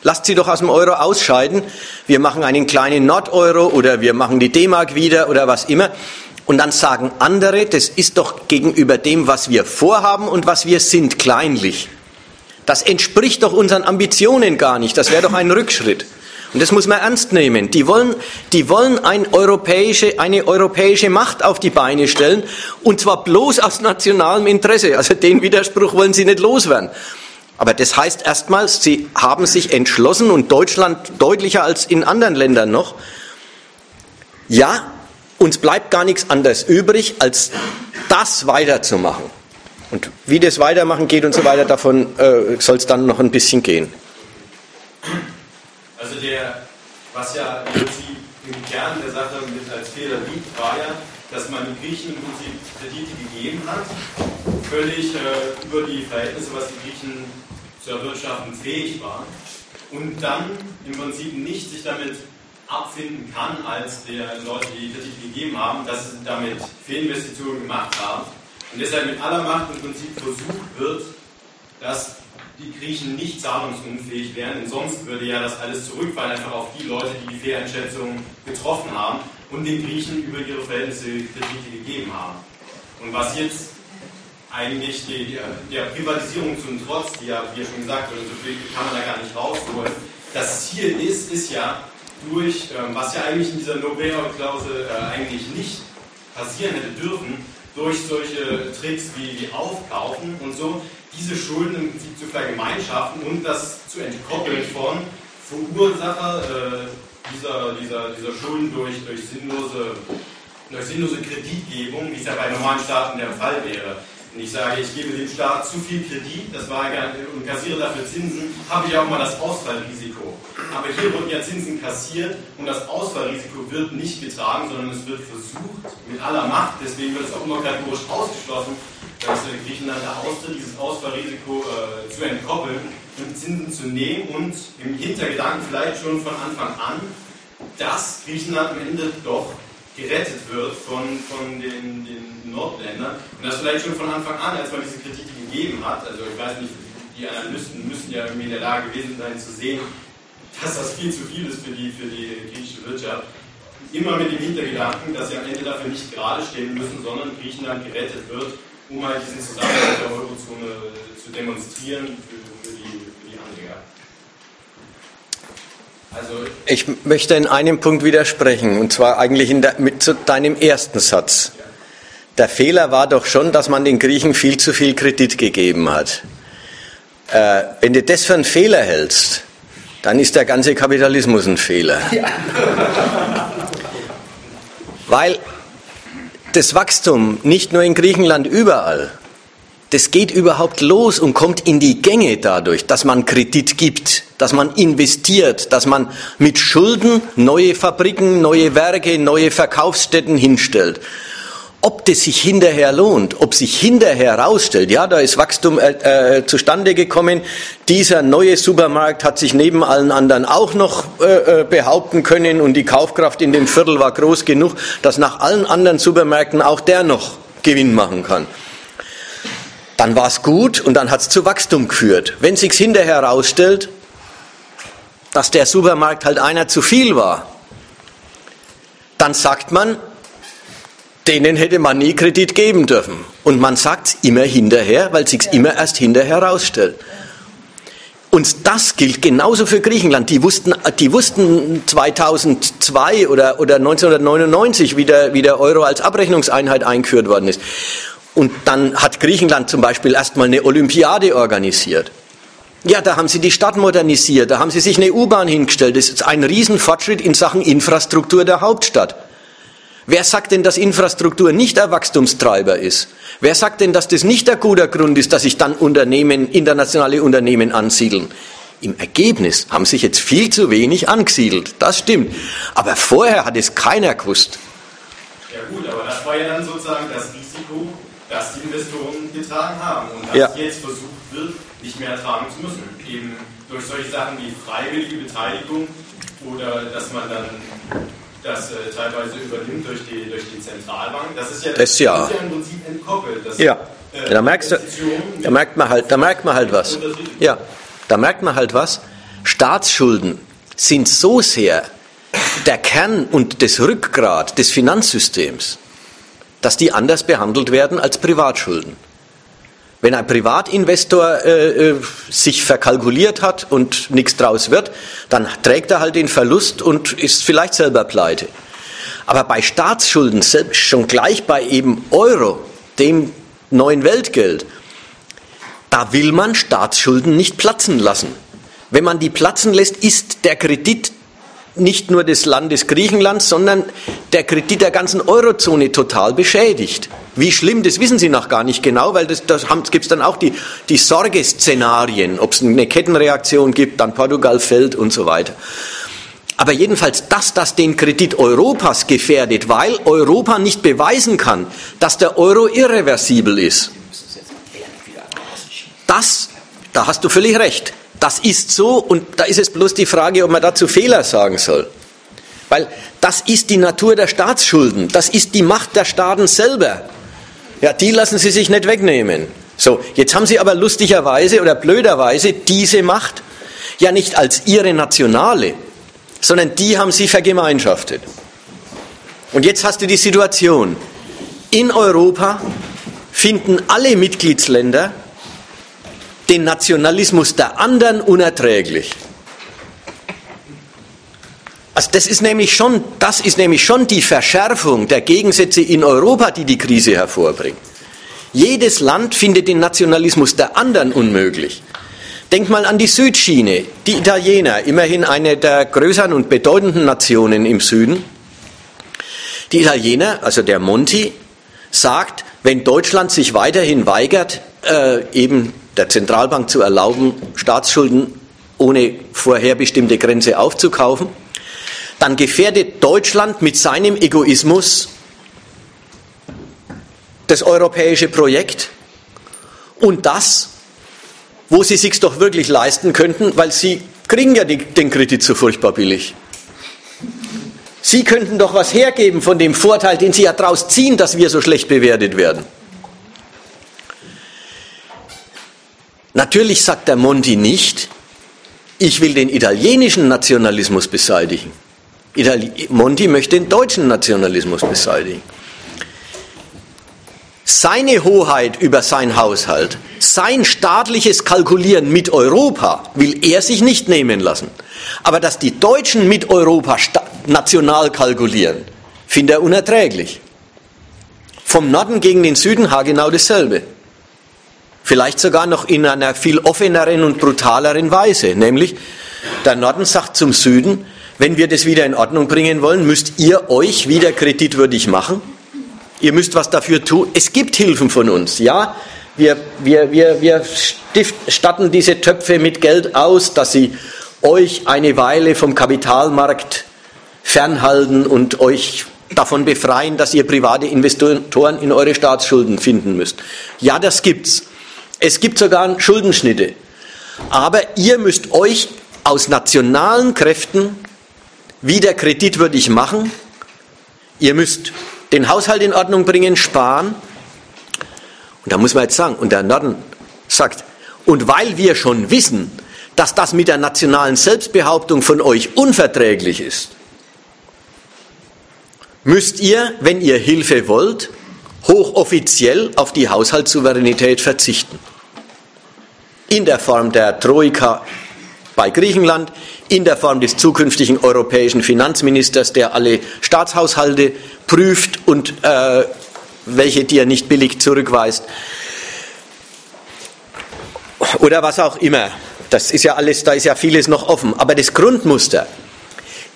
Speaker 1: lasst sie doch aus dem Euro ausscheiden. Wir machen einen kleinen Nord-Euro oder wir machen die D-Mark wieder oder was immer. Und dann sagen andere, das ist doch gegenüber dem, was wir vorhaben und was wir sind, kleinlich. Das entspricht doch unseren Ambitionen gar nicht. Das wäre doch ein Rückschritt. Und das muss man ernst nehmen. Die wollen, die wollen ein europäische, eine europäische Macht auf die Beine stellen, und zwar bloß aus nationalem Interesse. Also den Widerspruch wollen sie nicht loswerden. Aber das heißt erstmal, sie haben sich entschlossen, und Deutschland deutlicher als in anderen Ländern noch, ja, uns bleibt gar nichts anderes übrig, als das weiterzumachen. Und wie das weitermachen geht und so weiter, davon äh, soll es dann noch ein bisschen gehen.
Speaker 8: Also der, was ja im Prinzip im Kern der Sache mit als Fehler liegt, war ja, dass man den Griechen im Prinzip Kredite gegeben hat, völlig äh, über die Verhältnisse, was die Griechen zu erwirtschaften fähig waren, und dann im Prinzip nicht sich damit abfinden kann, als der Leute, die Kredite gegeben haben, dass sie damit Fehlinvestitionen gemacht haben. Und deshalb mit aller Macht im Prinzip versucht wird, dass die Griechen nicht zahlungsunfähig wären, denn sonst würde ja das alles zurückfallen, einfach auf die Leute, die die Fehleinschätzung getroffen haben und den Griechen über ihre Verhältnisse Kredite gegeben haben. Und was jetzt eigentlich die, die, der Privatisierung zum Trotz, die ja, wie schon gesagt wurde, so viel kann man da gar nicht rausholen, das Ziel ist, ist ja durch, ähm, was ja eigentlich in dieser No-Bail-Klausel äh, eigentlich nicht passieren hätte dürfen, durch solche Tricks wie, wie Aufkaufen und so, diese Schulden im Prinzip zu vergemeinschaften und das zu entkoppeln von Verursacher äh, dieser, dieser, dieser Schulden durch, durch, sinnlose, durch sinnlose Kreditgebung, wie es ja bei normalen Staaten der Fall wäre. Wenn ich sage, ich gebe dem Staat zu viel Kredit, das war und kassiere dafür Zinsen, habe ich auch mal das Ausfallrisiko. Aber hier wurden ja Zinsen kassiert und das Ausfallrisiko wird nicht getragen, sondern es wird versucht mit aller Macht, deswegen wird es auch immer kategorisch ausgeschlossen, dass Griechenland da austritt, dieses Ausfallrisiko äh, zu entkoppeln und Zinsen zu nehmen und im Hintergedanken vielleicht schon von Anfang an, dass Griechenland am Ende doch gerettet wird von, von den, den Nordländern. Und das vielleicht schon von Anfang an, als man diese Kredite gegeben hat. Also ich weiß nicht, die Analysten müssen ja irgendwie in der Lage gewesen sein zu sehen, dass das viel zu viel ist für die, für die griechische Wirtschaft. Immer mit dem Hintergedanken, dass sie am Ende dafür nicht gerade stehen müssen, sondern Griechenland gerettet wird, um halt diesen Zusammenhang der Eurozone zu demonstrieren für, für, die, für die Anleger.
Speaker 1: Also ich möchte in einem Punkt widersprechen, und zwar eigentlich der, mit zu deinem ersten Satz. Der Fehler war doch schon, dass man den Griechen viel zu viel Kredit gegeben hat. Äh, wenn du das für einen Fehler hältst, dann ist der ganze Kapitalismus ein Fehler. Ja. Weil das Wachstum nicht nur in Griechenland überall, das geht überhaupt los und kommt in die Gänge dadurch, dass man Kredit gibt, dass man investiert, dass man mit Schulden neue Fabriken, neue Werke, neue Verkaufsstätten hinstellt. Ob das sich hinterher lohnt, ob sich hinterher herausstellt, ja, da ist Wachstum äh, äh, zustande gekommen, dieser neue Supermarkt hat sich neben allen anderen auch noch äh, äh, behaupten können und die Kaufkraft in dem Viertel war groß genug, dass nach allen anderen Supermärkten auch der noch Gewinn machen kann dann war es gut und dann hat es zu Wachstum geführt. Wenn sich hinterher herausstellt, dass der Supermarkt halt einer zu viel war, dann sagt man, denen hätte man nie Kredit geben dürfen. Und man sagt es immer hinterher, weil sich immer erst hinterher herausstellt. Und das gilt genauso für Griechenland. Die wussten, die wussten 2002 oder, oder 1999, wie der, wie der Euro als Abrechnungseinheit eingeführt worden ist. Und dann hat Griechenland zum Beispiel erstmal eine Olympiade organisiert. Ja, da haben sie die Stadt modernisiert, da haben sie sich eine U-Bahn hingestellt. Das ist ein Riesenfortschritt in Sachen Infrastruktur der Hauptstadt. Wer sagt denn, dass Infrastruktur nicht der Wachstumstreiber ist? Wer sagt denn, dass das nicht der guter Grund ist, dass sich dann Unternehmen, internationale Unternehmen ansiedeln? Im Ergebnis haben sich jetzt viel zu wenig angesiedelt. Das stimmt. Aber vorher hat es keiner gewusst.
Speaker 8: Ja gut, aber das war ja dann sozusagen das das die Investoren getragen haben und das
Speaker 1: ja.
Speaker 8: jetzt versucht wird, nicht mehr tragen zu müssen. Eben durch solche Sachen wie freiwillige Beteiligung oder dass man dann das äh, teilweise übernimmt durch die, durch die Zentralbank. Das ist ja,
Speaker 1: das, ja.
Speaker 8: Das ist ja im Prinzip entkoppelt. Das,
Speaker 1: ja. Äh, da, merkst du, da, merkt man halt, da merkt man halt was. Ja, da merkt man halt was. Staatsschulden sind so sehr der Kern und das Rückgrat des Finanzsystems, dass die anders behandelt werden als Privatschulden. Wenn ein Privatinvestor äh, äh, sich verkalkuliert hat und nichts draus wird, dann trägt er halt den Verlust und ist vielleicht selber pleite. Aber bei Staatsschulden, selbst schon gleich bei eben Euro, dem neuen Weltgeld, da will man Staatsschulden nicht platzen lassen. Wenn man die platzen lässt, ist der Kredit nicht nur des Landes Griechenland, sondern der Kredit der ganzen Eurozone total beschädigt. Wie schlimm, das wissen Sie noch gar nicht genau, weil das, das gibt es dann auch die, die Sorgeszenarien, ob es eine Kettenreaktion gibt, dann Portugal fällt und so weiter. Aber jedenfalls, dass das den Kredit Europas gefährdet, weil Europa nicht beweisen kann, dass der Euro irreversibel ist. Das, da hast du völlig recht. Das ist so und da ist es bloß die Frage, ob man dazu Fehler sagen soll. Weil das ist die Natur der Staatsschulden, das ist die Macht der Staaten selber. Ja, die lassen sie sich nicht wegnehmen. So, jetzt haben sie aber lustigerweise oder blöderweise diese Macht ja nicht als ihre nationale, sondern die haben sie vergemeinschaftet. Und jetzt hast du die Situation, in Europa finden alle Mitgliedsländer den Nationalismus der anderen unerträglich. Also das ist nämlich schon, das ist nämlich schon die Verschärfung der Gegensätze in Europa, die die Krise hervorbringt. Jedes Land findet den Nationalismus der anderen unmöglich. Denk mal an die Südschiene. Die Italiener, immerhin eine der größeren und bedeutenden Nationen im Süden. Die Italiener, also der Monti, sagt, wenn Deutschland sich weiterhin weigert, äh, eben der Zentralbank zu erlauben, Staatsschulden ohne vorherbestimmte Grenze aufzukaufen, dann gefährdet Deutschland mit seinem Egoismus das europäische Projekt und das, wo sie sich doch wirklich leisten könnten, weil sie kriegen ja den Kredit so furchtbar billig. Sie könnten doch was hergeben von dem Vorteil, den Sie ja daraus ziehen, dass wir so schlecht bewertet werden. Natürlich sagt der Monti nicht, ich will den italienischen Nationalismus beseitigen. Itali Monti möchte den deutschen Nationalismus beseitigen. Seine Hoheit über sein Haushalt, sein staatliches Kalkulieren mit Europa will er sich nicht nehmen lassen. Aber dass die Deutschen mit Europa national kalkulieren, findet er unerträglich. Vom Norden gegen den Süden genau dasselbe. Vielleicht sogar noch in einer viel offeneren und brutaleren Weise. Nämlich, der Norden sagt zum Süden, wenn wir das wieder in Ordnung bringen wollen, müsst ihr euch wieder kreditwürdig machen. Ihr müsst was dafür tun. Es gibt Hilfen von uns, ja. wir, wir, wir, wir stift, statten diese Töpfe mit Geld aus, dass sie euch eine Weile vom Kapitalmarkt fernhalten und euch davon befreien, dass ihr private Investoren in eure Staatsschulden finden müsst. Ja, das gibt's. Es gibt sogar Schuldenschnitte. Aber ihr müsst euch aus nationalen Kräften wieder kreditwürdig machen. Ihr müsst den Haushalt in Ordnung bringen, sparen. Und da muss man jetzt sagen, und der Norden sagt, und weil wir schon wissen, dass das mit der nationalen Selbstbehauptung von euch unverträglich ist, müsst ihr, wenn ihr Hilfe wollt, hochoffiziell auf die Haushaltssouveränität verzichten. In der Form der Troika bei Griechenland, in der Form des zukünftigen europäischen Finanzministers, der alle Staatshaushalte prüft und äh, welche, die er nicht billig zurückweist. Oder was auch immer. Das ist ja alles, da ist ja vieles noch offen. Aber das Grundmuster,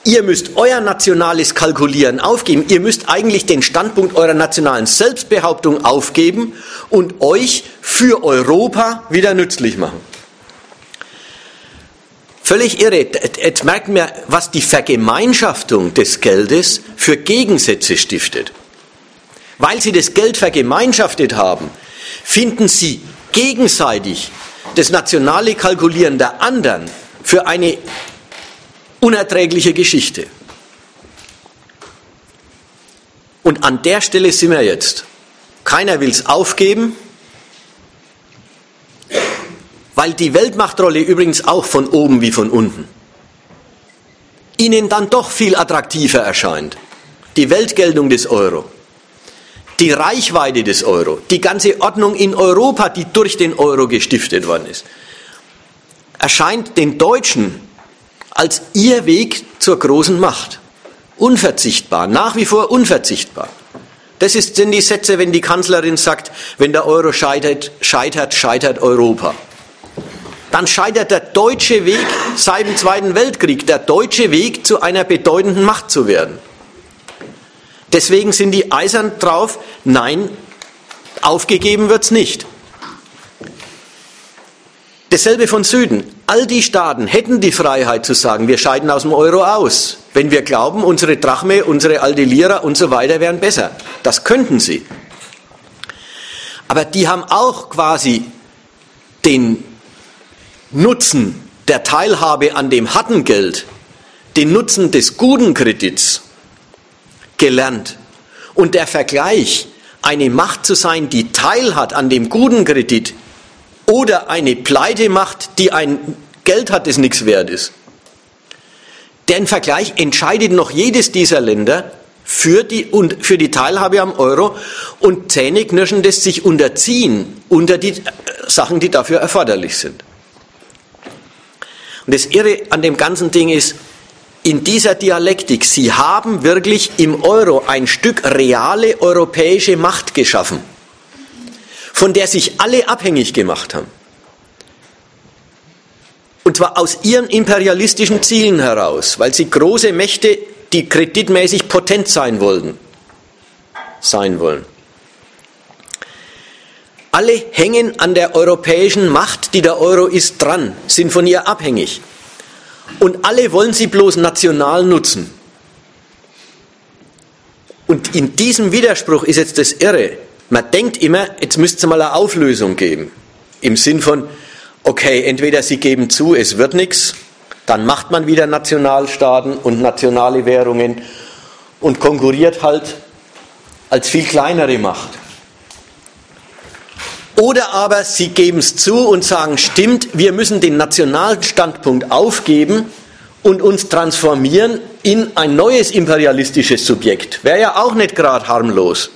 Speaker 1: Ihr müsst euer nationales Kalkulieren aufgeben. Ihr müsst eigentlich den Standpunkt eurer nationalen Selbstbehauptung aufgeben und euch für Europa wieder nützlich machen. Völlig irre. Jetzt merken wir, was die Vergemeinschaftung des Geldes für Gegensätze stiftet. Weil sie das Geld vergemeinschaftet haben, finden sie gegenseitig das nationale Kalkulieren der anderen für eine unerträgliche Geschichte. Und an der Stelle sind wir jetzt. Keiner will es aufgeben, weil die Weltmachtrolle übrigens auch von oben wie von unten ihnen dann doch viel attraktiver erscheint. Die Weltgeltung des Euro, die Reichweite des Euro, die ganze Ordnung in Europa, die durch den Euro gestiftet worden ist, erscheint den Deutschen als ihr Weg zur großen Macht. Unverzichtbar, nach wie vor unverzichtbar. Das sind die Sätze, wenn die Kanzlerin sagt, wenn der Euro scheitert, scheitert, scheitert Europa. Dann scheitert der deutsche Weg seit dem Zweiten Weltkrieg, der deutsche Weg zu einer bedeutenden Macht zu werden. Deswegen sind die eisern drauf, nein, aufgegeben wird es nicht. Dasselbe von Süden. All die Staaten hätten die Freiheit zu sagen, wir scheiden aus dem Euro aus, wenn wir glauben, unsere Drachme, unsere alte Lira und so weiter wären besser. Das könnten sie. Aber die haben auch quasi den Nutzen der Teilhabe an dem harten Geld, den Nutzen des guten Kredits gelernt. Und der Vergleich, eine Macht zu sein, die teilhat an dem guten Kredit, oder eine Pleite macht, die ein Geld hat, das nichts wert ist. Den Vergleich entscheidet noch jedes dieser Länder für die, für die Teilhabe am Euro und zähneknirschendes sich unterziehen unter die äh, Sachen, die dafür erforderlich sind. Und das Irre an dem ganzen Ding ist, in dieser Dialektik, sie haben wirklich im Euro ein Stück reale europäische Macht geschaffen von der sich alle abhängig gemacht haben. Und zwar aus ihren imperialistischen Zielen heraus, weil sie große Mächte, die kreditmäßig potent sein wollten, sein wollen. Alle hängen an der europäischen Macht, die der Euro ist, dran, sind von ihr abhängig. Und alle wollen sie bloß national nutzen. Und in diesem Widerspruch ist jetzt das Irre. Man denkt immer, jetzt müsste es mal eine Auflösung geben. Im Sinn von, okay, entweder sie geben zu, es wird nichts, dann macht man wieder Nationalstaaten und nationale Währungen und konkurriert halt als viel kleinere Macht. Oder aber sie geben es zu und sagen, stimmt, wir müssen den nationalen Standpunkt aufgeben und uns transformieren in ein neues imperialistisches Subjekt. Wäre ja auch nicht gerade harmlos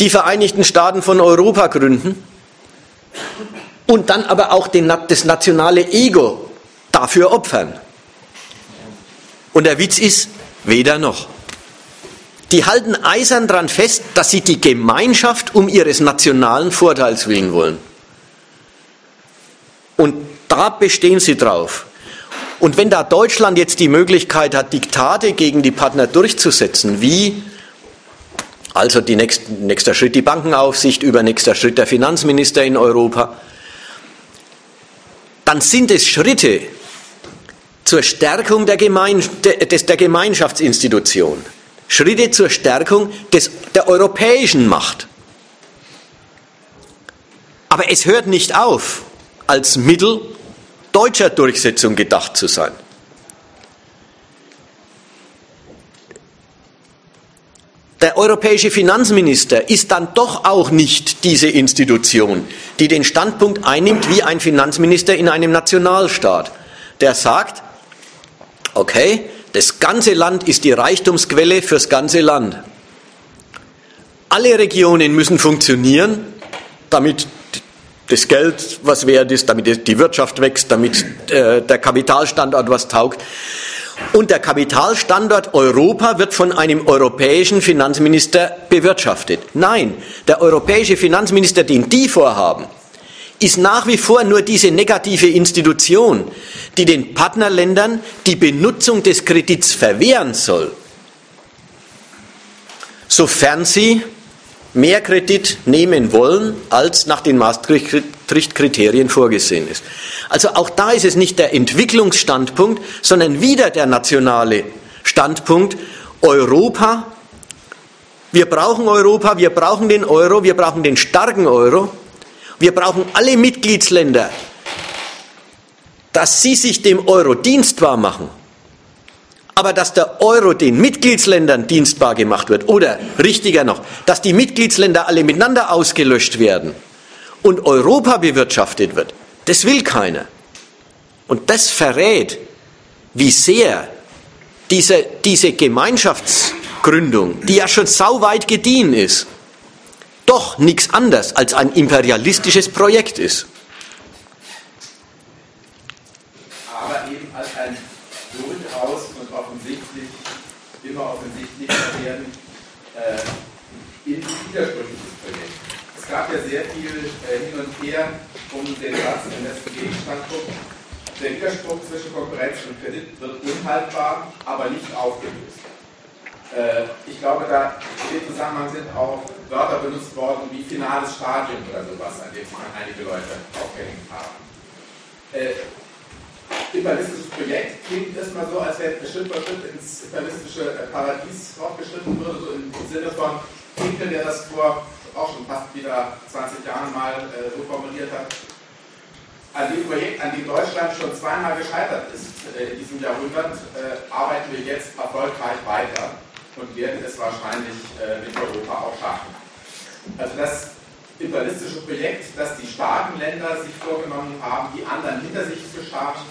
Speaker 1: die Vereinigten Staaten von Europa gründen und dann aber auch den, das nationale Ego dafür opfern. Und der Witz ist, weder noch. Die halten eisern daran fest, dass sie die Gemeinschaft um ihres nationalen Vorteils willen wollen. Und da bestehen sie drauf. Und wenn da Deutschland jetzt die Möglichkeit hat, Diktate gegen die Partner durchzusetzen, wie Also nächsten, nächster Schritt die Bankenaufsicht, übernächster Schritt der Finanzminister in Europa. Dann sind es Schritte zur Stärkung der, Gemein, des, der Gemeinschaftsinstitution, Schritte zur Stärkung des, der europäischen Macht. Aber es hört nicht auf, als Mittel deutscher Durchsetzung gedacht zu sein. Der europäische Finanzminister ist dann doch auch nicht diese Institution, die den Standpunkt einnimmt wie ein Finanzminister in einem Nationalstaat, der sagt, okay, das ganze Land ist die Reichtumsquelle fürs ganze Land. Alle Regionen müssen funktionieren, damit das Geld was wert ist, damit die Wirtschaft wächst, damit äh, der Kapitalstandort was taugt. Und der Kapitalstandort Europa wird von einem europäischen Finanzminister bewirtschaftet. Nein, der europäische Finanzminister, den die vorhaben, ist nach wie vor nur diese negative Institution, die den Partnerländern die Benutzung des Kredits verwehren soll, sofern sie mehr Kredit nehmen wollen, als nach den Maastricht-Kriterien vorgesehen ist. Also auch da ist es nicht der Entwicklungsstandpunkt, sondern wieder der nationale Standpunkt. Europa, wir brauchen Europa, wir brauchen den Euro, wir brauchen den starken Euro, wir brauchen alle Mitgliedsländer, dass sie sich dem Euro dienstbar machen aber dass der Euro den Mitgliedsländern dienstbar gemacht wird oder richtiger noch, dass die Mitgliedsländer alle miteinander ausgelöscht werden und Europa bewirtschaftet wird, das will keiner. Und das verrät, wie sehr diese, diese Gemeinschaftsgründung, die ja schon sauweit gediehen ist, doch nichts anderes als ein imperialistisches Projekt ist.
Speaker 4: Gab ja sehr viel äh, hin und her um den Satz im letzten Gegenstandpunkt. Der Widerspruch zwischen Konkurrenz und Kredit wird unhaltbar, aber nicht aufgelöst. Äh, ich glaube, da in dem Zusammenhang sind auch Wörter benutzt worden wie finales Stadium oder sowas, an dem sich einige Leute aufgehängt haben. Äh, imperialistisches Projekt klingt erstmal so, als wenn Schritt für Schritt ins imperialistische Paradies fortgeschritten würde, so im Sinne von Pinkel, der das vor auch schon fast wieder 20 Jahren mal äh, so formuliert hat, an dem Projekt, an dem Deutschland schon zweimal gescheitert ist äh, in diesem Jahrhundert, äh, arbeiten wir jetzt erfolgreich weiter und werden es wahrscheinlich äh, mit Europa auch schaffen. Also das imperialistische Projekt, das die starken Länder sich vorgenommen haben, die anderen hinter sich zu schaffen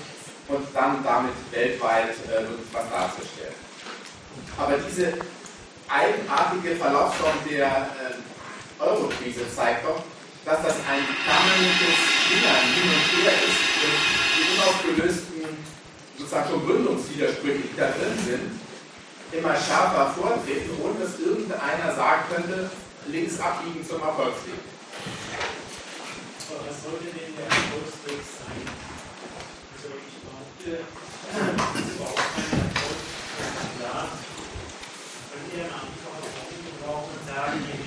Speaker 4: und dann damit weltweit äh, was darzustellen. Aber diese eigenartige Verlaufsform der äh, Eurokrise zeigt doch, dass das ein permanentes Hindern hin und her ist und die unaufgelösten, sozusagen schon Gründungswidersprüche, die da drin sind, immer schärfer vortreten, ohne dass irgendeiner sagen könnte, links abbiegen zum Erfolgsweg.
Speaker 13: Aber was sollte denn der Erfolgsweg sein? Also ich behaupte, das ist überhaupt kein Erfolg. Klar, wenn ihr einfach brauchen und sagen,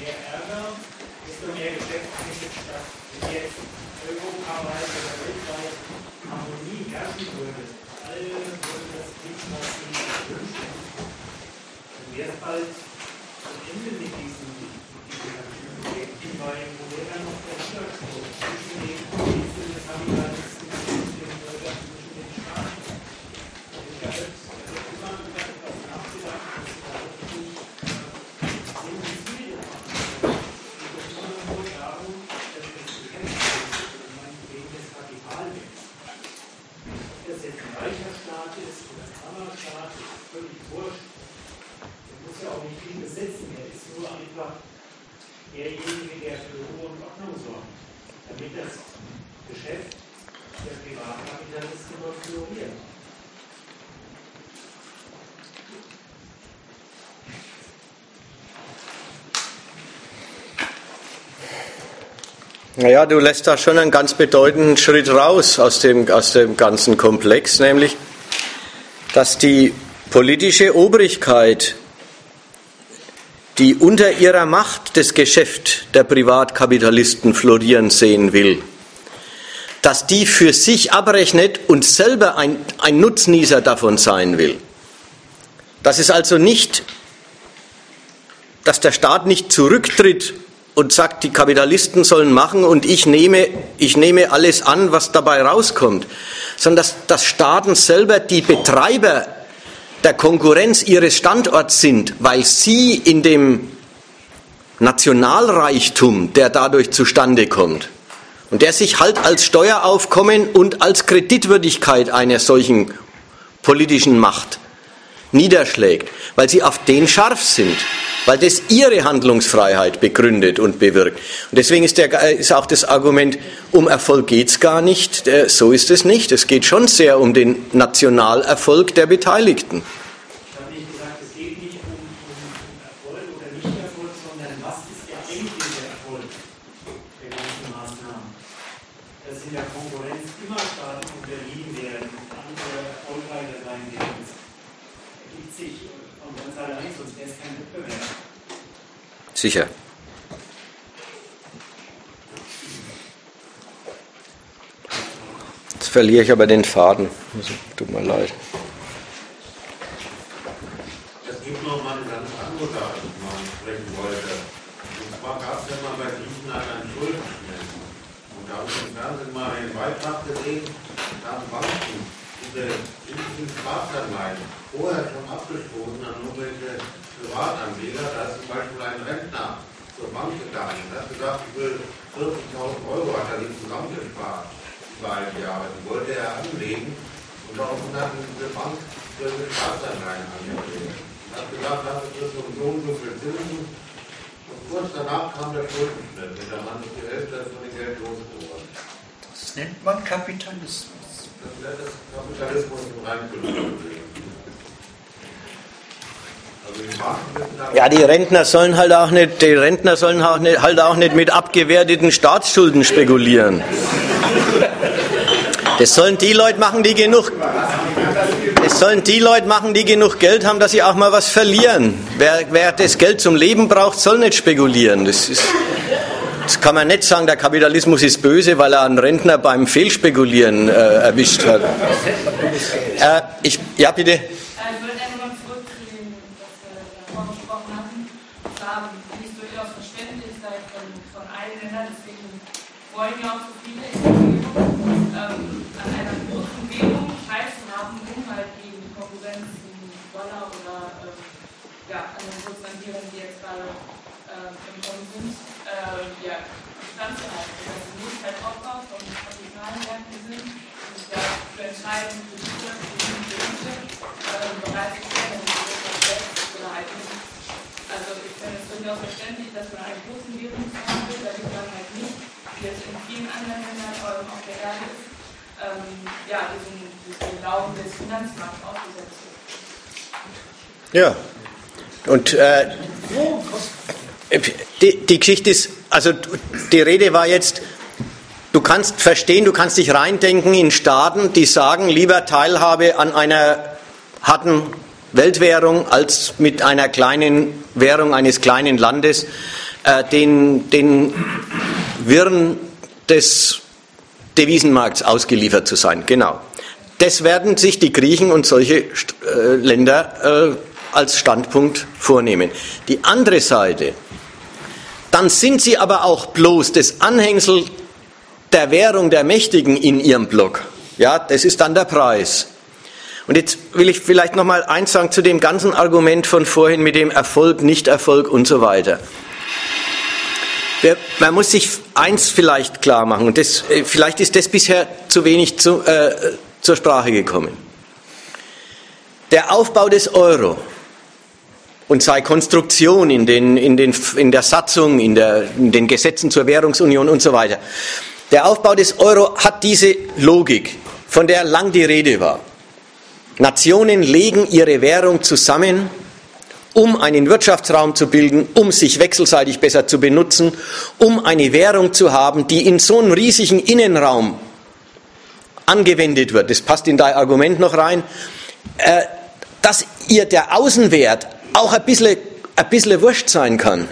Speaker 13: desto mehr Geschäft findet statt. Wenn jetzt europaweit oder weltweit Harmonie herrschen würde, alle würden das nicht, was sie wünschen, dann wäre es bald am Ende mit diesen, mit diesen Projekten, weil wo wäre dann noch der Widerspruch zwischen den Interessen des Kapitalisten und den Bürgern zwischen den Staaten? Und da wird immer etwas nachgedacht, was da wirklich reicher Staat ist oder ein armer Staat, ist völlig wurscht. Der muss ja auch nicht viel besitzen, er ist nur einfach derjenige, der für Ruhe und Ordnung sorgt, damit das Geschäft der Privatkapitalisten dort floriert.
Speaker 1: Naja, du lässt da schon einen ganz bedeutenden Schritt raus aus dem, aus dem ganzen Komplex, nämlich, dass die politische Obrigkeit die unter ihrer Macht das Geschäft der Privatkapitalisten florieren sehen will, dass die für sich abrechnet und selber ein, ein Nutznießer davon sein will. Dass es also nicht, dass der Staat nicht zurücktritt und sagt, die Kapitalisten sollen machen und ich nehme, ich nehme alles an, was dabei rauskommt, sondern dass, dass Staaten selber die Betreiber der Konkurrenz ihres Standorts sind, weil sie in dem Nationalreichtum, der dadurch zustande kommt, und der sich halt als Steueraufkommen und als Kreditwürdigkeit einer solchen politischen Macht niederschlägt, weil sie auf den scharf sind, weil das ihre Handlungsfreiheit begründet und bewirkt. Und deswegen ist, der, ist auch das Argument, um Erfolg geht es gar nicht, äh, so ist es nicht. Es geht schon sehr um den Nationalerfolg der Beteiligten. Sicher. Jetzt verliere ich aber den Faden. Also, tut mir leid.
Speaker 14: Es gibt noch mal eine ganz andere Sache, die man sprechen wollte. Und zwar gab es ja mal bei Griechenland ein Schuldenschnitt. Und da habe ich im Fernsehen mal einen Beitrag gesehen, da haben Banken diese riesigen Spartanleihen vorher schon abgestoßen an irgendwelche Privatanleger, da ist zum Beispiel ein Rentner zur Bank gegangen und hat gesagt, ich will 40.000 Euro, hat er sich zusammengespart über ein Jahr. Die wollte er anlegen und daraufhin hat diese Bank solche Staatsanleihen angelegt. Und hat gesagt, das ist so und so viel Zinsen. Und kurz danach kam der Schuldenschnitt und der Mann ist die Hälfte von dem Geld losgeworden.
Speaker 6: Das nennt man Kapitalismus.
Speaker 14: Das nennt das Kapitalismus im Reinkultur.
Speaker 1: Ja, die Rentner sollen halt auch nicht, die Rentner sollen auch nicht, halt auch nicht mit abgewerteten Staatsschulden spekulieren. Das sollen die Leute machen, die genug, das sollen die Leute machen, die genug Geld haben, dass sie auch mal was verlieren. Wer, wer das Geld zum Leben braucht, soll nicht spekulieren. Das ist, das kann man nicht sagen, der Kapitalismus ist böse, weil er einen Rentner beim Fehlspekulieren äh, erwischt hat. Äh, ich, ja, bitte.
Speaker 15: Wollen ja auch so viele ähm, an einer großen Währung teilzuhaben, um halt die Konkurrenz in Dollar oder ähm, ja, an den Währungen, die jetzt gerade äh, im sind, äh, ja, standzuhalten. Dass sie nicht halt Opfer von Kapitalmärkten sind sich dafür entscheiden, für die Wirtschaft, für die Elite äh, bereit zu stellen, oder halt nicht. Also ich finde es durchaus verständlich, dass man einen großen Währungsraum will, da gibt man halt nicht wie es in vielen anderen Ländern auf der Erde ist, ähm, ja, diesen, diesen Glauben des Finanzmarkts ausgesetzt wird.
Speaker 1: Ja, und äh, die, die Geschichte ist, also die Rede war jetzt, du kannst verstehen, du kannst dich reindenken in Staaten, die sagen, lieber Teilhabe an einer harten Weltwährung als mit einer kleinen Währung eines kleinen Landes, äh, den, den Wirren des Devisenmarkts ausgeliefert zu sein. Genau. Das werden sich die Griechen und solche äh, Länder äh, als Standpunkt vornehmen. Die andere Seite, dann sind sie aber auch bloß das Anhängsel der Währung der Mächtigen in ihrem Block. Ja, das ist dann der Preis. Und jetzt will ich vielleicht noch mal eins sagen zu dem ganzen Argument von vorhin mit dem Erfolg, Nichterfolg und so weiter. Man muss sich eins vielleicht klar machen, und das, äh, vielleicht ist das bisher zu wenig zu, äh, zur Sprache gekommen. Der Aufbau des Euro und sei Konstruktion in, den, in, den, in der Satzung, in, der, in den Gesetzen zur Währungsunion und so weiter. Der Aufbau des Euro hat diese Logik, von der lang die Rede war. Nationen legen ihre Währung zusammen um einen Wirtschaftsraum zu bilden, um sich wechselseitig besser zu benutzen, um eine Währung zu haben, die in so einem riesigen Innenraum angewendet wird. Das passt in dein Argument noch rein, äh, dass ihr der Außenwert auch ein bisschen ein bisschen wurscht sein kann.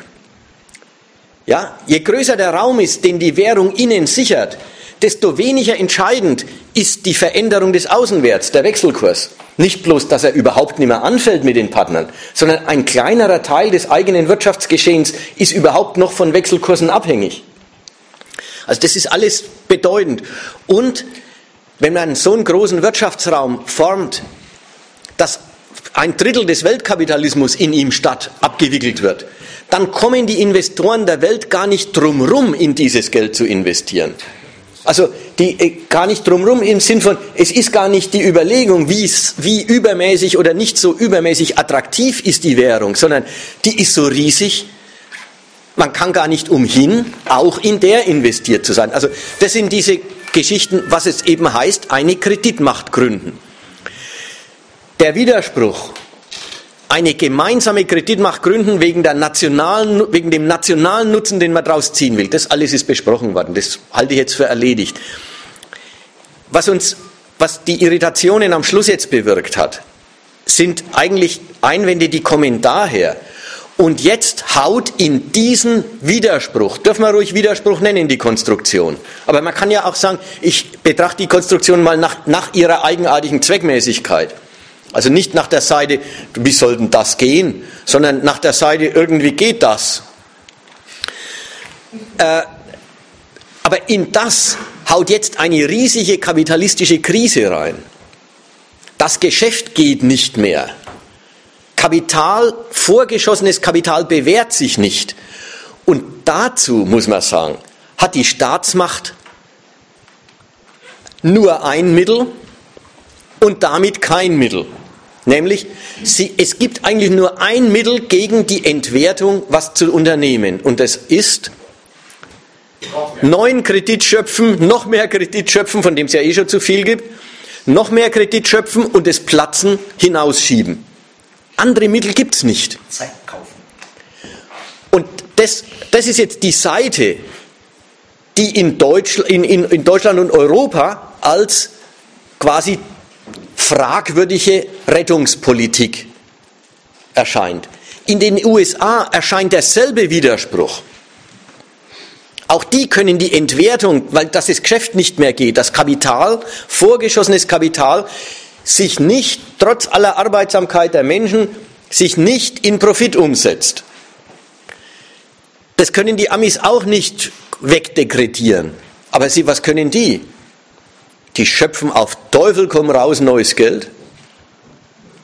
Speaker 1: Ja, je größer der Raum ist, den die Währung innen sichert, desto weniger entscheidend ist die Veränderung des Außenwerts, der Wechselkurs. Nicht bloß, dass er überhaupt nicht mehr anfällt mit den Partnern, sondern ein kleinerer Teil des eigenen Wirtschaftsgeschehens ist überhaupt noch von Wechselkursen abhängig. Also das ist alles bedeutend. Und wenn man so einen großen Wirtschaftsraum formt, dass ein Drittel des Weltkapitalismus in ihm statt abgewickelt wird, dann kommen die Investoren der Welt gar nicht drumrum, in dieses Geld zu investieren. Also die, äh, gar nicht drumrum im Sinn von, es ist gar nicht die Überlegung, wie übermäßig oder nicht so übermäßig attraktiv ist die Währung, sondern die ist so riesig, man kann gar nicht umhin, auch in der investiert zu sein. Also das sind diese Geschichten, was es eben heißt, eine Kreditmacht gründen. Der Widerspruch, eine gemeinsame Kreditmacht gründen wegen, der nationalen, wegen dem nationalen Nutzen, den man daraus ziehen will, das alles ist besprochen worden. Das halte ich jetzt für erledigt. Was uns, was die Irritationen am Schluss jetzt bewirkt hat, sind eigentlich Einwände, die kommen daher, und jetzt haut in diesen Widerspruch, dürfen wir ruhig Widerspruch nennen, die Konstruktion. Aber man kann ja auch sagen, ich betrachte die Konstruktion mal nach, nach ihrer eigenartigen Zweckmäßigkeit. Also nicht nach der Seite, wie soll denn das gehen, sondern nach der Seite, irgendwie geht das. Äh, aber in das haut jetzt eine riesige kapitalistische Krise rein. Das Geschäft geht nicht mehr. Kapital, vorgeschossenes Kapital bewährt sich nicht. Und dazu, muss man sagen, hat die Staatsmacht nur ein Mittel und damit kein Mittel. Nämlich, sie, es gibt eigentlich nur ein Mittel gegen die Entwertung, was zu unternehmen. Und das ist neuen Kredit schöpfen, noch mehr Kredit schöpfen, von dem es ja eh schon zu viel gibt, noch mehr Kredit schöpfen und das Platzen hinausschieben. Andere Mittel gibt es nicht. Zeit kaufen. Und das, das ist jetzt die Seite, die in, Deutsch, in, in, in Deutschland und Europa als quasi fragwürdige Rettungspolitik erscheint. In den USA erscheint derselbe Widerspruch. Auch die können die Entwertung, weil das das Geschäft nicht mehr geht, das Kapital, vorgeschossenes Kapital, sich nicht, trotz aller Arbeitsamkeit der Menschen, sich nicht in Profit umsetzt. Das können die Amis auch nicht wegdekretieren. Aber sie, was können die? Die schöpfen auf Teufel komm raus neues Geld.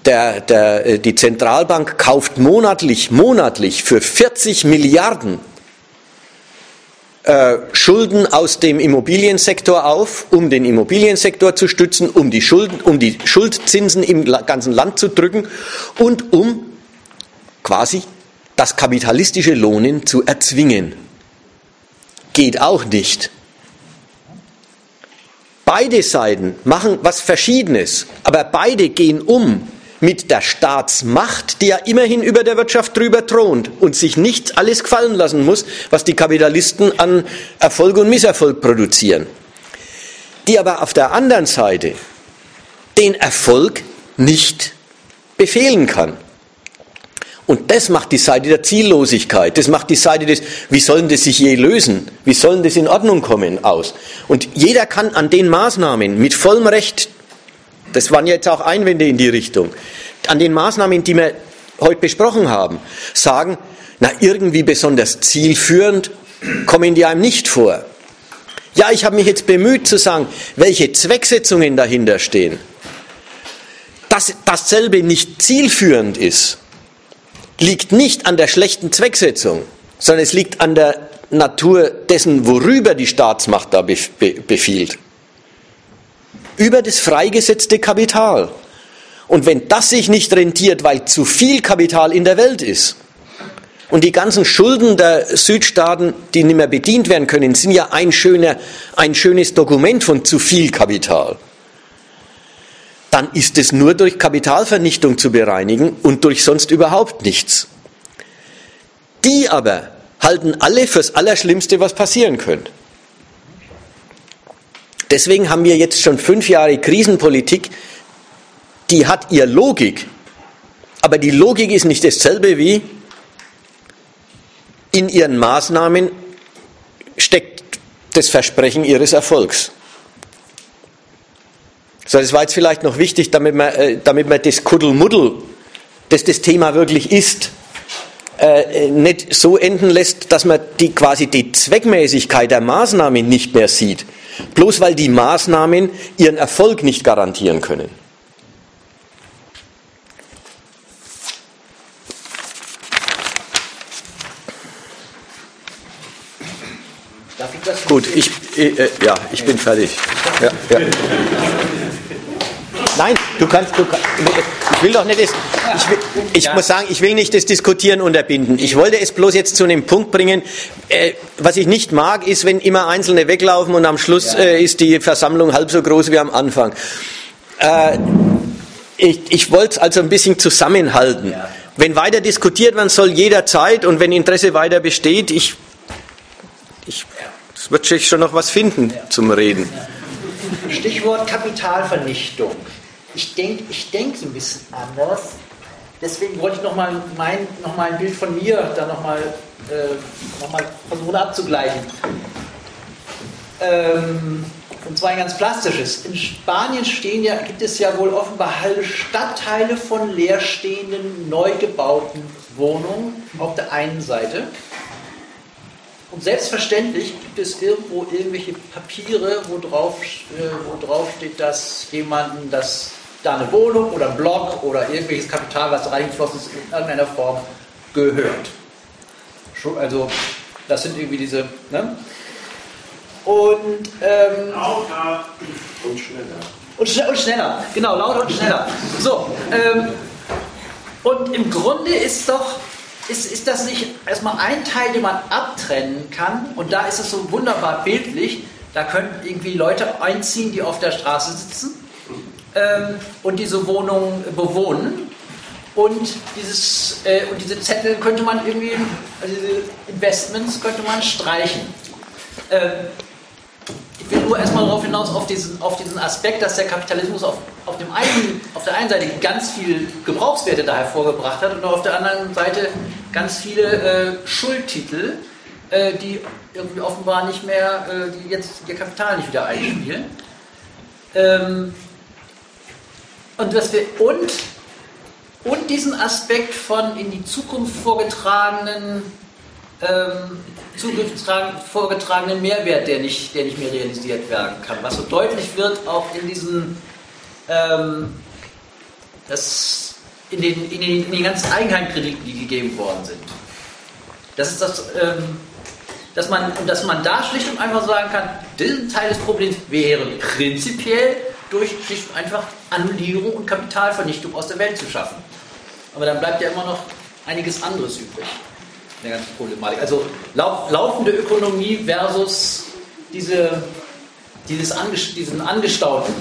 Speaker 1: Der, der, äh, die Zentralbank kauft monatlich, monatlich für 40 Milliarden äh, Schulden aus dem Immobiliensektor auf, um den Immobiliensektor zu stützen, um die, Schulden, um die Schuldzinsen im ganzen Land zu drücken und um quasi das kapitalistische Lohnen zu erzwingen. Geht auch nicht. Beide Seiten machen was Verschiedenes, aber beide gehen um mit der Staatsmacht, die ja immerhin über der Wirtschaft drüber thront und sich nichts alles gefallen lassen muss, was die Kapitalisten an Erfolg und Misserfolg produzieren. Die aber auf der anderen Seite den Erfolg nicht befehlen kann. Und das macht die Seite der Ziellosigkeit, das macht die Seite des, wie sollen das sich je lösen, wie sollen das in Ordnung kommen aus. Und jeder kann an den Maßnahmen mit vollem Recht das waren jetzt auch Einwände in die Richtung. An den Maßnahmen, die wir heute besprochen haben, sagen, na irgendwie besonders zielführend kommen die einem nicht vor. Ja, ich habe mich jetzt bemüht zu sagen, welche Zwecksetzungen dahinter stehen. Dass dasselbe nicht zielführend ist, liegt nicht an der schlechten Zwecksetzung, sondern es liegt an der Natur dessen, worüber die Staatsmacht da befiehlt über das freigesetzte Kapital. Und wenn das sich nicht rentiert, weil zu viel Kapital in der Welt ist, und die ganzen Schulden der Südstaaten, die nicht mehr bedient werden können, sind ja ein, schöner, ein schönes Dokument von zu viel Kapital. Dann ist es nur durch Kapitalvernichtung zu bereinigen und durch sonst überhaupt nichts. Die aber halten alle fürs Allerschlimmste, was passieren könnte. Deswegen haben wir jetzt schon fünf Jahre Krisenpolitik, die hat ihr Logik. Aber die Logik ist nicht dasselbe wie in ihren Maßnahmen steckt das Versprechen ihres Erfolgs. So, das war jetzt vielleicht noch wichtig, damit man, äh, damit man das Kuddelmuddel, das das Thema wirklich ist, äh, nicht so enden lässt, dass man die, quasi die Zweckmäßigkeit der Maßnahmen nicht mehr sieht, bloß weil die Maßnahmen ihren Erfolg nicht garantieren können. Gut, ich, äh, ja, ich bin fertig. Ja, ja. Nein, du kannst, du kannst, ich will doch nicht, das, ich, will, ich muss sagen, ich will nicht das Diskutieren unterbinden. Ich wollte es bloß jetzt zu einem Punkt bringen. Äh, was ich nicht mag, ist, wenn immer Einzelne weglaufen und am Schluss äh, ist die Versammlung halb so groß wie am Anfang. Äh, ich, ich wollte es also ein bisschen zusammenhalten. Wenn weiter diskutiert werden soll, jederzeit und wenn Interesse weiter besteht, ich, ich es wird sich schon noch was finden zum Reden.
Speaker 6: Stichwort Kapitalvernichtung. Ich denke ich denk ein bisschen anders. Deswegen wollte ich nochmal noch ein Bild von mir da nochmal äh, noch versuchen abzugleichen. Ähm, und zwar ein ganz plastisches. In Spanien stehen ja, gibt es ja wohl offenbar halbe Stadtteile von leerstehenden, neu gebauten Wohnungen auf der einen Seite. Und selbstverständlich gibt es irgendwo irgendwelche Papiere, wo drauf, äh, wo drauf steht, dass jemandem das da eine Wohnung oder ein Block oder irgendwelches Kapital, was reingeflossen ist, in irgendeiner Form gehört. Also das sind irgendwie diese. Ne? Und ähm, lauter und schneller. Und, schn und, schneller, genau, lauter und schneller. So, ähm, und im Grunde ist doch ist, ist das nicht erstmal ein Teil, den man abtrennen kann? Und da ist es so wunderbar bildlich. Da könnten irgendwie Leute einziehen, die auf der Straße sitzen ähm, und diese Wohnung bewohnen. Und, dieses, äh, und diese Zettel könnte man irgendwie, also diese Investments könnte man streichen. Ähm, ich will nur erstmal darauf hinaus, auf diesen, auf diesen Aspekt, dass der Kapitalismus auf, auf, dem einen, auf der einen Seite ganz viel Gebrauchswerte da hervorgebracht hat und auf der anderen Seite ganz viele äh, Schuldtitel, äh, die irgendwie offenbar nicht mehr, äh, die jetzt ihr Kapital nicht wieder einspielen. Ähm, und, dass wir, und, und diesen Aspekt von in die Zukunft vorgetragenen ähm, vorgetragenen Mehrwert, der nicht, der nicht mehr realisiert werden kann. Was so deutlich wird auch in diesen, ähm, das, in, den, in, den, in den ganzen Eigenheimkrediten, die gegeben worden sind. Das ist das, ähm, dass man, dass man da schlicht und einfach sagen kann, diesen Teil des Problems wäre prinzipiell durch schlicht und einfach Annullierung und Kapitalvernichtung aus der Welt zu schaffen. Aber dann bleibt ja immer noch einiges anderes übrig der ganzen Problematik. Also lau laufende Ökonomie versus diese, dieses Anges diesen angestauten,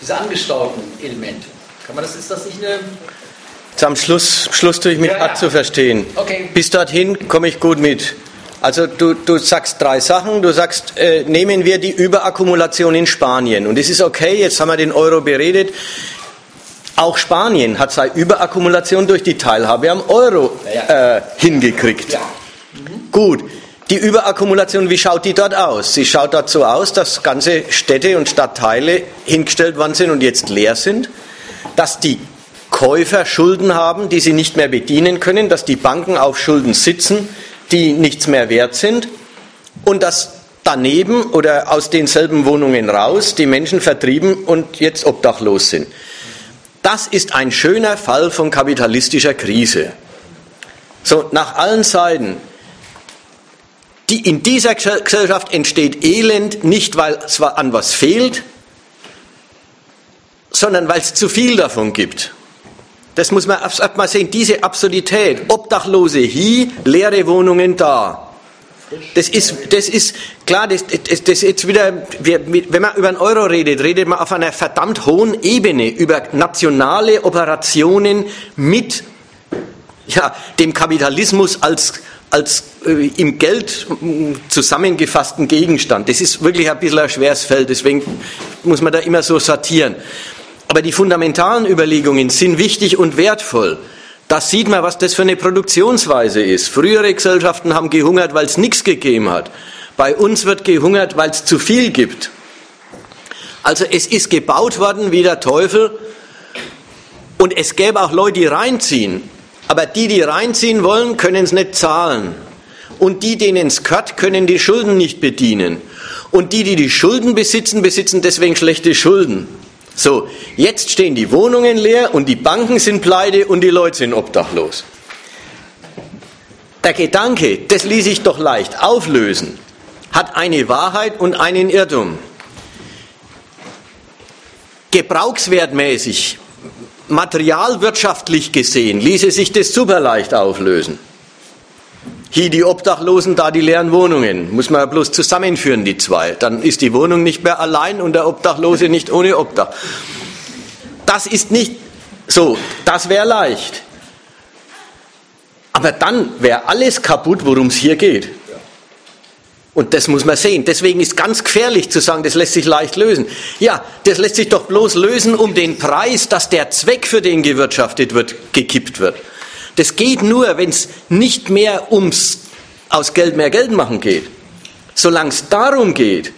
Speaker 6: diese angestauten Elemente. Kann man das, ist das nicht eine.
Speaker 1: Am Schluss, Schluss tue ich mich ja, ja. zu verstehen. Okay. Bis dorthin komme ich gut mit. Also du, du sagst drei Sachen. Du sagst, äh, nehmen wir die Überakkumulation in Spanien. Und es ist okay, jetzt haben wir den Euro beredet. Auch Spanien hat seine Überakkumulation durch die Teilhabe am Euro äh, hingekriegt. Ja. Mhm. Gut, die Überakkumulation, wie schaut die dort aus? Sie schaut dort so aus, dass ganze Städte und Stadtteile hingestellt worden sind und jetzt leer sind, dass die Käufer Schulden haben, die sie nicht mehr bedienen können, dass die Banken auf Schulden sitzen, die nichts mehr wert sind und dass daneben oder aus denselben Wohnungen raus die Menschen vertrieben und jetzt obdachlos sind. Das ist ein schöner Fall von kapitalistischer Krise. So, nach allen Seiten. Die, in dieser Gesellschaft entsteht Elend nicht, weil es an was fehlt, sondern weil es zu viel davon gibt. Das muss man erst mal sehen, diese Absurdität. Obdachlose hier, leere Wohnungen da. Das ist, das ist klar, das, das, das jetzt wieder, wenn man über einen Euro redet, redet man auf einer verdammt hohen Ebene über nationale Operationen mit ja, dem Kapitalismus als, als äh, im Geld mm, zusammengefassten Gegenstand. Das ist wirklich ein bisschen ein schweres Feld, deswegen muss man da immer so sortieren. Aber die fundamentalen Überlegungen sind wichtig und wertvoll. Da sieht man, was das für eine Produktionsweise ist. Frühere Gesellschaften haben gehungert, weil es nichts gegeben hat. Bei uns wird gehungert, weil es zu viel gibt. Also es ist gebaut worden wie der Teufel und es gäbe auch Leute, die reinziehen. Aber die, die reinziehen wollen, können es nicht zahlen. Und die, denen es gehört, können die Schulden nicht bedienen. Und die, die die Schulden besitzen, besitzen deswegen schlechte Schulden. So, jetzt stehen die Wohnungen leer und die Banken sind pleite und die Leute sind obdachlos. Der Gedanke, das ließ sich doch leicht auflösen, hat eine Wahrheit und einen Irrtum. Gebrauchswertmäßig, materialwirtschaftlich gesehen, ließe sich das super leicht auflösen. Hier die Obdachlosen, da die leeren Wohnungen. Muss man ja bloß zusammenführen, die zwei. Dann ist die Wohnung nicht mehr allein und der Obdachlose nicht ohne Obdach. Das ist nicht so, das wäre leicht. Aber dann wäre alles kaputt, worum es hier geht. Und das muss man sehen. Deswegen ist ganz gefährlich zu sagen, das lässt sich leicht lösen. Ja, das lässt sich doch bloß lösen um den Preis, dass der Zweck, für den gewirtschaftet wird, gekippt wird. Das geht nur, wenn es nicht mehr ums aus Geld mehr Geld machen geht. Solange es darum geht,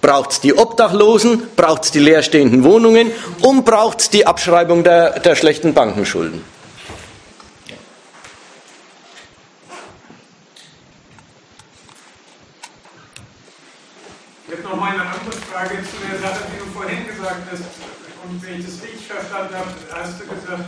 Speaker 1: braucht es die Obdachlosen, braucht es die leerstehenden Wohnungen und braucht es die Abschreibung der, der schlechten Bankenschulden.
Speaker 16: Jetzt noch mal eine andere Frage zu der Sache, die du vorhin gesagt hast. Und wenn ich das richtig verstanden habe, hast du gesagt,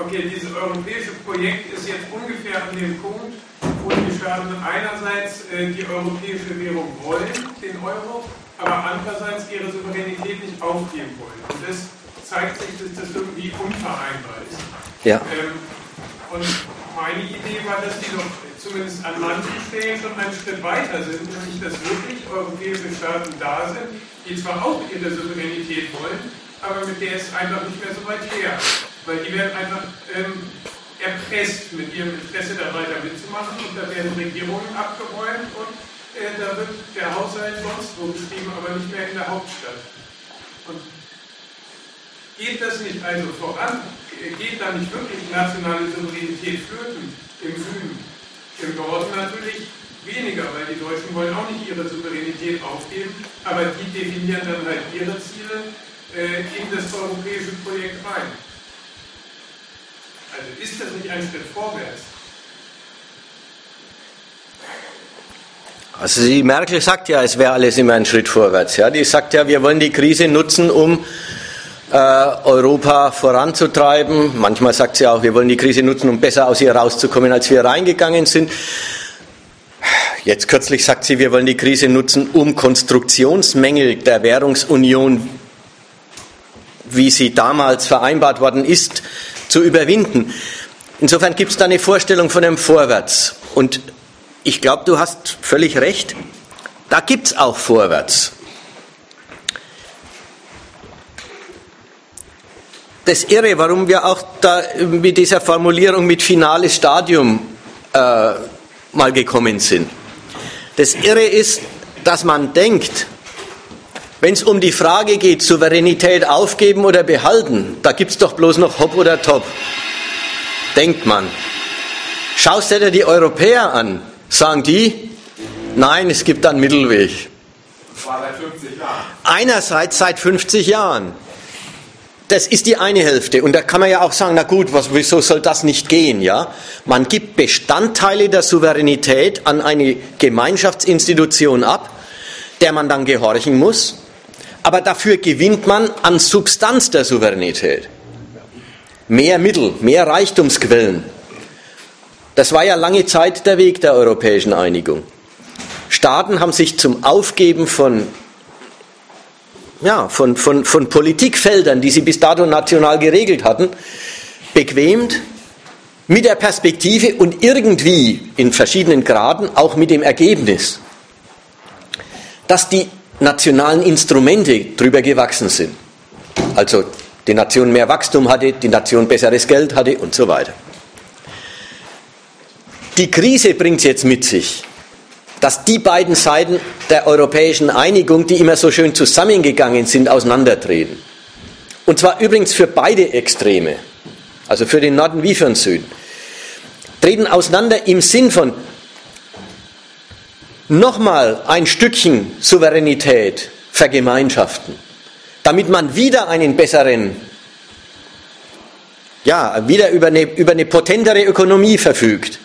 Speaker 16: okay, dieses europäische Projekt ist jetzt ungefähr an dem Punkt, wo die Staaten einerseits äh, die europäische Währung wollen, den Euro, aber andererseits ihre Souveränität nicht aufgeben wollen. Und das zeigt sich, dass das irgendwie unvereinbar ist.
Speaker 1: Ja.
Speaker 16: Ähm, und meine Idee war, dass die doch zumindest an manchen Stellen schon einen Schritt weiter sind, nämlich dass wirklich europäische Staaten da sind, die zwar auch ihre Souveränität wollen, aber mit der ist einfach nicht mehr so weit her weil die werden einfach ähm, erpresst, mit ihrem Interesse da weiter mitzumachen und da werden Regierungen abgeräumt und äh, da wird der Haushalt sonst wo beschrieben, aber nicht mehr in der Hauptstadt. Und geht das nicht also voran? Geht da nicht wirklich nationale Souveränität flöten im Süden? Im Norden natürlich weniger, weil die Deutschen wollen auch nicht ihre Souveränität aufgeben, aber die definieren dann halt ihre Ziele äh, in das europäische Projekt rein. Also ist das nicht ein Schritt vorwärts?
Speaker 1: Also die Merkel sagt ja, es wäre alles immer ein Schritt vorwärts. Ja, die sagt ja, wir wollen die Krise nutzen, um äh, Europa voranzutreiben. Manchmal sagt sie auch, wir wollen die Krise nutzen, um besser aus ihr rauszukommen, als wir reingegangen sind. Jetzt kürzlich sagt sie, wir wollen die Krise nutzen, um Konstruktionsmängel der Währungsunion, wie sie damals vereinbart worden ist, zu überwinden. Insofern gibt es da eine Vorstellung von einem Vorwärts. Und ich glaube, du hast völlig recht. Da gibt es auch Vorwärts. Das Irre, warum wir auch da mit dieser Formulierung mit finales Stadium äh, mal gekommen sind. Das Irre ist, dass man denkt, wenn es um die Frage geht, Souveränität aufgeben oder behalten, da gibt es doch bloß noch Hop oder Top. Denkt man. Schaust du dir die Europäer an, sagen die, nein, es gibt einen Mittelweg.
Speaker 4: Das war seit 50 Jahren.
Speaker 1: Einerseits seit 50 Jahren. Das ist die eine Hälfte. Und da kann man ja auch sagen, na gut, was, wieso soll das nicht gehen? Ja? Man gibt Bestandteile der Souveränität an eine Gemeinschaftsinstitution ab, der man dann gehorchen muss aber dafür gewinnt man an Substanz der Souveränität. Mehr Mittel, mehr Reichtumsquellen. Das war ja lange Zeit der Weg der europäischen Einigung. Staaten haben sich zum Aufgeben von, ja, von, von, von Politikfeldern, die sie bis dato national geregelt hatten, bequemt mit der Perspektive und irgendwie in verschiedenen Graden auch mit dem Ergebnis, dass die nationalen Instrumente drüber gewachsen sind. Also die Nation mehr Wachstum hatte, die Nation besseres Geld hatte und so weiter. Die Krise bringt jetzt mit sich, dass die beiden Seiten der europäischen Einigung, die immer so schön zusammengegangen sind, auseinandertreten. Und zwar übrigens für beide Extreme. also für den Norden wie für den Süden, treten auseinander im Sinn von nochmal ein Stückchen Souveränität vergemeinschaften, damit man wieder einen besseren, ja, wieder über eine, über eine potentere Ökonomie verfügt,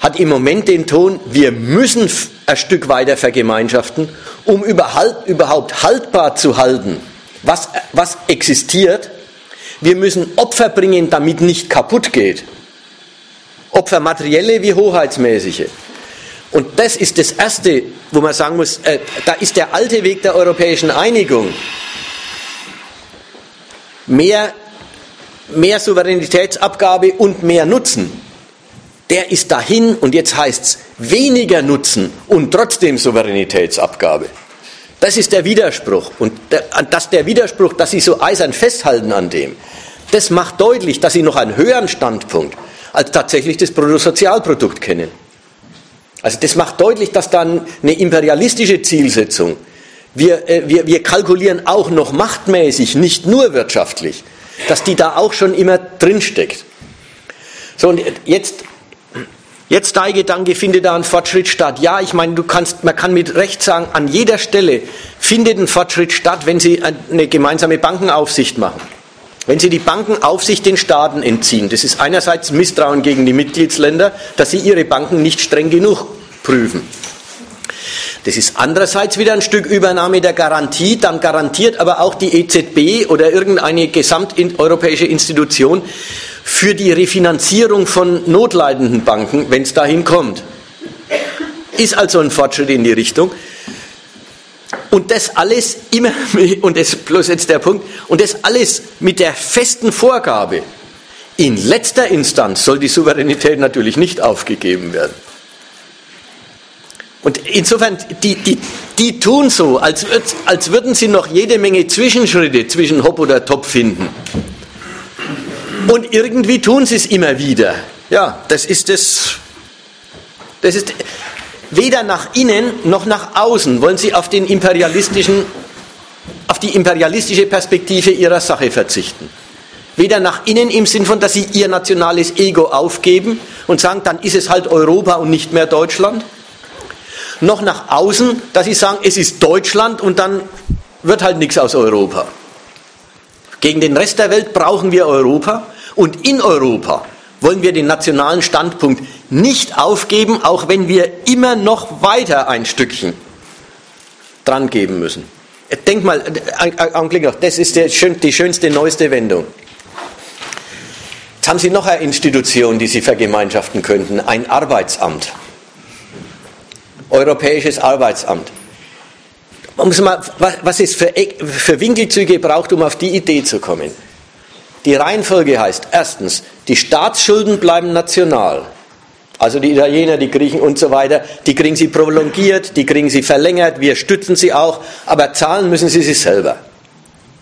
Speaker 1: hat im Moment den Ton, wir müssen ein Stück weiter vergemeinschaften, um überhaupt haltbar zu halten, was, was existiert. Wir müssen Opfer bringen, damit nicht kaputt geht. Opfer materielle wie hoheitsmäßige. Und das ist das Erste, wo man sagen muss, äh, da ist der alte Weg der europäischen Einigung. Mehr, mehr Souveränitätsabgabe und mehr Nutzen. Der ist dahin und jetzt heißt es weniger Nutzen und trotzdem Souveränitätsabgabe. Das ist der Widerspruch. Und dass der Widerspruch, dass Sie so eisern festhalten an dem, das macht deutlich, dass Sie noch einen höheren Standpunkt als tatsächlich das Bruttosozialprodukt kennen. Also das macht deutlich, dass dann eine imperialistische Zielsetzung, wir, äh, wir, wir kalkulieren auch noch machtmäßig, nicht nur wirtschaftlich, dass die da auch schon immer drinsteckt. So, und jetzt, jetzt dein Gedanke, findet da ein Fortschritt statt. Ja, ich meine, du kannst, man kann mit Recht sagen, an jeder Stelle findet ein Fortschritt statt, wenn sie eine gemeinsame Bankenaufsicht machen. Wenn Sie die Bankenaufsicht den Staaten entziehen, das ist einerseits Misstrauen gegen die Mitgliedsländer, dass sie ihre Banken nicht streng genug prüfen. Das ist andererseits wieder ein Stück Übernahme der Garantie, dann garantiert aber auch die EZB oder irgendeine gesamteuropäische Institution für die Refinanzierung von notleidenden Banken, wenn es dahin kommt. Ist also ein Fortschritt in die Richtung. Und das alles immer, und das bloß jetzt der Punkt, und das alles mit der festen Vorgabe, in letzter Instanz soll die Souveränität natürlich nicht aufgegeben werden. Und insofern, die, die, die tun so, als, als würden sie noch jede Menge Zwischenschritte zwischen Hop oder Top finden. Und irgendwie tun sie es immer wieder. Ja, das ist das. Das ist, Weder nach innen noch nach außen wollen sie auf, den imperialistischen, auf die imperialistische Perspektive ihrer Sache verzichten. Weder nach innen im Sinn von, dass sie ihr nationales Ego aufgeben und sagen, dann ist es halt Europa und nicht mehr Deutschland, noch nach außen, dass sie sagen, es ist Deutschland und dann wird halt nichts aus Europa. Gegen den Rest der Welt brauchen wir Europa und in Europa wollen wir den nationalen Standpunkt nicht aufgeben, auch wenn wir immer noch weiter ein Stückchen dran geben müssen. Denk mal, noch, das ist die schönste, neueste Wendung. Jetzt haben Sie noch eine Institution, die Sie vergemeinschaften könnten, ein Arbeitsamt. Europäisches Arbeitsamt. Was es für Winkelzüge braucht, um auf die Idee zu kommen. Die Reihenfolge heißt erstens, die Staatsschulden bleiben national. Also die Italiener, die Griechen und so weiter, die kriegen sie prolongiert, die kriegen sie verlängert, wir stützen sie auch, aber zahlen müssen sie sich selber.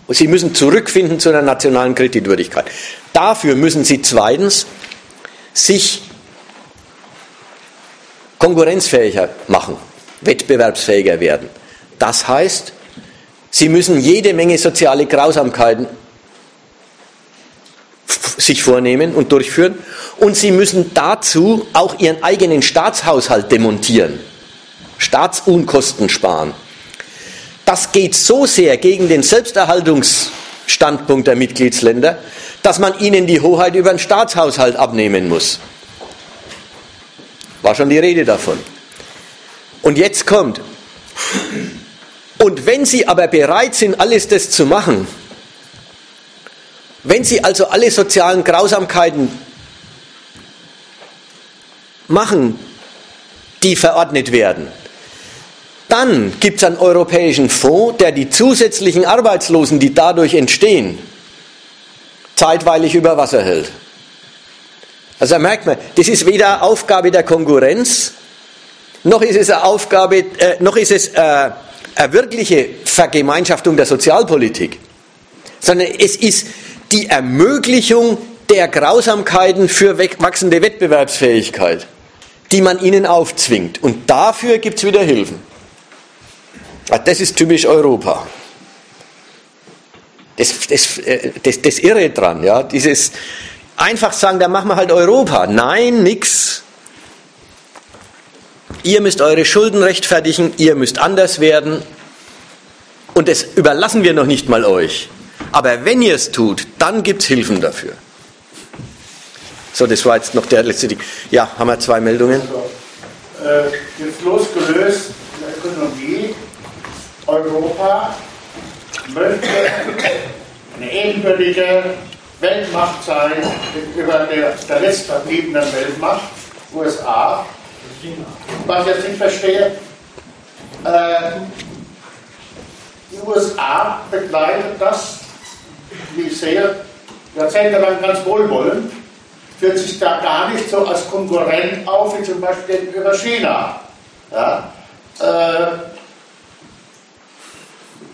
Speaker 1: Und sie müssen zurückfinden zu einer nationalen Kreditwürdigkeit. Dafür müssen sie zweitens sich konkurrenzfähiger machen, wettbewerbsfähiger werden. Das heißt, sie müssen jede Menge soziale Grausamkeiten sich vornehmen und durchführen. Und sie müssen dazu auch ihren eigenen Staatshaushalt demontieren, Staatsunkosten sparen. Das geht so sehr gegen den Selbsterhaltungsstandpunkt der Mitgliedsländer, dass man ihnen die Hoheit über den Staatshaushalt abnehmen muss. War schon die Rede davon. Und jetzt kommt, und wenn sie aber bereit sind, alles das zu machen, wenn Sie also alle sozialen Grausamkeiten machen, die verordnet werden, dann gibt es einen europäischen Fonds, der die zusätzlichen Arbeitslosen, die dadurch entstehen, zeitweilig über Wasser hält. Also da merkt man, das ist weder Aufgabe der Konkurrenz, noch ist es eine Aufgabe, äh, noch ist es äh, eine wirkliche Vergemeinschaftung der Sozialpolitik, sondern es ist die Ermöglichung der Grausamkeiten für wachsende Wettbewerbsfähigkeit, die man ihnen aufzwingt. Und dafür gibt es wieder Hilfen. Das ist typisch Europa. das, das, äh, das, das Irre dran, ja, dieses einfach sagen, da machen wir halt Europa. Nein, nix. Ihr müsst eure Schulden rechtfertigen, ihr müsst anders werden. Und das überlassen wir noch nicht mal euch. Aber wenn ihr es tut, dann gibt es Hilfen dafür. So, das war jetzt noch der letzte Ding. Ja, haben wir zwei Meldungen?
Speaker 2: Also, äh, jetzt losgelöst der Ökonomie. Europa möchte eine ebenbürtige Weltmacht sein gegenüber der, der letztverbliebenen Weltmacht, USA. Was ich jetzt nicht verstehe, äh, die USA begleitet das, wie ich sehe, jahrzehntelang ganz wohlwollend, führt sich da gar nicht so als Konkurrent auf, wie zum Beispiel gegenüber China. Ja? Äh,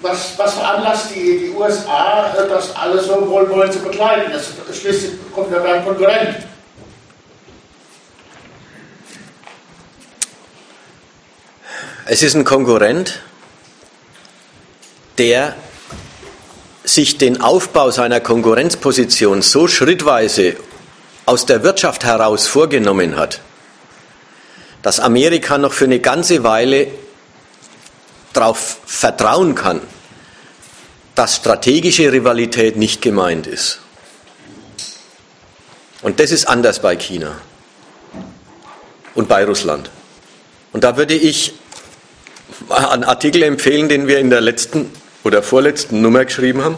Speaker 2: was, was veranlasst die, die USA, das alles so wohlwollend zu begleiten? Das, schließlich kommt ja ein Konkurrent.
Speaker 1: Es ist ein Konkurrent, der sich den Aufbau seiner Konkurrenzposition so schrittweise aus der Wirtschaft heraus vorgenommen hat, dass Amerika noch für eine ganze Weile darauf vertrauen kann, dass strategische Rivalität nicht gemeint ist. Und das ist anders bei China und bei Russland. Und da würde ich einen Artikel empfehlen, den wir in der letzten oder vorletzten Nummer geschrieben haben.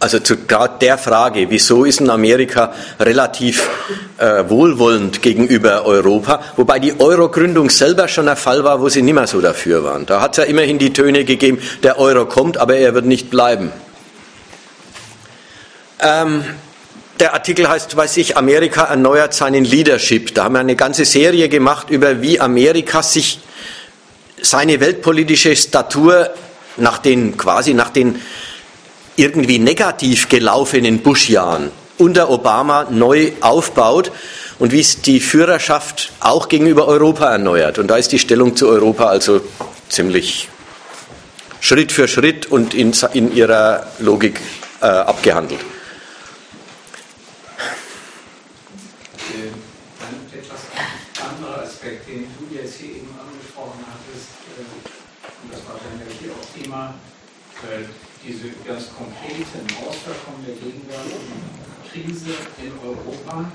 Speaker 1: Also zu gerade der Frage, wieso ist in Amerika relativ äh, wohlwollend gegenüber Europa, wobei die Euro-Gründung selber schon ein Fall war, wo sie nicht mehr so dafür waren. Da hat es ja immerhin die Töne gegeben, der Euro kommt, aber er wird nicht bleiben. Ähm, der Artikel heißt, weiß ich, Amerika erneuert seinen Leadership. Da haben wir eine ganze Serie gemacht über, wie Amerika sich seine weltpolitische Statur nach den quasi nach den irgendwie negativ gelaufenen Bush-Jahren unter Obama neu aufbaut und wie es die Führerschaft auch gegenüber Europa erneuert. Und da ist die Stellung zu Europa also ziemlich Schritt für Schritt und in, in ihrer Logik äh, abgehandelt.
Speaker 10: Krise in Europa.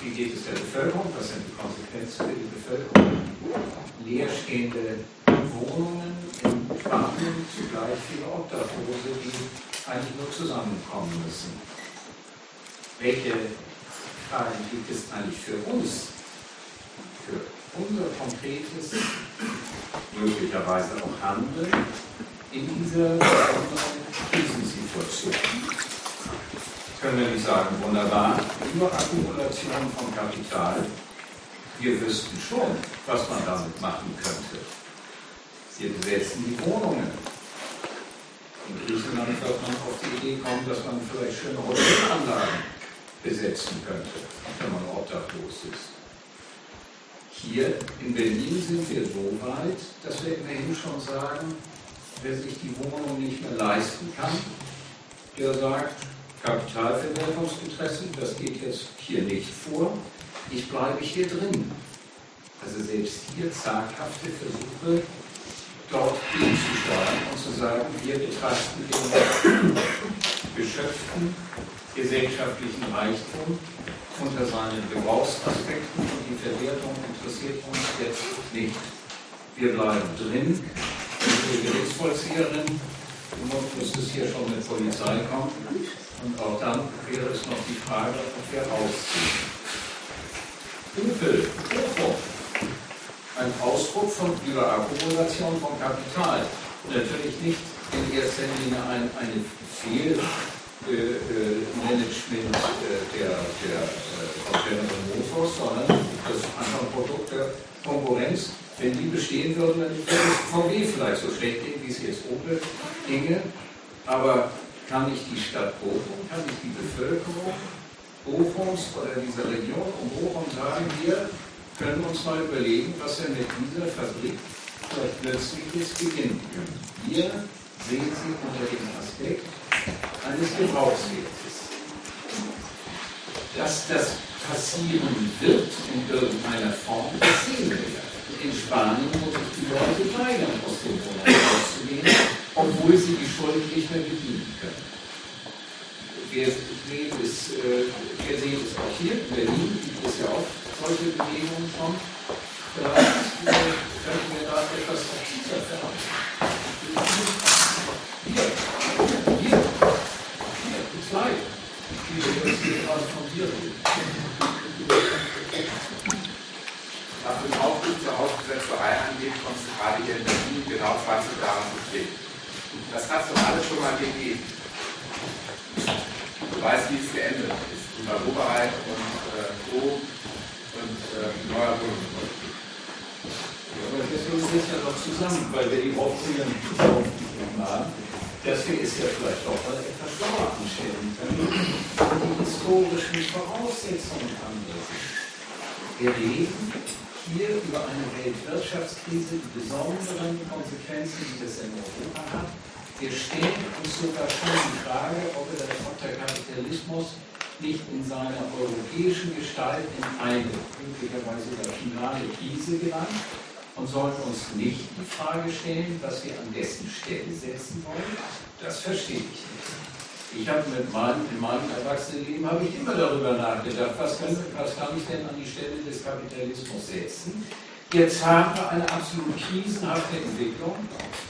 Speaker 10: Wie geht es der Bevölkerung? Was sind die Konsequenzen für die Bevölkerung? Leerstehende Wohnungen in Spanien, zugleich viele Obdachlose, die eigentlich nur zusammenkommen müssen. Welche Fragen gibt es eigentlich für uns? Für unser konkretes, möglicherweise auch Handeln in dieser Krisensituation? Können wir nicht sagen, wunderbar, Überakkumulation von Kapital. Wir wüssten schon, was man damit machen könnte. Wir besetzen die Wohnungen. In Griechenland wird man auf die Idee kommen, dass man vielleicht schöne Hotelanlagen besetzen könnte, wenn man obdachlos ist. Hier in Berlin sind wir so weit, dass wir immerhin schon sagen, wer sich die Wohnung nicht mehr leisten kann, der sagt, Kapitalverwertungsinteressen, das geht jetzt hier nicht vor. Ich bleibe hier drin. Also selbst hier zaghafte Versuche, dort gegenzusteuern und zu sagen, wir betrachten den geschöpften gesellschaftlichen Reichtum unter seinen Gebrauchsaspekten und die Verwertung interessiert uns jetzt nicht. Wir bleiben drin. Unsere Gerichtsvollzieherin, du musstest hier schon mit Polizei kommen, und auch dann wäre es noch die Frage, ob wir rausziehen. Übel, Bochum. Ein Ausdruck von Überakkumulation von Kapital. Natürlich nicht in erster Linie ein, eine Fehlmanagement äh, der, der äh, General Motors, sondern das ist Produkt der Konkurrenz. Wenn die bestehen würden, dann würde VW vielleicht so schlecht gehen, wie es jetzt Opel ginge. Aber kann ich die Stadt Bochum, kann ich die Bevölkerung Bochums oder dieser Region um Bochum sagen, wir können uns mal überlegen, was wir mit dieser Fabrik vielleicht plötzlich jetzt beginnen können. Wir sehen Sie unter dem Aspekt eines Gebrauchswertes. Dass das passieren wird in irgendeiner Form, das sehen wir ja. In Spanien muss sich die Leute weigern, aus dem Wohnung rauszugehen, obwohl sie die Schuld nicht mehr bedienen können. Wir sehen, es, äh, wir sehen es auch hier in Berlin, gibt es ja auch solche Bewegungen schon. Vielleicht äh, könnten wir da etwas aktiver werden. Hier, hier, hier, die zwei, die wir jetzt hier gerade von dir reden.
Speaker 4: Was den Aufruf zur Hausbesetzerei angeht, kommst du gerade hier in Berlin genau 20 Jahre zu spät. Das hat es doch alles schon mal gegeben. Du weißt, wie es geendet ist. Über Oberheit und äh, Co. und äh, neuer Wohnungspolitik.
Speaker 10: Aber deswegen sind ja noch zusammen, weil wir die aufgegeben haben, wir es ja vielleicht auch mal etwas genauer anstellen können, die historischen Voraussetzungen anders sind. Wir reden hier über eine Weltwirtschaftskrise, die besonderen Konsequenzen, die das in Europa hat. Wir stellen uns sogar schon die Frage, ob, er, der Kapitalismus nicht in seiner europäischen Gestalt in eine möglicherweise sogar finale Krise gelangt und sollen uns nicht die Frage stellen, was wir an dessen Stelle setzen wollen. Das verstehe ich nicht. Ich habe mit meinem, in meinem Erwachsenenleben habe ich immer darüber nachgedacht, was kann, was kann ich denn an die Stelle des Kapitalismus setzen. Jetzt haben wir eine absolut krisenhafte Entwicklung.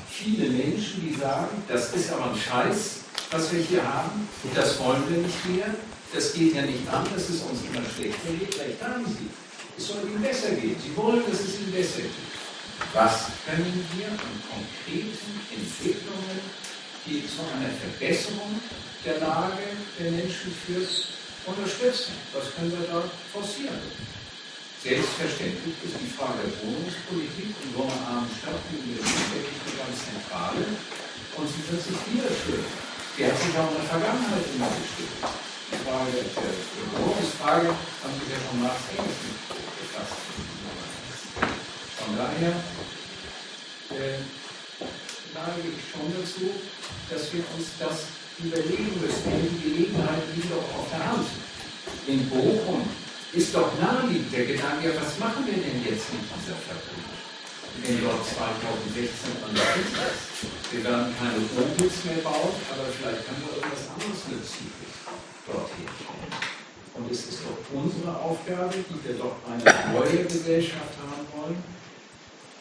Speaker 10: Viele Menschen, die sagen, das ist aber ein Scheiß, was wir hier haben, das wollen wir nicht mehr, das geht ja nicht an, dass es uns immer schlechter geht. Vielleicht haben Sie, es soll Ihnen besser gehen. Sie wollen, dass es Ihnen besser geht. Was können wir an konkreten Entwicklungen, die zu einer Verbesserung der Lage der Menschen führt, unterstützen? Was können wir da forcieren? Selbstverständlich ist die Frage der Wohnungspolitik in so einer armen Stadt wie in Berlin wirklich ganz zentrale und sie wird sich wiederführen. Die hat sich auch in der Vergangenheit immer gestellt. Die Frage der Wohnungsfrage haben sich ja schon Marx Engels befasst. Von daher äh, neige ich schon dazu, dass wir uns das überlegen müssen, denn die Gelegenheit liegt doch auf der Hand. In Bochum ist doch naheliegend der Gedanke, was machen wir denn jetzt mit dieser Fabrik? Wenn dort 2016 alles ist. Wir werden keine Opels mehr bauen, aber vielleicht können wir irgendwas anderes Nützliches dort herstellen. Und es ist doch unsere Aufgabe, die wir doch eine neue Gesellschaft haben wollen,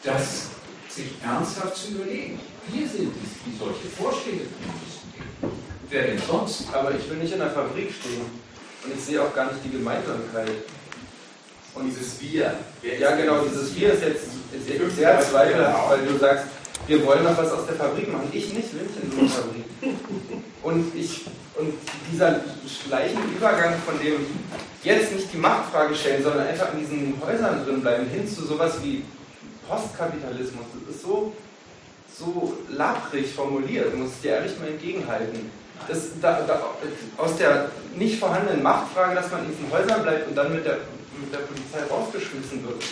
Speaker 10: das sich ernsthaft zu überlegen. Wir sind es, die solche Vorschläge bringen müssen. Wer denn sonst?
Speaker 17: Aber ich will nicht in der Fabrik stehen. Und ich sehe auch gar nicht die Gemeinsamkeit.
Speaker 4: Und dieses Wir.
Speaker 17: Ja, genau, dieses Wir ist jetzt sehr, sehr zweifelhaft, weil du sagst, wir wollen noch was aus der Fabrik machen. Ich nicht, will nicht in so eine Fabrik. Und, ich, und dieser gleiche Übergang, von dem jetzt nicht die Machtfrage stellen, sondern einfach in diesen Häusern drin bleiben, hin zu sowas wie Postkapitalismus, das ist so, so lapprig formuliert, muss ich dir ehrlich mal entgegenhalten. Das, da, da, aus der nicht vorhandenen Machtfrage, dass man in diesen Häusern bleibt und dann mit der, mit der Polizei rausgeschmissen wird,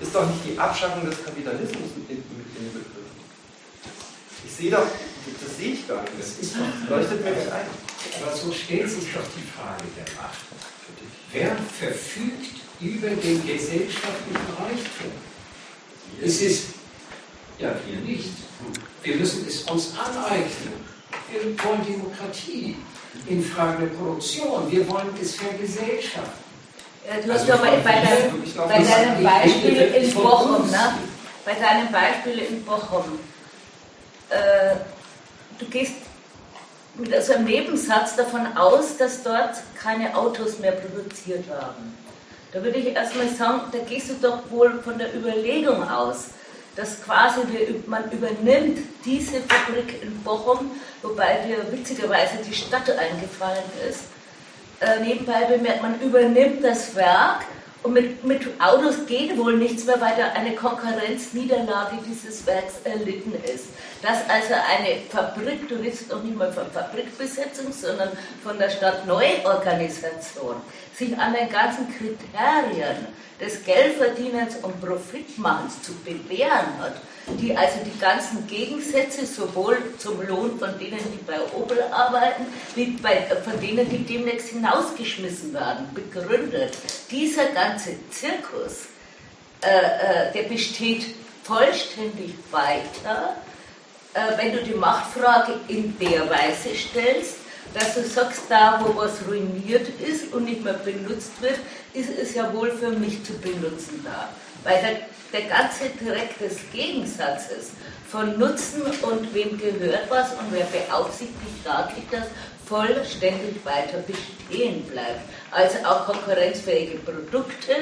Speaker 17: ist doch nicht die Abschaffung des Kapitalismus mit, in, mit inbegriffen. Ich sehe doch, das sehe ich gar nicht. Das ist doch, leuchtet mir nicht ein.
Speaker 10: Aber so stellt sich doch die Frage der Macht. Wer verfügt über den gesellschaftlichen Reichtum? Es ist, ja, wir nicht. Wir müssen es uns aneignen. Wir wollen Demokratie in Fragen der Produktion. Wir wollen es vergesellschaften.
Speaker 12: Du hast also, aber bei, deinem, bei deinem Beispiel in Bochum, ne? bei deinem Beispiel in Bochum, äh, du gehst mit so einem Nebensatz davon aus, dass dort keine Autos mehr produziert werden. Da würde ich erstmal sagen, da gehst du doch wohl von der Überlegung aus, dass quasi wir, man übernimmt diese Fabrik in Bochum, wobei dir witzigerweise die Stadt eingefallen ist. Äh, nebenbei bemerkt, man übernimmt das Werk und mit, mit Autos geht wohl nichts mehr, weil da eine Konkurrenzniederlage dieses Werks erlitten ist. Dass also eine Fabrik, du redest doch nicht mal von Fabrikbesetzung, sondern von der Stadtneuorganisation, sich an den ganzen Kriterien des Geldverdienens und Profitmachens zu bewähren hat, die also die ganzen Gegensätze sowohl zum Lohn von denen, die bei Opel arbeiten, wie bei, von denen, die demnächst hinausgeschmissen werden, begründet. Dieser ganze Zirkus, äh, äh, der besteht vollständig weiter, äh, wenn du die Machtfrage in der Weise stellst, dass du sagst, da wo was ruiniert ist und nicht mehr benutzt wird, ist es ja wohl für mich zu benutzen da. Weil der, der ganze Dreck des Gegensatzes von Nutzen und wem gehört was und wer beaufsichtigt staatlich das, vollständig weiter bestehen bleibt. Also auch konkurrenzfähige Produkte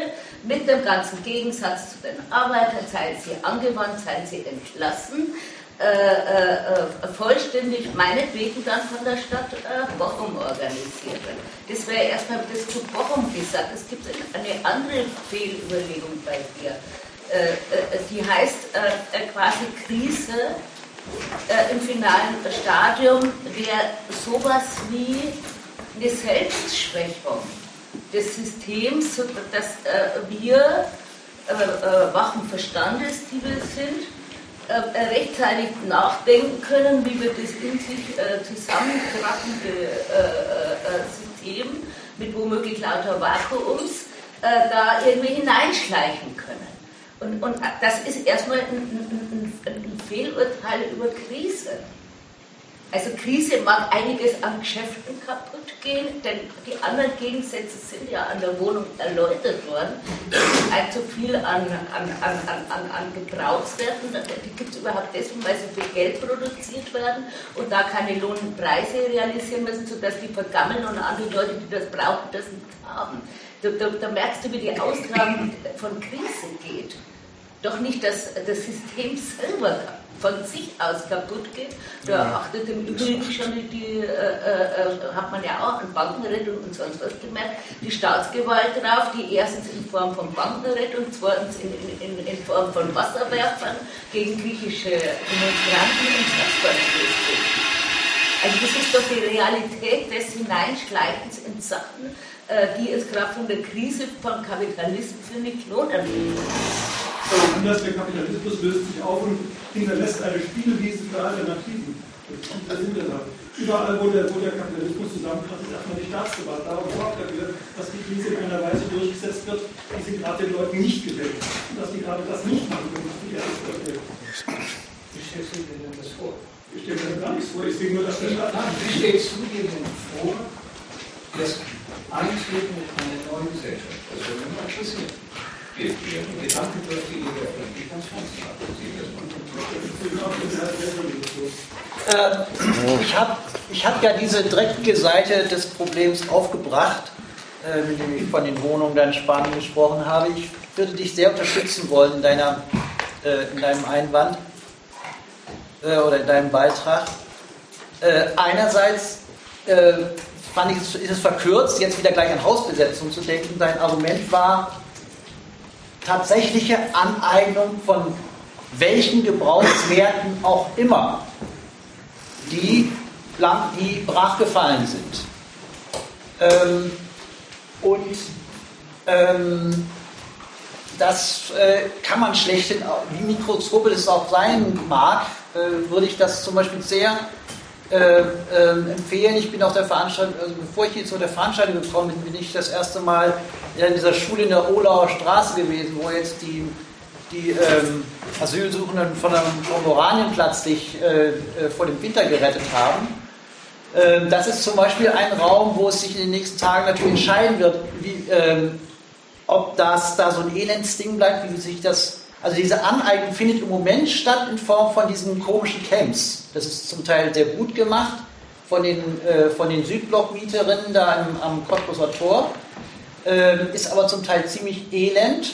Speaker 12: mit dem ganzen Gegensatz zu den Arbeitern, seien sie angewandt, seien sie entlassen, äh, äh, vollständig meinetwegen dann von der Stadt äh, Bochum organisiert wird. Das wäre erstmal das zu Bochum gesagt. Es gibt eine andere Fehlüberlegung bei dir. Äh, äh, die heißt äh, quasi Krise im finalen Stadium wäre sowas wie eine Selbstschwächung des Systems, dass wir wachen Verstandes, die wir sind, äh, rechtzeitig nachdenken können, wie wir das in sich äh, zusammenkrabbende äh, System mit womöglich lauter Vakuums da irgendwie hineinschleichen können. Und, und das ist erstmal ein, ein, ein Fehlurteil über Krise. Also Krise mag einiges an Geschäften kaputt gehen, denn die anderen Gegensätze sind ja an der Wohnung erläutert worden. Allzu viel an, an, an, an, an Gebrauchswerten, die gibt es überhaupt deswegen, weil sie für Geld produziert werden und da keine Lohnpreise realisieren müssen, sodass die vergammeln und andere Leute, die das brauchen, das nicht haben. Da, da, da merkst du, wie die Austragung von Krise geht. Doch nicht, dass das System selber von sich aus kaputt geht. Da achtet im Übrigen schon die, äh, äh, hat man ja auch an Bankenrettung und sonst was gemerkt, die Staatsgewalt drauf, die erstens in Form von Bankenrettung, zweitens in, in, in Form von Wasserwerfern gegen griechische Demonstranten und sonst was ist. Also das ist doch die Realität des Hineinschleichens in Sachen, äh, die es gerade von der Krise vom Kapitalismus für nicht lohnen
Speaker 7: anders, der Kapitalismus löst sich auf und hinterlässt eine Spielwiese für Alternativen. Das sind wir da. Überall, wo der, wo der Kapitalismus zusammenkracht, ist erstmal die Staatsgewalt. Darum sorgt dafür, dass die Krise in einer Weise durchgesetzt wird, die sie gerade den Leuten nicht gefällt. Und dass die gerade das nicht machen können, was die gefällt.
Speaker 10: Wie stellst du dir denn das vor?
Speaker 7: Ich stelle mir gar nichts vor, ich sehe nur, dass der Staat.
Speaker 10: Wie stellst du dir denn vor, das Eintreten in eine neue Gesellschaft? Das würde
Speaker 6: Ähm, ich habe ich hab ja diese dreckige Seite des Problems aufgebracht, äh, mit dem ich von den Wohnungen dann Spanien gesprochen habe. Ich würde dich sehr unterstützen wollen in, deiner, äh, in deinem Einwand äh, oder in deinem Beitrag. einerseits fand ich, ist es verkürzt, jetzt wieder gleich an Hausbesetzung zu denken. Dein Argument war, tatsächliche Aneignung von welchen Gebrauchswerten auch immer, die, die brachgefallen sind. Ähm, und ähm, das äh, kann man schlecht, wie mikroskopisch es auch sein mag, äh, würde ich das zum Beispiel sehr äh, empfehlen. Ich bin auf der Veranstaltung, also bevor ich hier zu der Veranstaltung gekommen bin, bin ich das erste Mal in dieser Schule in der Olauer Straße gewesen, wo jetzt die, die ähm, Asylsuchenden von einem Oranienplatz sich äh, äh, vor dem Winter gerettet haben. Ähm, das ist zum Beispiel ein Raum, wo es sich in den nächsten Tagen natürlich entscheiden wird, wie, ähm, ob das da so ein Elendsding bleibt, wie sich das also diese Aneignung findet im Moment statt in Form von diesen komischen Camps. Das ist zum Teil sehr gut gemacht von den, äh, von den Südblock-Mieterinnen da am, am Cottbuser Tor. Ähm, ist aber zum Teil ziemlich elend.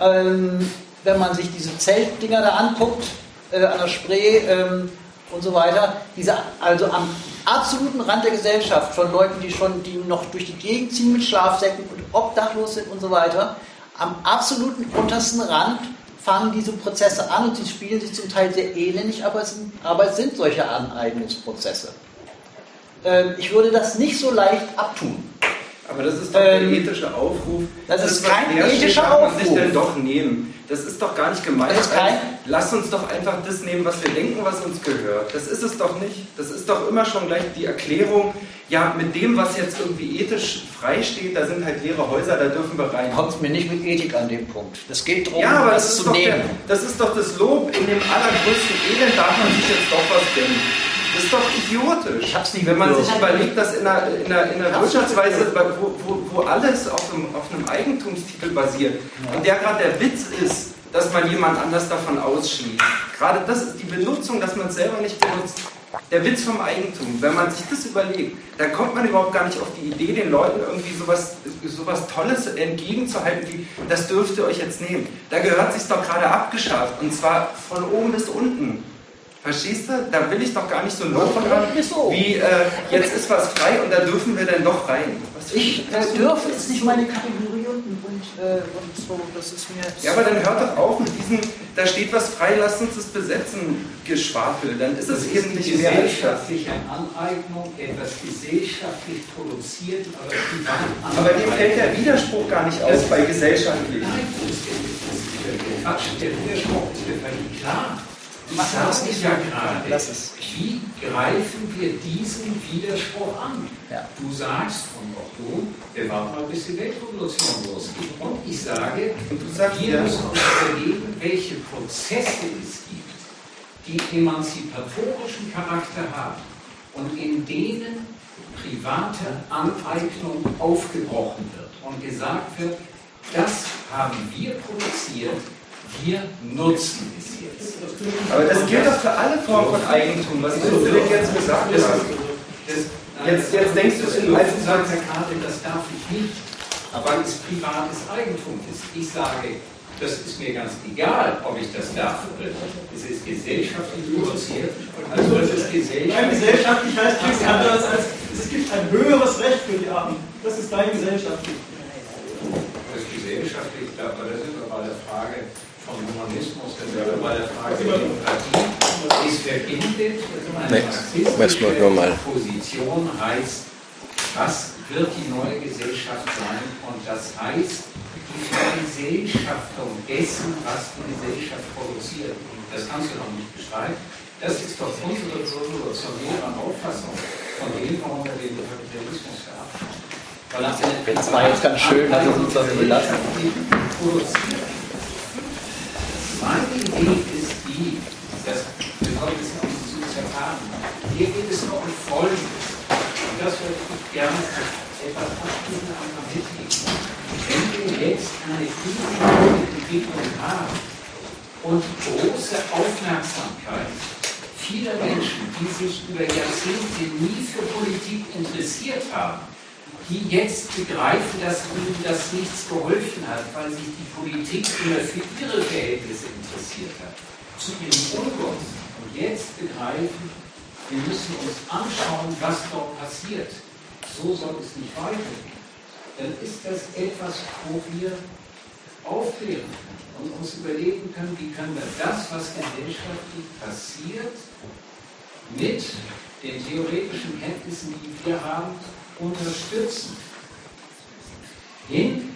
Speaker 6: Ähm, wenn man sich diese Zeltdinger da anguckt, äh, an der Spree ähm, und so weiter. Diese, also am absoluten Rand der Gesellschaft von Leuten, die schon die noch durch die Gegend ziehen mit Schlafsäcken und obdachlos sind und so weiter. Am absoluten untersten Rand fangen diese Prozesse an und sie spielen sich zum Teil sehr elendig, aber es sind, aber es sind solche Aneignungsprozesse. Ähm, ich würde das nicht so leicht abtun.
Speaker 17: Aber das ist doch der
Speaker 6: Ähm,
Speaker 17: ethische Aufruf.
Speaker 6: das ist
Speaker 17: was
Speaker 6: kein ethischer
Speaker 17: man sich
Speaker 6: Aufruf.
Speaker 17: denn doch nehmen. Das ist doch gar nicht gemeint.
Speaker 6: Das ist kein-
Speaker 17: Lass uns doch einfach das nehmen, was wir denken, was uns gehört. Das ist es doch nicht. Das ist doch immer schon gleich die Erklärung, ja, mit dem, was jetzt irgendwie ethisch frei steht, da sind halt leere Häuser, da dürfen wir rein.
Speaker 6: Kommt mir nicht mit Ethik an dem Punkt. Das geht darum,
Speaker 17: Ja, aber das
Speaker 6: das
Speaker 17: ist,
Speaker 6: zu
Speaker 17: doch
Speaker 6: nehmen.
Speaker 17: der, das ist doch das Lob. In dem allergrößten Elend darf man sich jetzt doch was gönnen. Das ist doch idiotisch.
Speaker 6: Ich hab's nicht
Speaker 17: Wenn man sich überlegt, dass in einer, in einer, in einer Wirtschaftsweise, wo, wo, wo alles auf einem, auf einem Eigentumstitel basiert und der gerade der Witz ist, dass man jemand anders davon ausschließt. Gerade das ist die Benutzung, dass man es selber nicht benutzt. Der Witz vom Eigentum, wenn man sich das überlegt, dann kommt man überhaupt gar nicht auf die Idee, den Leuten irgendwie sowas, sowas Tolles entgegenzuhalten, wie das dürft ihr euch jetzt nehmen. Da gehört sich doch gerade abgeschafft und zwar von oben bis unten. Verstehst du? Da will ich doch gar nicht so Lob dran, wie äh, jetzt ist was frei und da dürfen wir dann doch rein. Was
Speaker 6: Ich äh, dürfe ist nicht meine Kategorie und, und, äh, und so, das ist mir.
Speaker 17: Ja, aber dann hört doch auf mit diesem, da steht was frei, lasst uns das besetzen, Geschwafel. Dann ist es eben nicht mehr.
Speaker 10: gesellschaftliche Aneignung, etwas gesellschaftlich produziert, aber
Speaker 17: Aber dem fällt der Widerspruch gar nicht auf bei gesellschaftlich.
Speaker 10: Nein, das ist Quatsch, der Widerspruch ist mir völlig klar. Ich sage ja gerade, wie greifen wir diesen Widerspruch an?
Speaker 6: Ja.
Speaker 10: Du sagst von Otto, wir warten mal, bis die Weltrevolution losgeht. Und ich sage, wir
Speaker 17: ja.
Speaker 10: müssen uns überlegen, welche Prozesse es gibt, die emanzipatorischen Charakter haben und in denen private Aneignung aufgebrochen wird und gesagt wird, das haben wir produziert, wir nutzen es jetzt.
Speaker 17: Aber das gilt doch für alle Formen von Eigentum. Was willst du denn jetzt gesagt haben?
Speaker 10: das-
Speaker 17: Jetzt, jetzt denkst du in
Speaker 10: als sagt Herr Karte, das darf ich nicht, weil es privates Eigentum ist. Ich sage, das ist mir ganz egal, ob ich das darf oder nicht. Es ist gesellschaftlich produziert, also das ist gesellschaftlich.
Speaker 7: Nein, gesellschaftlich heißt nichts anderes als, es gibt ein höheres Recht für die Armen. Das ist dein gesellschaftlich.
Speaker 10: Das ist gesellschaftlich, aber das ist aber bei der Frage vom Humanismus, das ist aber bei der Frage der Demokratie. Es verbindet eine
Speaker 14: Nee, müssen wir nur mal.
Speaker 10: marxistische Position heißt, was wird die neue Gesellschaft sein? Und das heißt, die Vergesellschaftung dessen, was die Gesellschaft produziert. Das kannst du doch nicht bestreiten. Das ist doch unsere revolutionäre Auffassung von dem, warum wir den Kapitalismus verabschieden. Er
Speaker 6: Das war jetzt ganz schön, dass wir uns das belassen.
Speaker 10: produziert. Meine Idee ist die, dass wir sollten es noch zu zerfahren. Hier geht es nur um Folgendes. Und das würde ich gerne etwas abschließend einmal mitgeben. Wenn wir jetzt eine Entwicklung haben und große Aufmerksamkeit vieler Menschen, die sich über Jahrzehnte nie für Politik interessiert haben, die jetzt begreifen, dass ihnen das nichts geholfen hat, weil sich die Politik immer für ihre Verhältnisse interessiert hat, zu ihrem Ungunst. Und jetzt begreifen, wir müssen uns anschauen, was dort passiert. So soll es nicht weitergehen. Dann ist das etwas, wo wir aufklären und uns überlegen können, wie können wir das, was gesellschaftlich passiert, mit den theoretischen Kenntnissen, die wir haben, unterstützen. Hin,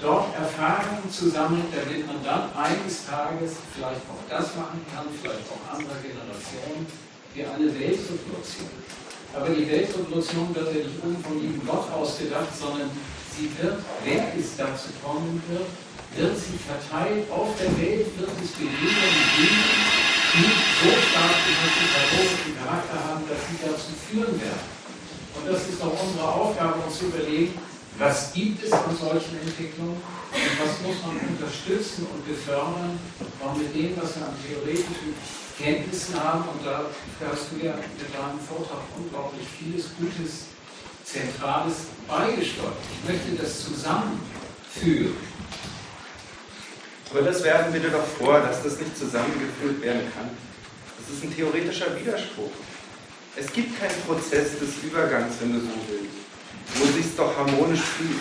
Speaker 10: dort Erfahrungen zu sammeln, damit man dann eines Tages vielleicht auch das machen kann, vielleicht auch andere Generationen, wie eine Weltrevolution. Aber die Weltrevolution wird ja nicht oben von jedem Gott ausgedacht, sondern sie wird, wenn es dazu kommen wird, wird sie verteilt auf der Welt, wird es Bewegungen geben, die so stark emanzipatorischen Charakter haben, dass sie dazu führen werden. Und das ist doch unsere Aufgabe, uns zu überlegen, was gibt es an solchen Entwicklungen und was muss man unterstützen und befördern, auch mit dem, was wir an theoretischen Kenntnissen haben. Und da hast du ja mit deinem Vortrag unglaublich vieles Gutes, Zentrales beigesteuert. Ich möchte das zusammenführen.
Speaker 17: Aber das werfen wir dir doch vor, dass das nicht zusammengeführt werden kann. Das ist ein theoretischer Widerspruch. Es gibt keinen Prozess des Übergangs, wenn du so willst, wo sich doch harmonisch fühlt.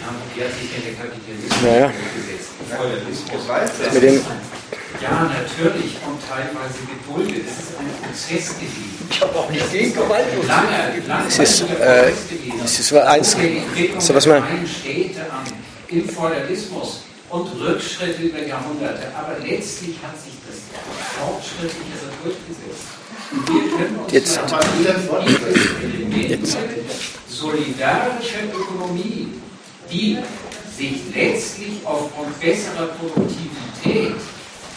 Speaker 10: Ja, wie hat sich denn der Kapitalismus
Speaker 14: Ja. Mit dem-
Speaker 10: Ja, natürlich und teilweise geduldet. Es ist ein Prozess gewesen.
Speaker 14: Ich
Speaker 6: habe auch nicht gegen Gewalt.
Speaker 10: Lange, lange.
Speaker 1: Es ist, äh, es ist eins, so was man,
Speaker 10: Städte am im Feudalismus und Rückschritte über Jahrhunderte. Aber letztlich hat sich das Fortschrittliche so durchgesetzt. Und wir können uns
Speaker 1: Jetzt.
Speaker 10: Jetzt. solidarische Ökonomie, die sich letztlich aufgrund besserer Produktivität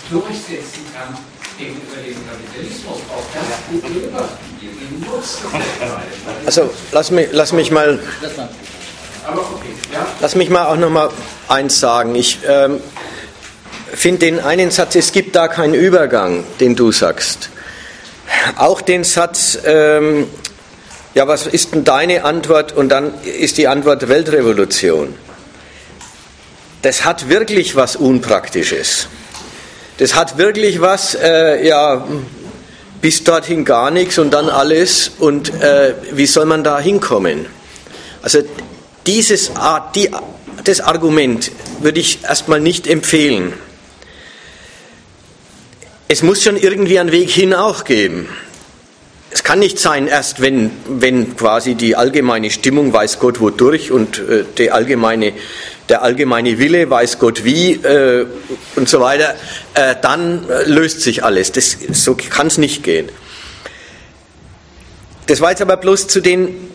Speaker 10: durchsetzen kann gegenüber dem Kapitalismus. Auch das beobachten wir. Wir nutzen das
Speaker 1: also lass mich, lass mich mal. Lass mich mal auch noch mal eins sagen. Ich ähm, finde den einen Satz, es gibt da keinen Übergang, den du sagst. Auch den Satz, ähm, ja, was ist denn deine Antwort? Und dann ist die Antwort Weltrevolution. Das hat wirklich was Unpraktisches. Das hat wirklich was, äh, ja, bis dorthin gar nichts und dann alles. Und äh, wie soll man da hinkommen? Also dieses, die, das Argument würde ich erstmal nicht empfehlen. Es muss schon irgendwie einen Weg hin auch geben. Es kann nicht sein, erst wenn, wenn quasi die allgemeine Stimmung weiß Gott wodurch und äh, der, allgemeine, der allgemeine Wille weiß Gott wie äh, und so weiter, äh, dann äh, löst sich alles. Das, so kann es nicht gehen. Das war jetzt aber bloß zu den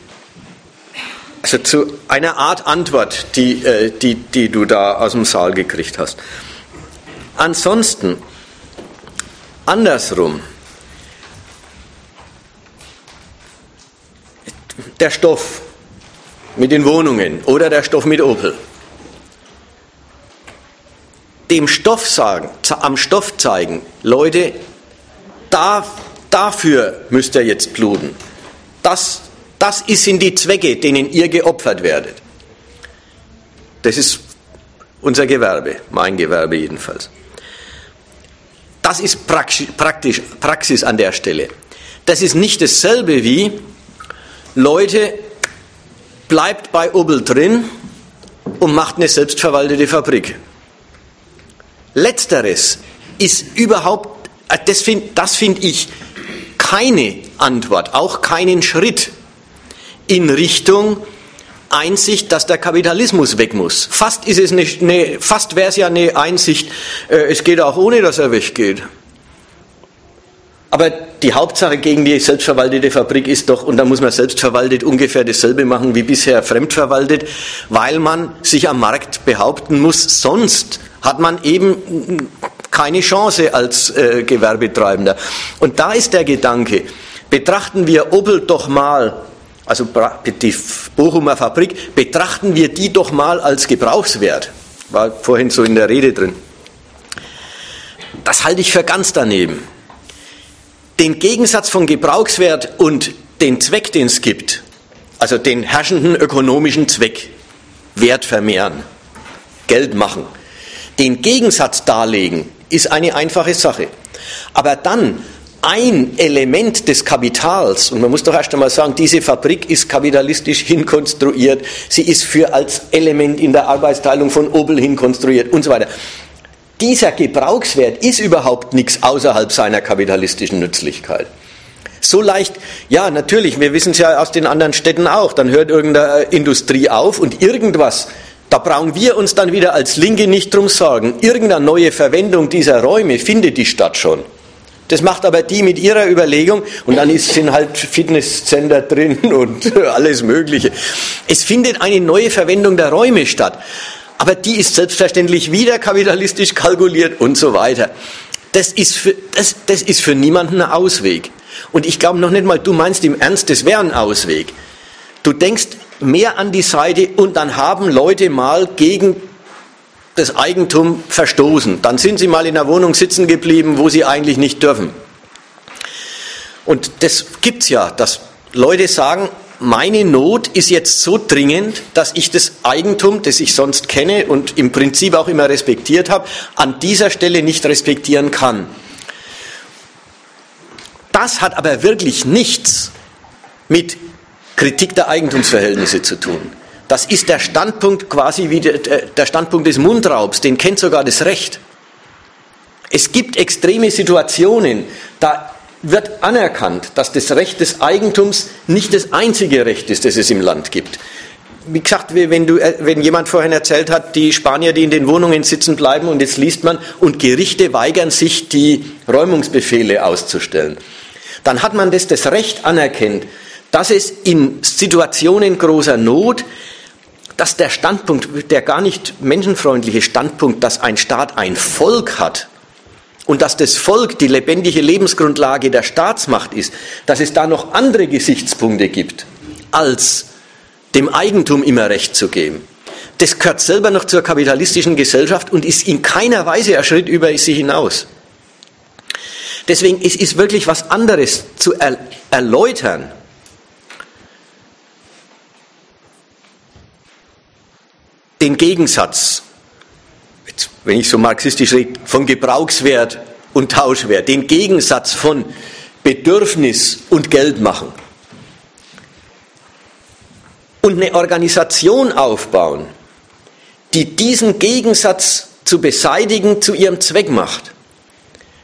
Speaker 1: also zu einer Art Antwort, die, äh, die, die du da aus dem Saal gekriegt hast. Ansonsten, andersrum, der Stoff mit den Wohnungen oder der Stoff mit Opel. Dem Stoff sagen, am Stoff zeigen, Leute, da, dafür müsst ihr jetzt bluten. Das das sind die Zwecke, denen ihr geopfert werdet. Das ist unser Gewerbe, mein Gewerbe jedenfalls. Das ist praktisch, Praxis an der Stelle. Das ist nicht dasselbe wie, Leute, bleibt bei Obel drin und macht eine selbstverwaltete Fabrik. Letzteres ist überhaupt, äh, das finde find ich keine Antwort, auch keinen Schritt in Richtung Einsicht, dass der Kapitalismus weg muss. Fast ist es eine, eine fast wäre es ja eine Einsicht, äh, es geht auch ohne, dass er weggeht. Aber die Hauptsache gegen die selbstverwaltete Fabrik ist doch, und da muss man selbstverwaltet ungefähr dasselbe machen wie bisher fremdverwaltet, weil man sich am Markt behaupten muss, sonst hat man eben keine Chance als äh, Gewerbetreibender. Und da ist der Gedanke, betrachten wir Opel doch mal also die Bochumer Fabrik, betrachten wir die doch mal als Gebrauchswert. War vorhin so in der Rede drin. Das halte ich für ganz daneben. Den Gegensatz von Gebrauchswert und den Zweck, den es gibt, also den herrschenden ökonomischen Zweck, Wert vermehren, Geld machen, den Gegensatz darlegen, ist eine einfache Sache. Aber dann ein Element des Kapitals, und man muss doch erst einmal sagen, diese Fabrik ist kapitalistisch hinkonstruiert, sie ist für als Element in der Arbeitsteilung von Opel hinkonstruiert und so weiter. Dieser Gebrauchswert ist überhaupt nichts außerhalb seiner kapitalistischen Nützlichkeit. So leicht, ja, natürlich, wir wissen es ja aus den anderen Städten auch, dann hört irgendeine Industrie auf und irgendwas, da brauchen wir uns dann wieder als Linke nicht drum sorgen. Irgendeine neue Verwendung dieser Räume findet die Stadt schon. Das macht aber die mit ihrer Überlegung und dann sind halt Fitnesscenter drin und alles Mögliche. Es findet eine neue Verwendung der Räume statt. Aber die ist selbstverständlich wieder kapitalistisch kalkuliert und so weiter. Das ist für, das, das ist für niemanden ein Ausweg. Und ich glaube noch nicht mal, du meinst im Ernst, das wäre ein Ausweg. Du denkst mehr an die Seite und dann haben Leute mal gegen das Eigentum verstoßen. Dann sind sie mal in der Wohnung sitzen geblieben, wo sie eigentlich nicht dürfen. Und das gibt es ja, dass Leute sagen, meine Not ist jetzt so dringend, dass ich das Eigentum, das ich sonst kenne und im Prinzip auch immer respektiert habe, an dieser Stelle nicht respektieren kann. Das hat aber wirklich nichts mit Kritik der Eigentumsverhältnisse zu tun. Das ist der Standpunkt quasi wie der Standpunkt des Mundraubs, den kennt sogar das Recht. Es gibt extreme Situationen, da wird anerkannt, dass das Recht des Eigentums nicht das einzige Recht ist, das es im Land gibt. Wie gesagt, wenn, du, äh, wenn jemand vorhin erzählt hat, die Spanier, die in den Wohnungen sitzen bleiben, und jetzt liest man, und Gerichte weigern sich, die Räumungsbefehle auszustellen, dann hat man das, das Recht anerkennt, dass es in Situationen großer Not, dass der Standpunkt, der gar nicht menschenfreundliche Standpunkt, dass ein Staat ein Volk hat, und dass das Volk die lebendige Lebensgrundlage der Staatsmacht ist, dass es da noch andere Gesichtspunkte gibt, als dem Eigentum immer Recht zu geben. Das gehört selber noch zur kapitalistischen Gesellschaft und ist in keiner Weise ein Schritt über sie hinaus. Deswegen es ist wirklich was anderes zu er erläutern. Den Gegensatz wenn ich so marxistisch rede, von Gebrauchswert und Tauschwert, den Gegensatz von Bedürfnis und Geld machen. Und eine Organisation aufbauen, die diesen Gegensatz zu beseitigen zu ihrem Zweck macht.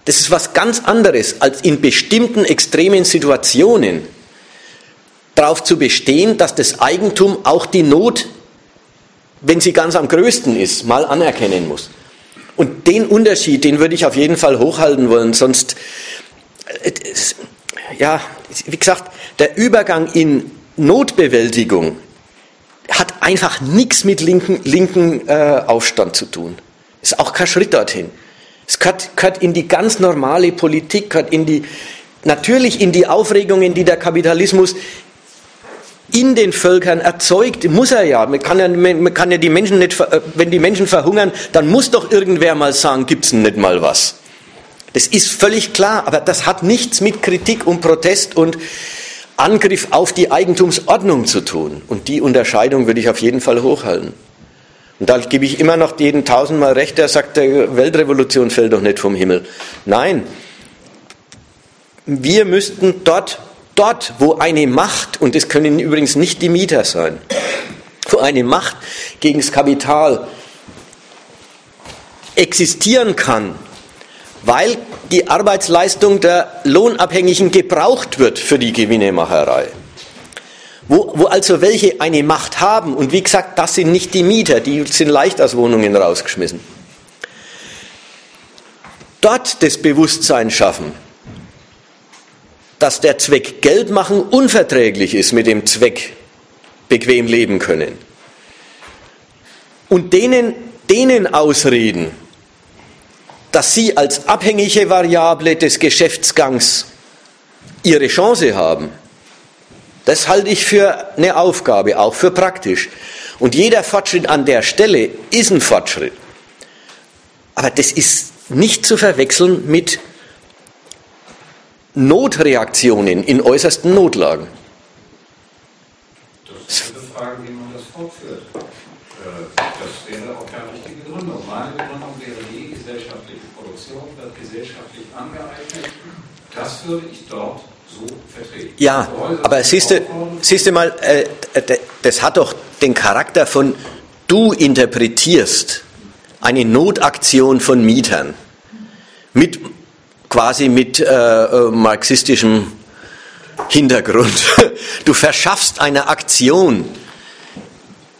Speaker 1: Das ist was ganz anderes, als in bestimmten extremen Situationen darauf zu bestehen, dass das Eigentum auch die Not wenn sie ganz am größten ist, mal anerkennen muss. Und den Unterschied, den würde ich auf jeden Fall hochhalten wollen, sonst, äh, ja, wie gesagt, der Übergang in Notbewältigung hat einfach nichts mit linken, linken äh, Aufstand zu tun. Ist auch kein Schritt dorthin. Es gehört, gehört in die ganz normale Politik, gehört in die, natürlich in die Aufregungen, die der Kapitalismus in den Völkern erzeugt, muss er ja. Man kann ja, man kann ja die Menschen nicht, äh, wenn die Menschen verhungern, dann muss doch irgendwer mal sagen, gibt's denn nicht mal was. Das ist völlig klar, aber das hat nichts mit Kritik und Protest und Angriff auf die Eigentumsordnung zu tun. Und die Unterscheidung würde ich auf jeden Fall hochhalten. Und da gebe ich immer noch jeden tausendmal recht, der sagt, der Weltrevolution fällt doch nicht vom Himmel. Nein, wir müssten dort Dort, wo eine Macht, und es können übrigens nicht die Mieter sein, wo eine Macht gegen das Kapital existieren kann, weil die Arbeitsleistung der Lohnabhängigen gebraucht wird für die Gewinnemacherei. Wo, wo also welche eine Macht haben, und wie gesagt, das sind nicht die Mieter, die sind leicht aus Wohnungen rausgeschmissen. Dort das Bewusstsein schaffen, dass der Zweck Geld machen unverträglich ist mit dem Zweck bequem leben können. Und denen, denen ausreden, dass sie als abhängige Variable des Geschäftsgangs ihre Chance haben, das halte ich für eine Aufgabe, auch für praktisch. Und jeder Fortschritt an der Stelle ist ein Fortschritt. Aber das ist nicht zu verwechseln mit Notreaktionen in äußersten Notlagen.
Speaker 10: Das ist eine Frage, wie man das fortführt. Äh, das wäre auch keine richtige Gründung. Meine Begründung wäre die gesellschaftliche Produktion wird gesellschaftlich angeeignet. Das würde ich dort so vertreten.
Speaker 1: Ja, aber siehst du, siehst du mal, äh, das hat doch den Charakter von du interpretierst eine Notaktion von Mietern mit quasi mit äh, äh, marxistischem Hintergrund. Du verschaffst eine Aktion,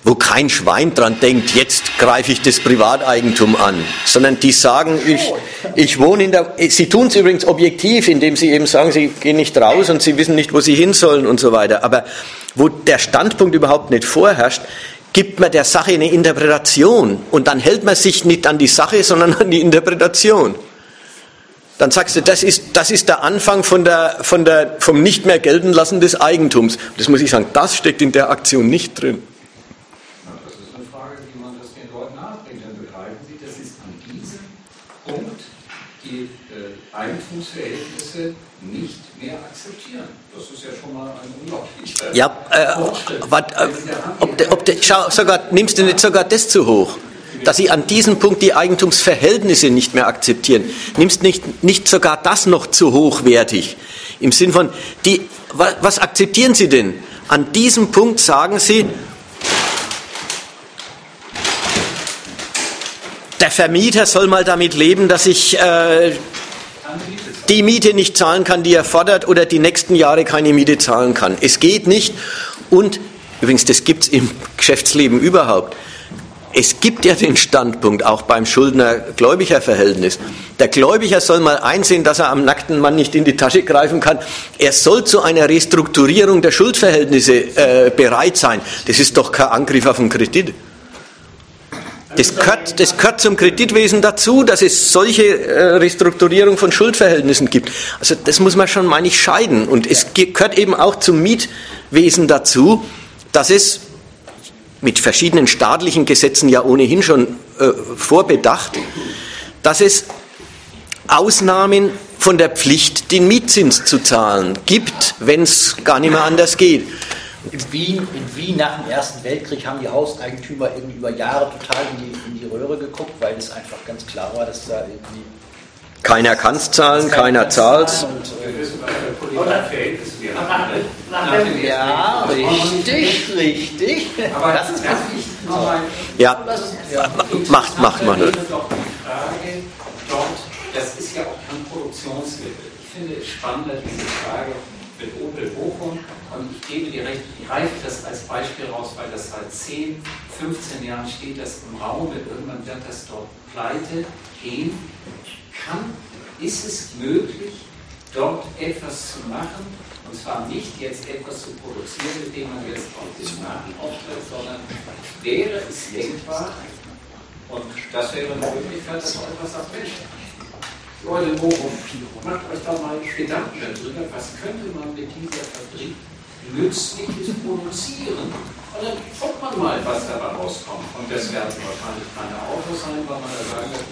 Speaker 1: wo kein Schwein dran denkt, jetzt greife ich das Privateigentum an, sondern die sagen, ich, ich wohne in der, sie tun es übrigens objektiv, indem sie eben sagen, sie gehen nicht raus und sie wissen nicht, wo sie hin sollen und so weiter. Aber wo der Standpunkt überhaupt nicht vorherrscht, gibt man der Sache eine Interpretation und dann hält man sich nicht an die Sache, sondern an die Interpretation dann sagst du, das ist, das ist der Anfang von der, von der, vom nicht mehr gelten lassen des Eigentums. Das muss ich sagen, das steckt in der Aktion nicht drin.
Speaker 10: Das ist eine Frage, wie man das den Leuten nahebringt. Dann begreifen sie, das ist an diesem Punkt die äh, Eigentumsverhältnisse nicht mehr akzeptieren. Das ist ja schon mal ein unglaublicher
Speaker 1: ja, äh, wat, äh, ob de, ob de, schau, sogar, nimmst du nicht sogar das zu hoch? Dass sie an diesem Punkt die Eigentumsverhältnisse nicht mehr akzeptieren. Nimmst nicht, nicht sogar das noch zu hochwertig. Im Sinn von, die, was, akzeptieren Sie denn? An diesem Punkt sagen Sie, der Vermieter soll mal damit leben, dass ich. Äh, die Miete nicht zahlen kann, die er fordert, oder die nächsten Jahre keine Miete zahlen kann. Es geht nicht. Und übrigens, das gibt es im Geschäftsleben überhaupt. Es gibt ja den Standpunkt, auch beim Schuldner-Gläubiger-Verhältnis. Der Gläubiger soll mal einsehen, dass er am nackten Mann nicht in die Tasche greifen kann. Er soll zu einer Restrukturierung der Schuldverhältnisse äh, bereit sein. Das ist doch kein Angriff auf den Kredit. Das gehört, das gehört zum Kreditwesen dazu, dass es solche äh, Restrukturierung von Schuldverhältnissen gibt. Also das muss man schon, meine ich, scheiden. Und es gehört eben auch zum Mietwesen dazu, dass es mit verschiedenen staatlichen Gesetzen ja ohnehin schon äh, vorbedacht, dass es Ausnahmen von der Pflicht, den Mietzins zu zahlen gibt, wenn es gar nicht mehr anders geht.
Speaker 6: In Wien, in Wien nach dem Ersten Weltkrieg haben die Hauseigentümer irgendwie über Jahre total in die, in die Röhre geguckt, weil es einfach ganz klar war, dass da irgendwie
Speaker 1: keiner kann es zahlen, keiner zahlt es.
Speaker 6: Ja, richtig, richtig.
Speaker 10: Aber das ist ich nochmal.
Speaker 1: Ja, macht, macht.
Speaker 10: Dort, das ist ja auch kein Produktionsmittel. Ich finde es spannender, diese Frage mit Opel Bochum. Und ich gebe dir recht, ich greife das als Beispiel raus, weil das seit 10, 15 Jahren steht das im Raum. Irgendwann wird das dort pleite gehen kann, ist es möglich, dort etwas zu machen, und zwar nicht jetzt etwas zu produzieren, mit dem man jetzt auf den Markt auftritt, sondern wäre es denkbar, und das wäre eine Möglichkeit, dass man etwas Mensch, Leute, worum? Macht euch da mal Gedanken darüber, was könnte man mit dieser Fabrik Nützliches produzieren. Und dann guckt man mal, was dabei rauskommt. Und das werden wahrscheinlich keine Autos sein, weil man da sagen wird,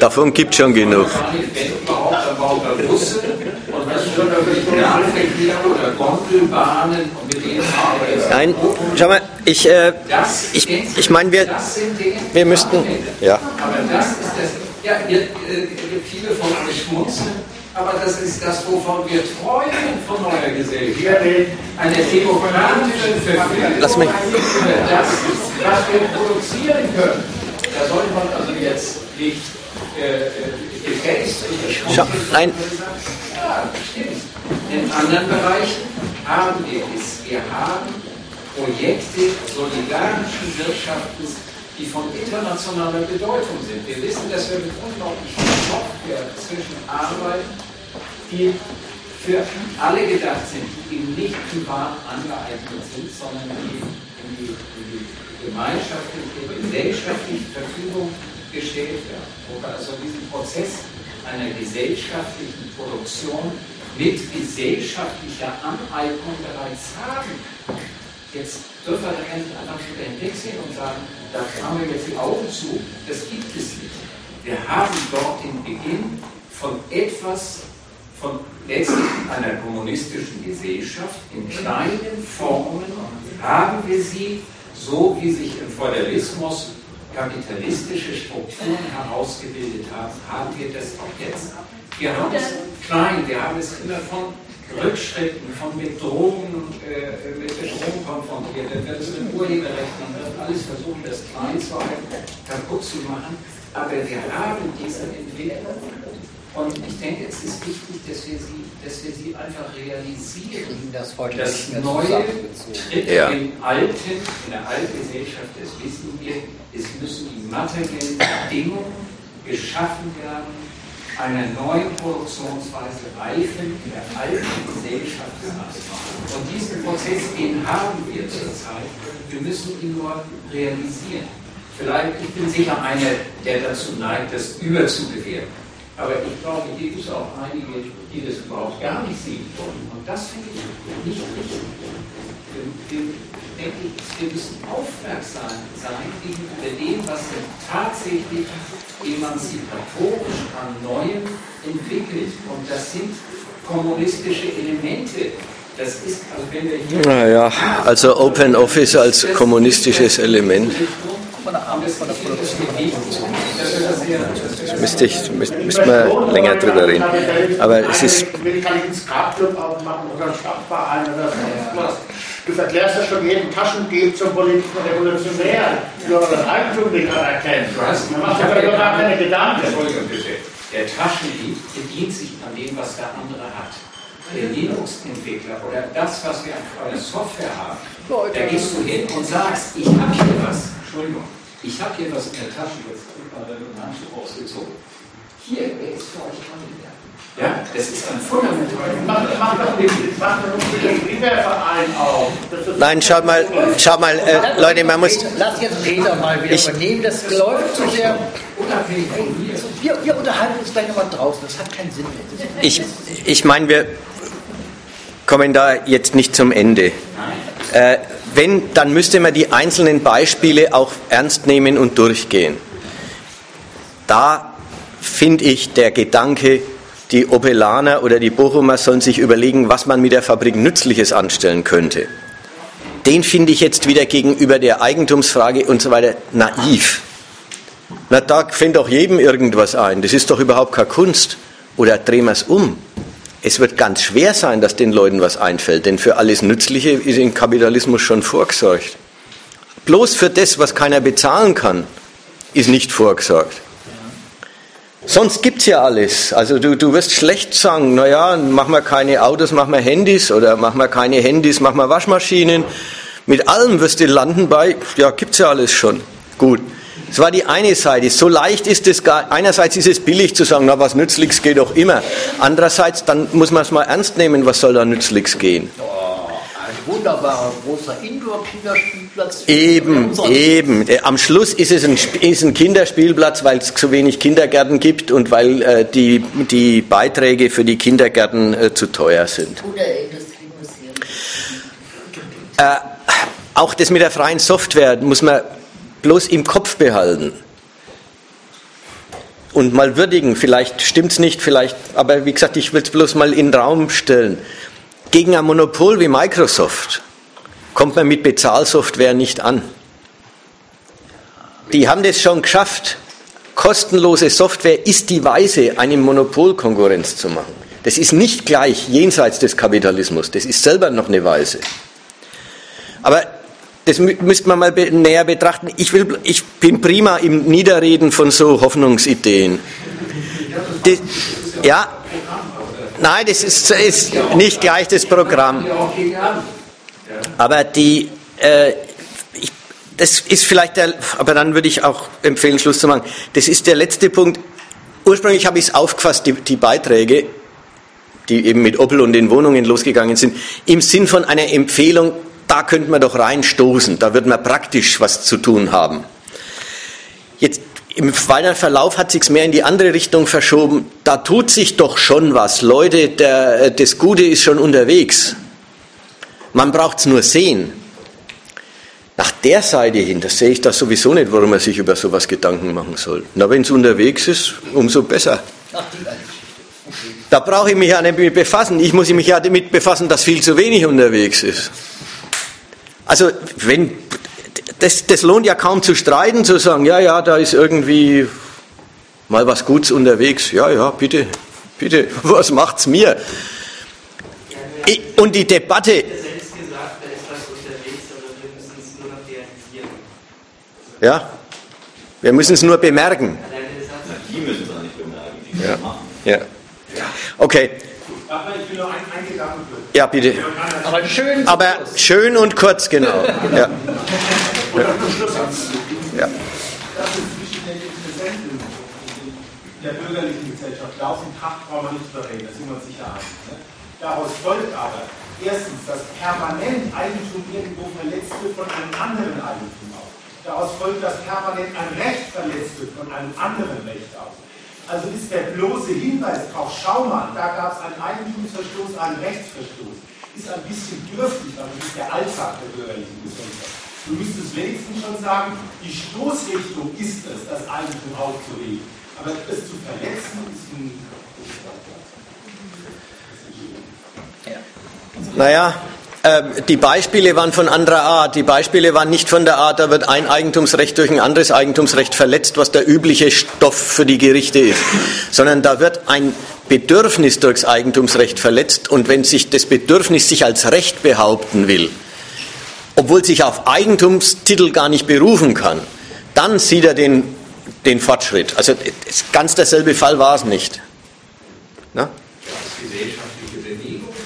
Speaker 1: Davon gibt es schon genug. Nein, schau mal, ich, äh, ich, ich meine, wir, wir müssten. Ja.
Speaker 10: Aber das ist das. Ja, äh, viele von euch schmunzeln aber das ist das, wovon wir träumen von neuer Gesellschaft. Eine demokratische Verfügung
Speaker 1: Lass mich.
Speaker 10: das, was wir produzieren können. Da sollte man also jetzt nicht äh,
Speaker 1: Schau, nein.
Speaker 10: Ja, stimmt. In anderen Bereichen haben wir es. Wir haben Projekte solidarischen Wirtschaftens, die von internationaler Bedeutung sind. Wir wissen, dass wir mit unglaublichen Software zwischen Arbeit die für alle gedacht sind, die eben nicht privat angeeignet sind, sondern die in die, in die gemeinschaftliche, gesellschaftliche Verfügung gestellt. Wo wir also diesen Prozess einer gesellschaftlichen Produktion mit gesellschaftlicher Aneignung bereits haben. Jetzt dürfen wir da nicht einfach wieder hinwegsehen und sagen, da haben wir jetzt die Augen zu. Das gibt es nicht. Wir haben dort den Beginn von etwas, von letztlich einer kommunistischen Gesellschaft in kleinen Formen haben wir sie, so wie sich im Feudalismus kapitalistische Strukturen herausgebildet haben, haben wir das auch jetzt. Wir haben es klein, wir haben es immer von Rückschritten, von Drogen, äh, mit Bedrohung konfrontiert, dann wird es mit Urheberrechten, dann wird alles versucht, das klein zu halten, kaputt zu machen. Aber wir haben diese Entwicklung und ich denke, es ist wichtig, dass wir sie, dass wir sie einfach realisieren.
Speaker 6: Das, heute
Speaker 10: das Neue tritt
Speaker 1: ja.
Speaker 10: im Alten, in der alten Gesellschaft, das wissen wir, es müssen die materiellen Bedingungen geschaffen werden, einer neuen Produktionsweise reifen in der alten Gesellschaft Und diesen Prozess, den haben wir zurzeit. Wir müssen ihn nur realisieren. Vielleicht, ich bin sicher einer, der dazu neigt, das überzubewerten. Aber ich glaube, hier gibt es auch einige, die das überhaupt gar nicht sehen wollen. Und das finde ich nicht richtig. Wir, denke ich, wir müssen aufmerksam sein gegenüber dem, was sich tatsächlich emanzipatorisch an Neuem entwickelt. Und das sind kommunistische Elemente. Das ist, also wenn wir hier.
Speaker 1: Naja, also Open Office als kommunistisches Element. Das müsste ich, müsste, müsste man länger drüber reden. Aber es ist.
Speaker 2: Ich will keinen Skatclub aufmachen oder einen Stadtverein oder sonst was. Du verklärst ja schon jeden Taschendieb zum politischen Revolutionär, nur weil das Eigentum nicht anerkennt. Du machst dir darüber gar keine Gedanken.
Speaker 10: Der Taschendieb bedient sich an dem, was der andere hat. Der Linux-Entwickler oder das, was wir an einer Software haben, da gehst du hin und sagst, ich habe hier was, Entschuldigung, ich habe hier was in der Tasche, jetzt gerade den Handschuh ausgezogen. Hier, wer ist für euch Kandidat? Ja, das ist ein fundamentaler
Speaker 2: Mach, mach doch den, mach doch den Primärverein auf.
Speaker 1: Nein, schaut mal, schaut mal, äh, Leute, man muss.
Speaker 6: Lass jetzt Peter mal wieder
Speaker 1: Ich-
Speaker 6: übernehmen, das läuft zu sehr wir, wir unterhalten uns gleich nochmal draußen, das hat keinen Sinn mehr.
Speaker 1: Ich, ich meine, wir kommen da jetzt nicht zum Ende. Äh, wenn, dann müsste man die einzelnen Beispiele auch ernst nehmen und durchgehen. Da finde ich der Gedanke, die Opelaner oder die Bochumer sollen sich überlegen, was man mit der Fabrik Nützliches anstellen könnte. Den finde ich jetzt wieder gegenüber der Eigentumsfrage und so weiter naiv. Na, da fällt doch jedem irgendwas ein. Das ist doch überhaupt keine Kunst. Oder drehen wir es um. Es wird ganz schwer sein, dass den Leuten was einfällt, denn für alles Nützliche ist im Kapitalismus schon vorgesorgt. Bloß für das, was keiner bezahlen kann, ist nicht vorgesorgt. Sonst gibt es ja alles. Also du, du wirst schlecht sagen, naja, machen wir keine Autos, machen wir Handys oder machen wir keine Handys, machen wir Waschmaschinen. Mit allem wirst du landen bei, ja, gibt es ja alles schon. Gut. Das war die eine Seite. So leicht ist es gar, einerseits ist es billig zu sagen, na, was Nützliches geht doch immer. Andererseits, dann muss man es mal ernst nehmen, was soll da Nützliches gehen.
Speaker 6: Ein wunderbarer großer Indoor-Kinderspielplatz.
Speaker 1: Eben, eben. Äh, Am Schluss ist es ein, ist ein Kinderspielplatz, weil es zu wenig Kindergärten gibt und weil äh, die, die Beiträge für die Kindergärten äh, zu teuer sind.
Speaker 12: Oder Industriemuseum.
Speaker 1: Äh, auch das mit der freien Software muss man bloß im Kopf behalten. Und mal würdigen, vielleicht stimmt es nicht, vielleicht, aber wie gesagt, ich will es bloß mal in den Raum stellen. Gegen ein Monopol wie Microsoft kommt man mit Bezahlsoftware nicht an. Die haben das schon geschafft. Kostenlose Software ist die Weise, eine Monopolkonkurrenz zu machen. Das ist nicht gleich jenseits des Kapitalismus, das ist selber noch eine Weise. Aber das mü- müsste man mal näher betrachten. Ich, will, ich bin prima im Niederreden von so Hoffnungsideen. Das, ja, nein, das ist, ist nicht gleich das Programm. Aber die, äh, ich, das ist vielleicht der, aber dann würde ich auch empfehlen, Schluss zu machen. Das ist der letzte Punkt. Ursprünglich habe ich es aufgefasst, die, die Beiträge, die eben mit Opel und den Wohnungen losgegangen sind, im Sinn von einer Empfehlung, da könnte man doch reinstoßen, da wird man praktisch was zu tun haben. Jetzt im weiteren Verlauf hat sich mehr in die andere Richtung verschoben. Da tut sich doch schon was. Leute, der, das Gute ist schon unterwegs. Man braucht es nur sehen. Nach der Seite hin, das sehe ich das sowieso nicht, warum man sich über sowas Gedanken machen soll. Na, wenn es unterwegs ist, umso besser. Da brauche ich mich ja nicht mit befassen. Ich muss mich ja damit befassen, dass viel zu wenig unterwegs ist. Also, wenn, das, das lohnt ja kaum zu streiten, zu sagen, ja, ja, da ist irgendwie mal was Gutes unterwegs. Ja, ja, bitte, bitte, was macht's mir? Ich, und die Debatte,
Speaker 13: selbst gesagt, da ist was unterwegs, aber wir müssen es nur noch realisieren.
Speaker 1: ja, wir müssen es nur bemerken.
Speaker 5: Die müssen es auch nicht bemerken, die
Speaker 1: Ja.
Speaker 5: können machen.
Speaker 1: Ja. Okay,
Speaker 11: ich will nur ein, ein Gedanken
Speaker 1: ja, bitte.
Speaker 6: Aber schön.
Speaker 1: Aber schön und kurz, genau. Ja.
Speaker 11: Zum.
Speaker 1: Ja.
Speaker 11: Das ist zwischen den Interessenten der bürgerlichen Gesellschaft. Klaus und Kraft brauchen wir nicht überreden, da sind wir uns sicher einig. Ne? Daraus folgt aber erstens, dass permanent Eigentum irgendwo verletzt wird von einem anderen Eigentum auch. Daraus folgt, dass permanent ein Recht verletzt wird von einem anderen Recht auch. Also ist der bloße Hinweis drauf, schau mal, da gab es einen Eigentumsverstoß, einen Rechtsverstoß, ist ein bisschen dürftig, aber das ist der Alltag der bürgerlichen Gesellschaft. Du müsstest wenigstens schon sagen, die Stoßrichtung ist es, das Eigentum aufzuheben. Aber es zu verletzen ist ein.
Speaker 1: Naja, die Beispiele waren von anderer Art. Die Beispiele waren nicht von der Art, da wird ein Eigentumsrecht durch ein anderes Eigentumsrecht verletzt, was der übliche Stoff für die Gerichte ist, sondern da wird ein Bedürfnis durchs Eigentumsrecht verletzt und wenn sich das Bedürfnis sich als Recht behaupten will, obwohl sich auf Eigentumstitel gar nicht berufen kann, dann sieht er den den Fortschritt. Also ganz derselbe Fall war es nicht.
Speaker 10: Na?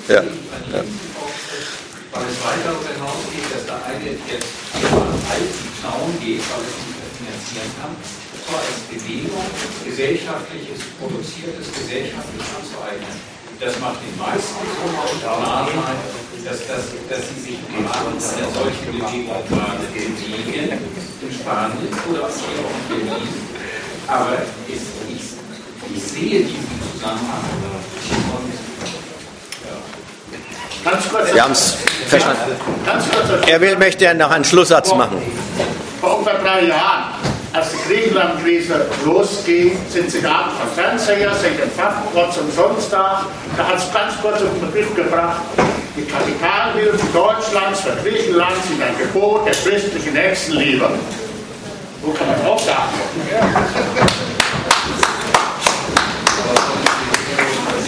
Speaker 1: ja. ja.
Speaker 10: Weil es weiter darüber hinausgeht, dass der eine jetzt alten Zaun geht, weil es nicht mehr finanzieren kann, zwar als Bewegung gesellschaftliches, produziertes, gesellschaftlich anzueignen. Das macht den meisten so Nachteil, dass, dass, dass sie sich Rahmen einer solchen Bewegung bewegen, in Spanien oder hier auch in Berlin. Aber ich, ich, ich sehe diesen Zusammenhang.
Speaker 2: Kurz.
Speaker 1: Sie haben es verstanden. Er will, möchte ja noch einen Schlusssatz machen.
Speaker 2: Vor ungefähr drei Jahren, als die Griechenland-Krise losging, sind Sie da am Fernseher, sind den Fachplatz umsonst da. Da hat es ganz kurz auf den Begriff gebracht, die Kapitalhilfen Deutschlands für Griechenland sind ein Gebot der christlichen Nächstenliebe. Wo kann man drauf sagen?